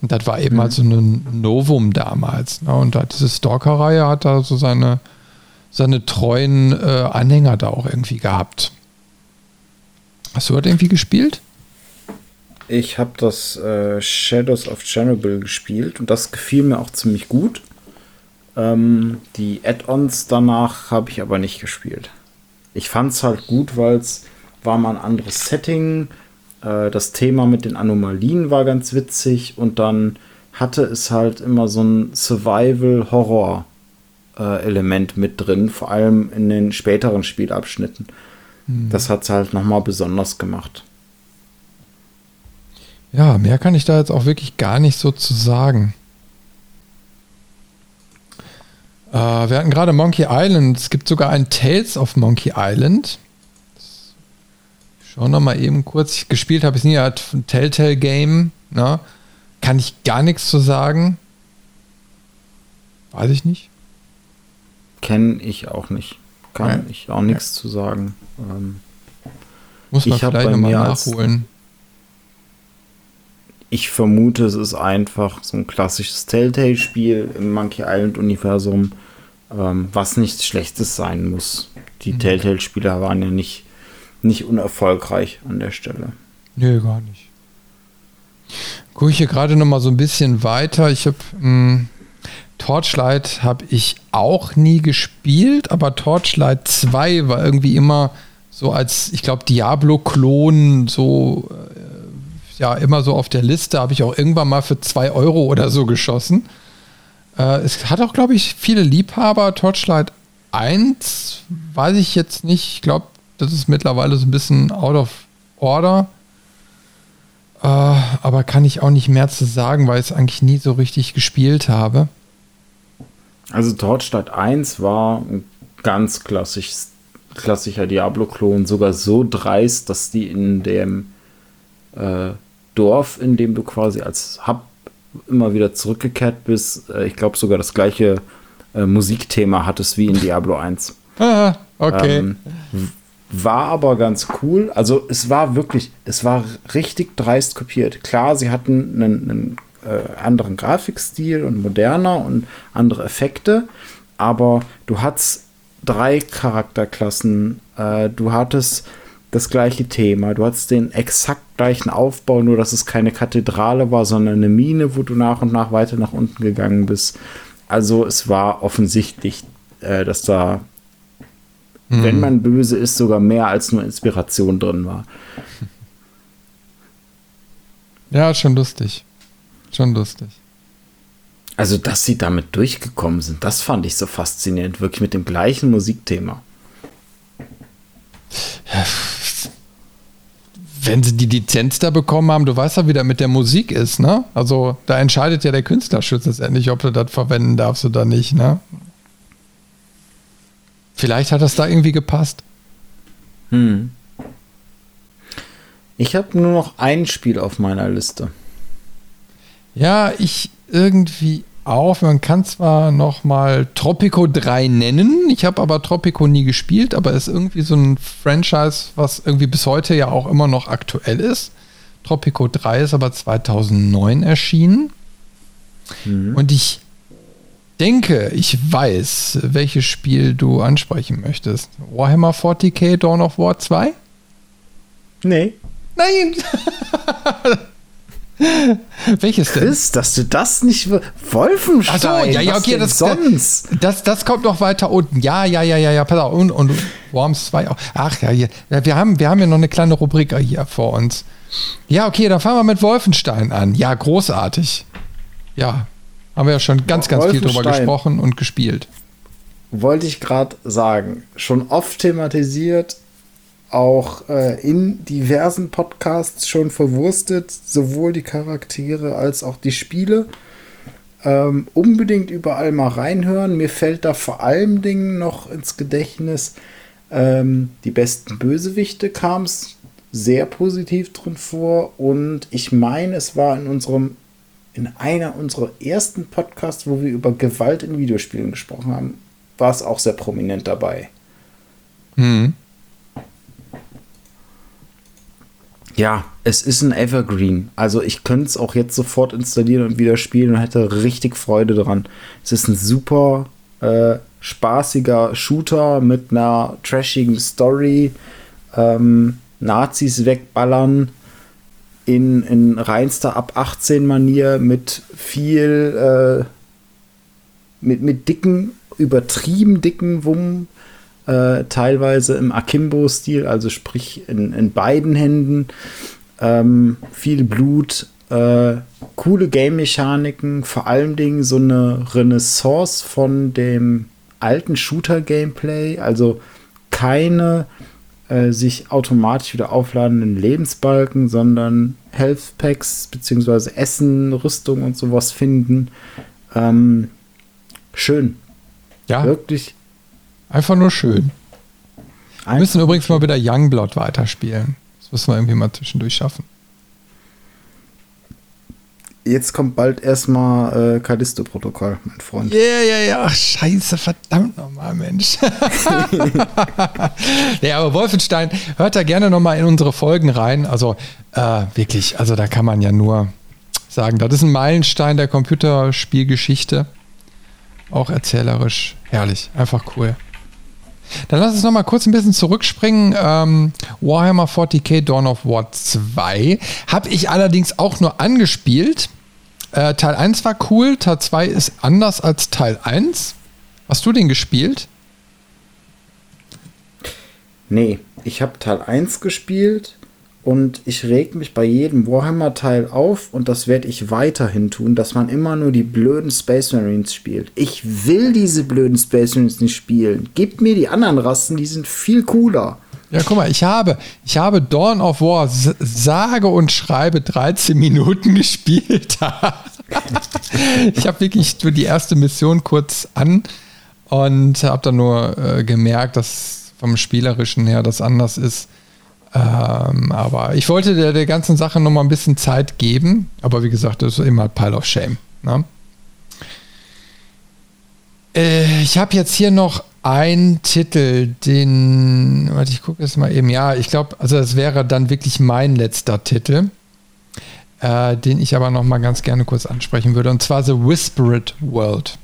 Und das war eben mhm. also ein Novum damals. Ne? Und da diese Stalker-Reihe hat da so seine, seine treuen äh, Anhänger da auch irgendwie gehabt. Hast du das irgendwie gespielt? Ich habe das äh, Shadows of Chernobyl gespielt und das gefiel mir auch ziemlich gut. Ähm, die Add-ons danach habe ich aber nicht gespielt. Ich fand es halt gut, weil es war mal ein anderes Setting. Äh, das Thema mit den Anomalien war ganz witzig und dann hatte es halt immer so ein Survival-Horror-Element äh, mit drin, vor allem in den späteren Spielabschnitten. Mhm. Das hat es halt nochmal besonders gemacht. Ja, mehr kann ich da jetzt auch wirklich gar nicht so zu sagen. Äh, wir hatten gerade Monkey Island. Es gibt sogar ein Tales of Monkey Island. Schauen wir mal eben kurz. Gespielt habe ich nie, hat ein Telltale Game. Ne? Kann ich gar nichts zu sagen. Weiß ich nicht. Kenne ich auch nicht. Kann ja. ich auch nichts zu sagen. Ähm, Muss man vielleicht nochmal nachholen ich vermute, es ist einfach so ein klassisches Telltale-Spiel im Monkey Island-Universum, ähm, was nichts Schlechtes sein muss. Die mhm. Telltale-Spieler waren ja nicht, nicht unerfolgreich an der Stelle. Nö, gar nicht. Gucke ich hier gerade noch mal so ein bisschen weiter. Ich habe hm, Torchlight habe ich auch nie gespielt, aber Torchlight 2 war irgendwie immer so als, ich glaube, Diablo-Klon so äh, ja immer so auf der Liste, habe ich auch irgendwann mal für 2 Euro oder so geschossen. Äh, es hat auch, glaube ich, viele Liebhaber. Torchlight 1 weiß ich jetzt nicht. Ich glaube, das ist mittlerweile so ein bisschen out of order. Äh, aber kann ich auch nicht mehr zu sagen, weil ich es eigentlich nie so richtig gespielt habe. Also Torchlight 1 war ein ganz klassisch, klassischer Diablo-Klon, sogar so dreist, dass die in dem äh, Dorf, in dem du quasi als Hub immer wieder zurückgekehrt bist. Äh, ich glaube sogar das gleiche äh, Musikthema hattest wie in Diablo 1. Ah, okay. Ähm, war aber ganz cool. Also es war wirklich, es war richtig dreist kopiert. Klar, sie hatten einen, einen äh, anderen Grafikstil und moderner und andere Effekte, aber du hattest drei Charakterklassen. Äh, du hattest das gleiche Thema. Du hattest den exakt gleichen Aufbau, nur dass es keine Kathedrale war, sondern eine Mine, wo du nach und nach weiter nach unten gegangen bist. Also es war offensichtlich, äh, dass da, mhm. wenn man böse ist, sogar mehr als nur Inspiration drin war. Ja, schon lustig. Schon lustig. Also, dass sie damit durchgekommen sind, das fand ich so faszinierend, wirklich mit dem gleichen Musikthema. Wenn sie die Lizenz da bekommen haben, du weißt ja, wie das mit der Musik ist, ne? Also da entscheidet ja der Künstlerschutz letztendlich, ob du das verwenden darfst oder nicht, ne? Vielleicht hat das da irgendwie gepasst. Hm. Ich habe nur noch ein Spiel auf meiner Liste. Ja, ich irgendwie auf. Man kann zwar noch mal Tropico 3 nennen, ich habe aber Tropico nie gespielt, aber es ist irgendwie so ein Franchise, was irgendwie bis heute ja auch immer noch aktuell ist. Tropico 3 ist aber 2009 erschienen. Mhm. Und ich denke, ich weiß, welches Spiel du ansprechen möchtest. Warhammer 40k Dawn of War 2? Nee. Nein! Welches denn? Chris, dass du das nicht. Wolfenstein. Ach so, ja, ja, okay, das, sonst? Das, das kommt noch weiter unten. Ja, ja, ja, ja, ja, pass auf. Und, und Worms 2 auch. Ach ja, hier. Wir haben, wir haben ja noch eine kleine Rubrik hier vor uns. Ja, okay, dann fangen wir mit Wolfenstein an. Ja, großartig. Ja, haben wir ja schon ganz, ganz viel drüber gesprochen und gespielt. Wollte ich gerade sagen. Schon oft thematisiert, auch äh, in diversen Podcasts schon verwurstet, sowohl die Charaktere als auch die Spiele. Ähm, unbedingt überall mal reinhören. Mir fällt da vor allen Dingen noch ins Gedächtnis, ähm, die besten Bösewichte kam es sehr positiv drin vor. Und ich meine, es war in unserem, in einer unserer ersten Podcasts, wo wir über Gewalt in Videospielen gesprochen haben, war es auch sehr prominent dabei. Mhm. Ja, es ist ein Evergreen. Also ich könnte es auch jetzt sofort installieren und wieder spielen und hätte richtig Freude dran. Es ist ein super äh, spaßiger Shooter mit einer trashigen Story. Ähm, Nazis wegballern in, in reinster ab 18 Manier mit viel äh, mit, mit dicken, übertrieben dicken Wummen äh, teilweise im Akimbo-Stil, also sprich in, in beiden Händen. Ähm, viel Blut, äh, coole Game-Mechaniken, vor allen Dingen so eine Renaissance von dem alten Shooter-Gameplay, also keine äh, sich automatisch wieder aufladenden Lebensbalken, sondern Health Packs beziehungsweise Essen, Rüstung und sowas finden. Ähm, schön. Ja. Wirklich Einfach nur schön. Wir müssen übrigens mal wieder Youngblood weiterspielen. Das müssen wir irgendwie mal zwischendurch schaffen. Jetzt kommt bald erstmal äh, Callisto-Protokoll, mein Freund. Ja, ja, ja. Scheiße, verdammt nochmal, Mensch. ja, aber Wolfenstein, hört da gerne nochmal in unsere Folgen rein. Also äh, wirklich, also da kann man ja nur sagen, das ist ein Meilenstein der Computerspielgeschichte. Auch erzählerisch herrlich, einfach cool. Dann lass uns noch mal kurz ein bisschen zurückspringen. Ähm, Warhammer 40k Dawn of War 2 habe ich allerdings auch nur angespielt. Äh, Teil 1 war cool, Teil 2 ist anders als Teil 1. Hast du den gespielt? Nee, ich habe Teil 1 gespielt und ich reg mich bei jedem Warhammer-Teil auf und das werde ich weiterhin tun, dass man immer nur die blöden Space Marines spielt. Ich will diese blöden Space Marines nicht spielen. Gebt mir die anderen Rassen, die sind viel cooler. Ja, guck mal, ich habe, ich habe Dawn of War sage und schreibe 13 Minuten gespielt. ich habe wirklich nur die erste Mission kurz an und habe dann nur äh, gemerkt, dass vom Spielerischen her das anders ist. Ähm, aber ich wollte der, der ganzen Sache noch mal ein bisschen Zeit geben. Aber wie gesagt, das ist immer Pile of Shame. Ne? Äh, ich habe jetzt hier noch einen Titel, den, warte, ich gucke es mal eben. Ja, ich glaube, also das wäre dann wirklich mein letzter Titel, äh, den ich aber noch mal ganz gerne kurz ansprechen würde. Und zwar The Whispered World.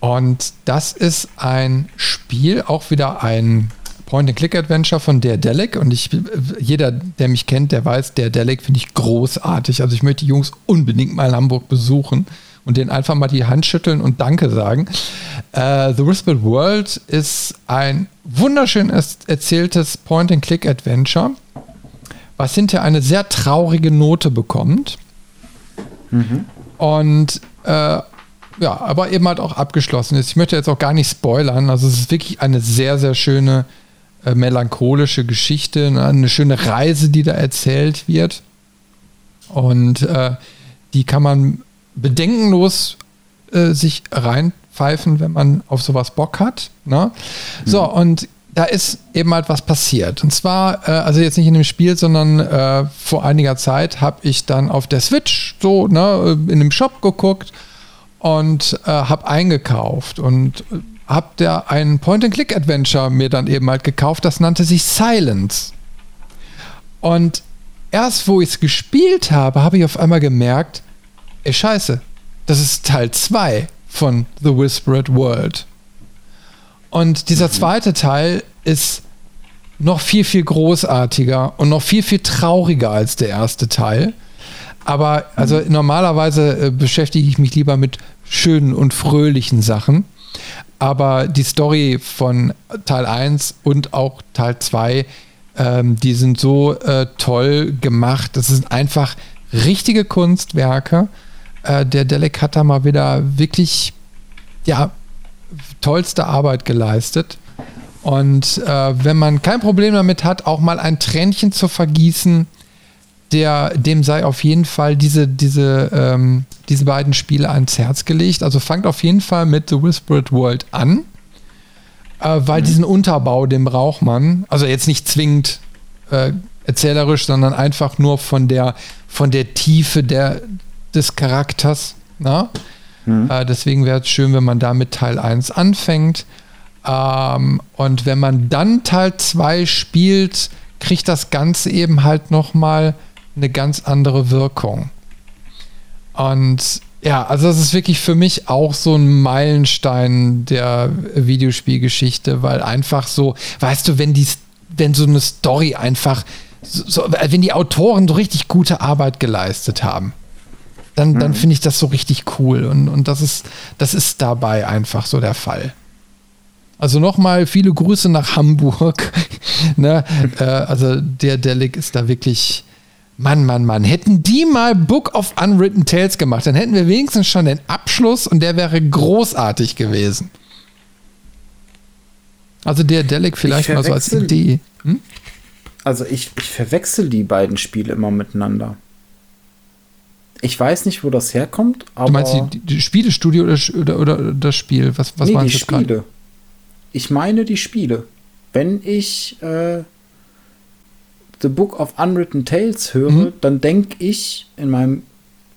Und das ist ein Spiel, auch wieder ein Point-and-Click-Adventure von Daredelic und ich, jeder, der mich kennt, der weiß, Daredelic finde ich großartig. Also ich möchte die Jungs unbedingt mal in Hamburg besuchen und denen einfach mal die Hand schütteln und Danke sagen. Uh, The Whispered World ist ein wunderschön erzähltes Point-and-Click-Adventure, was hinterher eine sehr traurige Note bekommt. Mhm. Und äh, ja, aber eben halt auch abgeschlossen ist. Ich möchte jetzt auch gar nicht spoilern. Also es ist wirklich eine sehr, sehr schöne äh, melancholische Geschichte, ne? eine schöne Reise, die da erzählt wird. Und äh, die kann man bedenkenlos äh, sich reinpfeifen, wenn man auf sowas Bock hat. Ne? So, mhm. und da ist eben halt was passiert. Und zwar, äh, also jetzt nicht in dem Spiel, sondern äh, vor einiger Zeit habe ich dann auf der Switch so ne, in dem Shop geguckt und äh, habe eingekauft und habe da ein Point-and-Click-Adventure mir dann eben halt gekauft, das nannte sich Silence. Und erst wo ich es gespielt habe, habe ich auf einmal gemerkt, ey scheiße, das ist Teil 2 von The Whispered World. Und dieser mhm. zweite Teil ist noch viel, viel großartiger und noch viel, viel trauriger als der erste Teil. Aber also mhm. normalerweise äh, beschäftige ich mich lieber mit schönen und fröhlichen Sachen. Aber die Story von Teil 1 und auch Teil 2, ähm, die sind so äh, toll gemacht. Das sind einfach richtige Kunstwerke. Äh, der Delic hat da mal wieder wirklich, ja, tollste Arbeit geleistet. Und äh, wenn man kein Problem damit hat, auch mal ein Tränchen zu vergießen, der, dem sei auf jeden Fall diese, diese, ähm, diese beiden Spiele ans Herz gelegt. Also fangt auf jeden Fall mit The Whispered World an, äh, weil mhm. diesen Unterbau, den braucht man. Also jetzt nicht zwingend äh, erzählerisch, sondern einfach nur von der, von der Tiefe der, des Charakters. Na? Mhm. Äh, deswegen wäre es schön, wenn man da mit Teil 1 anfängt. Ähm, und wenn man dann Teil 2 spielt, kriegt das Ganze eben halt nochmal eine ganz andere Wirkung. Und ja, also das ist wirklich für mich auch so ein Meilenstein der Videospielgeschichte, weil einfach so, weißt du, wenn die, wenn so eine Story einfach, so, wenn die Autoren so richtig gute Arbeit geleistet haben, dann, mhm. dann finde ich das so richtig cool. Und, und das ist, das ist dabei einfach so der Fall. Also nochmal viele Grüße nach Hamburg. ne? äh, also der Delic ist da wirklich Mann, Mann, Mann, hätten die mal Book of Unwritten Tales gemacht, dann hätten wir wenigstens schon den Abschluss und der wäre großartig gewesen. Also der Delic vielleicht mal so als Idee. Hm? Also ich, ich verwechsel die beiden Spiele immer miteinander. Ich weiß nicht, wo das herkommt, aber. Du meinst die, die Spielestudio oder, oder, oder, das Spiel? Was, was nee, waren die Spiele. Grad? Ich meine die Spiele. Wenn ich äh, The Book of Unwritten Tales höre, mhm. dann denke ich in meinem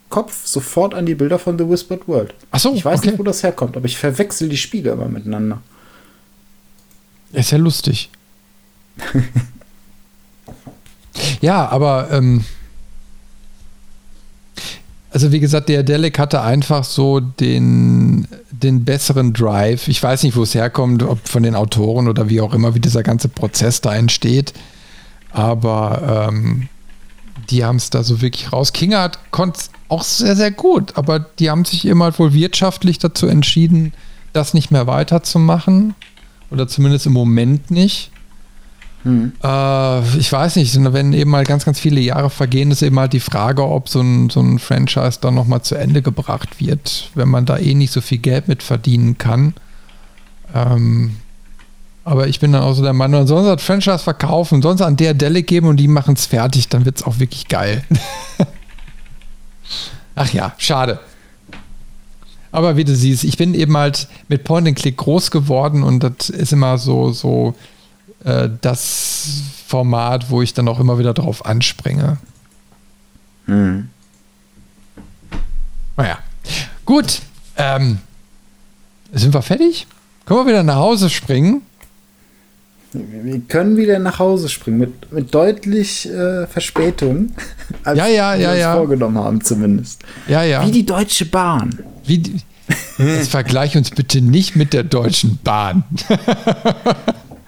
Kopf sofort an die Bilder von The Whispered World. Ach so, ich weiß okay. nicht, wo das herkommt, aber ich verwechsel die Spiele immer miteinander. Ist ja lustig. ja, aber ähm, also wie gesagt, der Delic hatte einfach so den, den besseren Drive. Ich weiß nicht, wo es herkommt, ob von den Autoren oder wie auch immer, wie dieser ganze Prozess da entsteht. Aber ähm, die haben es da so wirklich raus. Kingart konnte es auch sehr, sehr gut, aber die haben sich immer halt wohl wirtschaftlich dazu entschieden, das nicht mehr weiterzumachen. Oder zumindest im Moment nicht. Hm. Äh, ich weiß nicht, wenn eben mal ganz, ganz viele Jahre vergehen, ist eben halt die Frage, ob so ein, so ein Franchise dann nochmal zu Ende gebracht wird, wenn man da eh nicht so viel Geld mit verdienen kann. Ähm, aber ich bin dann auch so der Meinung, sonst hat Franchise verkaufen, sonst an der Delle geben und die machen es fertig, dann wird es auch wirklich geil. Ach ja, schade. Aber wie du siehst, ich bin eben halt mit Point and Click groß geworden und das ist immer so, so äh, das Format, wo ich dann auch immer wieder drauf anspringe. Hm. Naja. Gut. Ähm, sind wir fertig? Können wir wieder nach Hause springen? Wir können wieder nach Hause springen, mit, mit deutlich äh, Verspätung, als ja, ja, wir ja, uns ja. vorgenommen haben zumindest. Ja, ja. Wie die Deutsche Bahn. Wie Jetzt vergleich uns bitte nicht mit der Deutschen Bahn.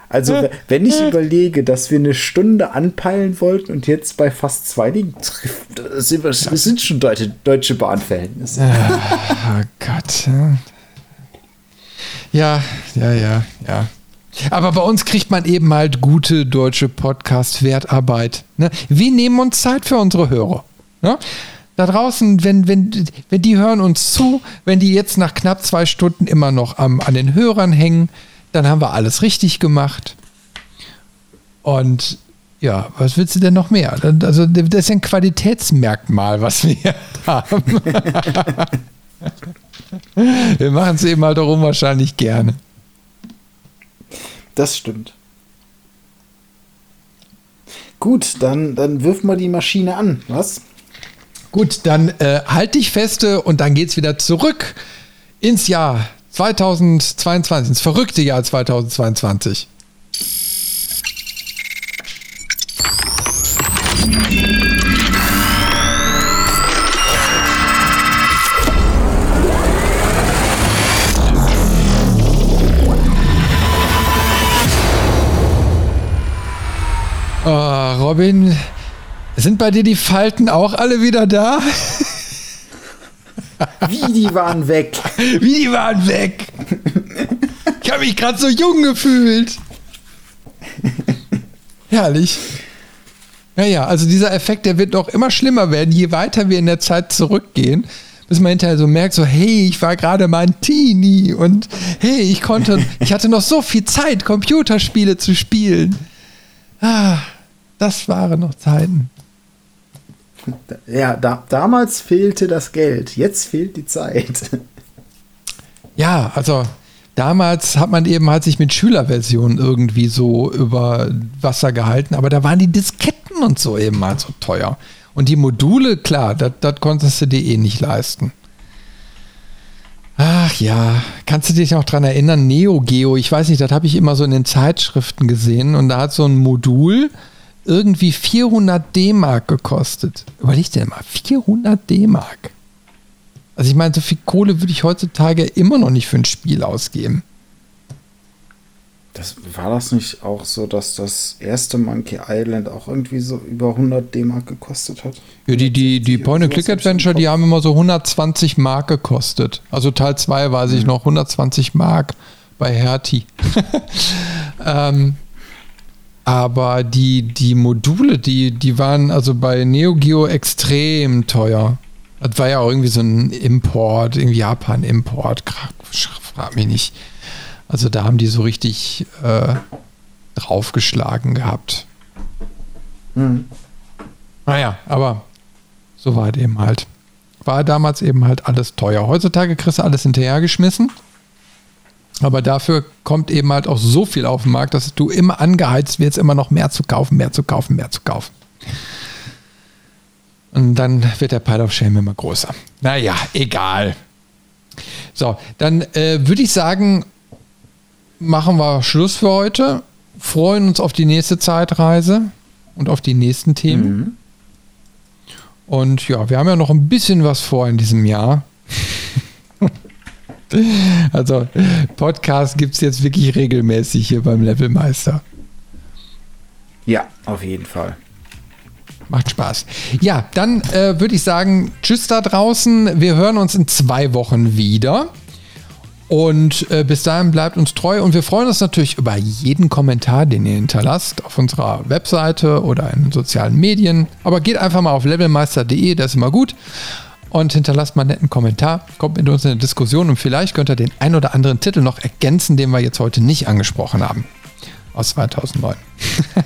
Also, wenn ich überlege, dass wir eine Stunde anpeilen wollten und jetzt bei fast zwei liegen, sind wir, wir sind schon deutsche, deutsche Bahnverhältnisse. oh Gott. Ja, ja, ja, ja. Aber bei uns kriegt man eben halt gute deutsche Podcast-Wertarbeit. Ne? Wir nehmen uns Zeit für unsere Hörer. Ne? Da draußen, wenn, wenn, wenn die hören uns zu, wenn die jetzt nach knapp zwei Stunden immer noch am, an den Hörern hängen, dann haben wir alles richtig gemacht. Und ja, was willst du denn noch mehr? Also, das ist ein Qualitätsmerkmal, was wir haben. wir machen es eben halt auch unwahrscheinlich gerne. Das stimmt. Gut, dann, dann wirf mal die Maschine an, was? Gut, dann äh, halt dich feste und dann geht's wieder zurück ins Jahr 2022, ins verrückte Jahr 2022. Oh, Robin, sind bei dir die Falten auch alle wieder da? Wie die waren weg. Wie die waren weg. Ich habe mich gerade so jung gefühlt. Herrlich. Ja, ja, also dieser Effekt, der wird noch immer schlimmer werden, je weiter wir in der Zeit zurückgehen, bis man hinterher so merkt, so, hey, ich war gerade mal ein Teenie und hey, ich konnte, ich hatte noch so viel Zeit, Computerspiele zu spielen. Ah, das waren noch Zeiten. Ja, da, damals fehlte das Geld, jetzt fehlt die Zeit. Ja, also damals hat man eben halt sich mit Schülerversionen irgendwie so über Wasser gehalten, aber da waren die Disketten und so eben halt so teuer. Und die Module, klar, das konntest du dir eh nicht leisten. Ach ja, kannst du dich noch dran erinnern? Neo Geo, ich weiß nicht, das habe ich immer so in den Zeitschriften gesehen und da hat so ein Modul irgendwie 400 D-Mark gekostet. Überleg dir mal, 400 D-Mark. Also ich meine, so viel Kohle würde ich heutzutage immer noch nicht für ein Spiel ausgeben. Das, war das nicht auch so, dass das erste Monkey Island auch irgendwie so über 100 D-Mark gekostet hat? Ja, die, die, die Point-and-Click-Adventure, die haben immer so 120 Mark gekostet. Also Teil 2 weiß ich mhm. noch, 120 Mark bei Hertie. ähm, aber die, die Module, die, die waren also bei Neo Geo extrem teuer. Das war ja auch irgendwie so ein Import, irgendwie Japan-Import, frag mich nicht. Also da haben die so richtig äh, draufgeschlagen gehabt. Mhm. Naja, aber so war es eben halt. War damals eben halt alles teuer. Heutzutage kriegst du alles hinterhergeschmissen. Aber dafür kommt eben halt auch so viel auf den Markt, dass du immer angeheizt wirst, immer noch mehr zu kaufen, mehr zu kaufen, mehr zu kaufen. Und dann wird der Pile of Shame immer größer. Naja, egal. So, dann äh, würde ich sagen, machen wir Schluss für heute. Freuen uns auf die nächste Zeitreise und auf die nächsten Themen. Mhm. Und ja, wir haben ja noch ein bisschen was vor in diesem Jahr. Also Podcast gibt es jetzt wirklich regelmäßig hier beim Levelmeister. Ja, auf jeden Fall. Macht Spaß. Ja, dann äh, würde ich sagen, tschüss da draußen. Wir hören uns in zwei Wochen wieder. Und äh, bis dahin bleibt uns treu und wir freuen uns natürlich über jeden Kommentar, den ihr hinterlasst auf unserer Webseite oder in sozialen Medien. Aber geht einfach mal auf levelmeister.de, das ist immer gut und hinterlasst mal einen netten Kommentar. Kommt mit uns in eine Diskussion und vielleicht könnt ihr den ein oder anderen Titel noch ergänzen, den wir jetzt heute nicht angesprochen haben. Aus 2009.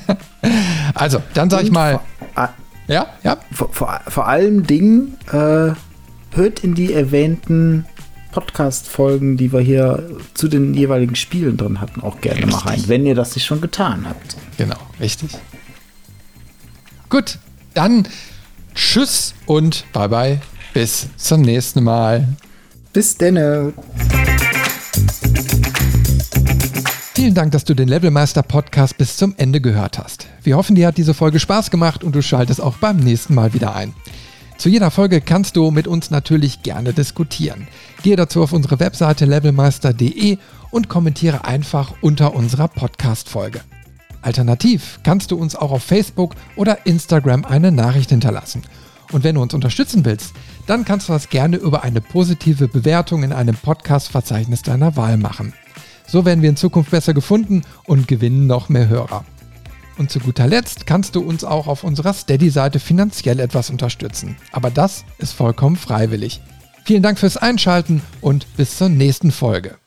also, dann sage ich mal. Vor, ja, ja. Vor, vor, vor allem Dingen äh, hört in die erwähnten Podcast-Folgen, die wir hier zu den jeweiligen Spielen drin hatten, auch gerne richtig. mal rein, wenn ihr das nicht schon getan habt. Genau, richtig. Gut, dann tschüss und bye bye. Bis zum nächsten Mal. Bis denne. Vielen Dank, dass du den Levelmeister Podcast bis zum Ende gehört hast. Wir hoffen, dir hat diese Folge Spaß gemacht und du schaltest auch beim nächsten Mal wieder ein. Zu jeder Folge kannst du mit uns natürlich gerne diskutieren. Gehe dazu auf unsere Webseite levelmeister.de und kommentiere einfach unter unserer Podcast-Folge. Alternativ kannst du uns auch auf Facebook oder Instagram eine Nachricht hinterlassen. Und wenn du uns unterstützen willst, dann kannst du das gerne über eine positive Bewertung in einem Podcast-Verzeichnis deiner Wahl machen. So werden wir in Zukunft besser gefunden und gewinnen noch mehr Hörer. Und zu guter Letzt kannst du uns auch auf unserer Steady-Seite finanziell etwas unterstützen. Aber das ist vollkommen freiwillig. Vielen Dank fürs Einschalten und bis zur nächsten Folge.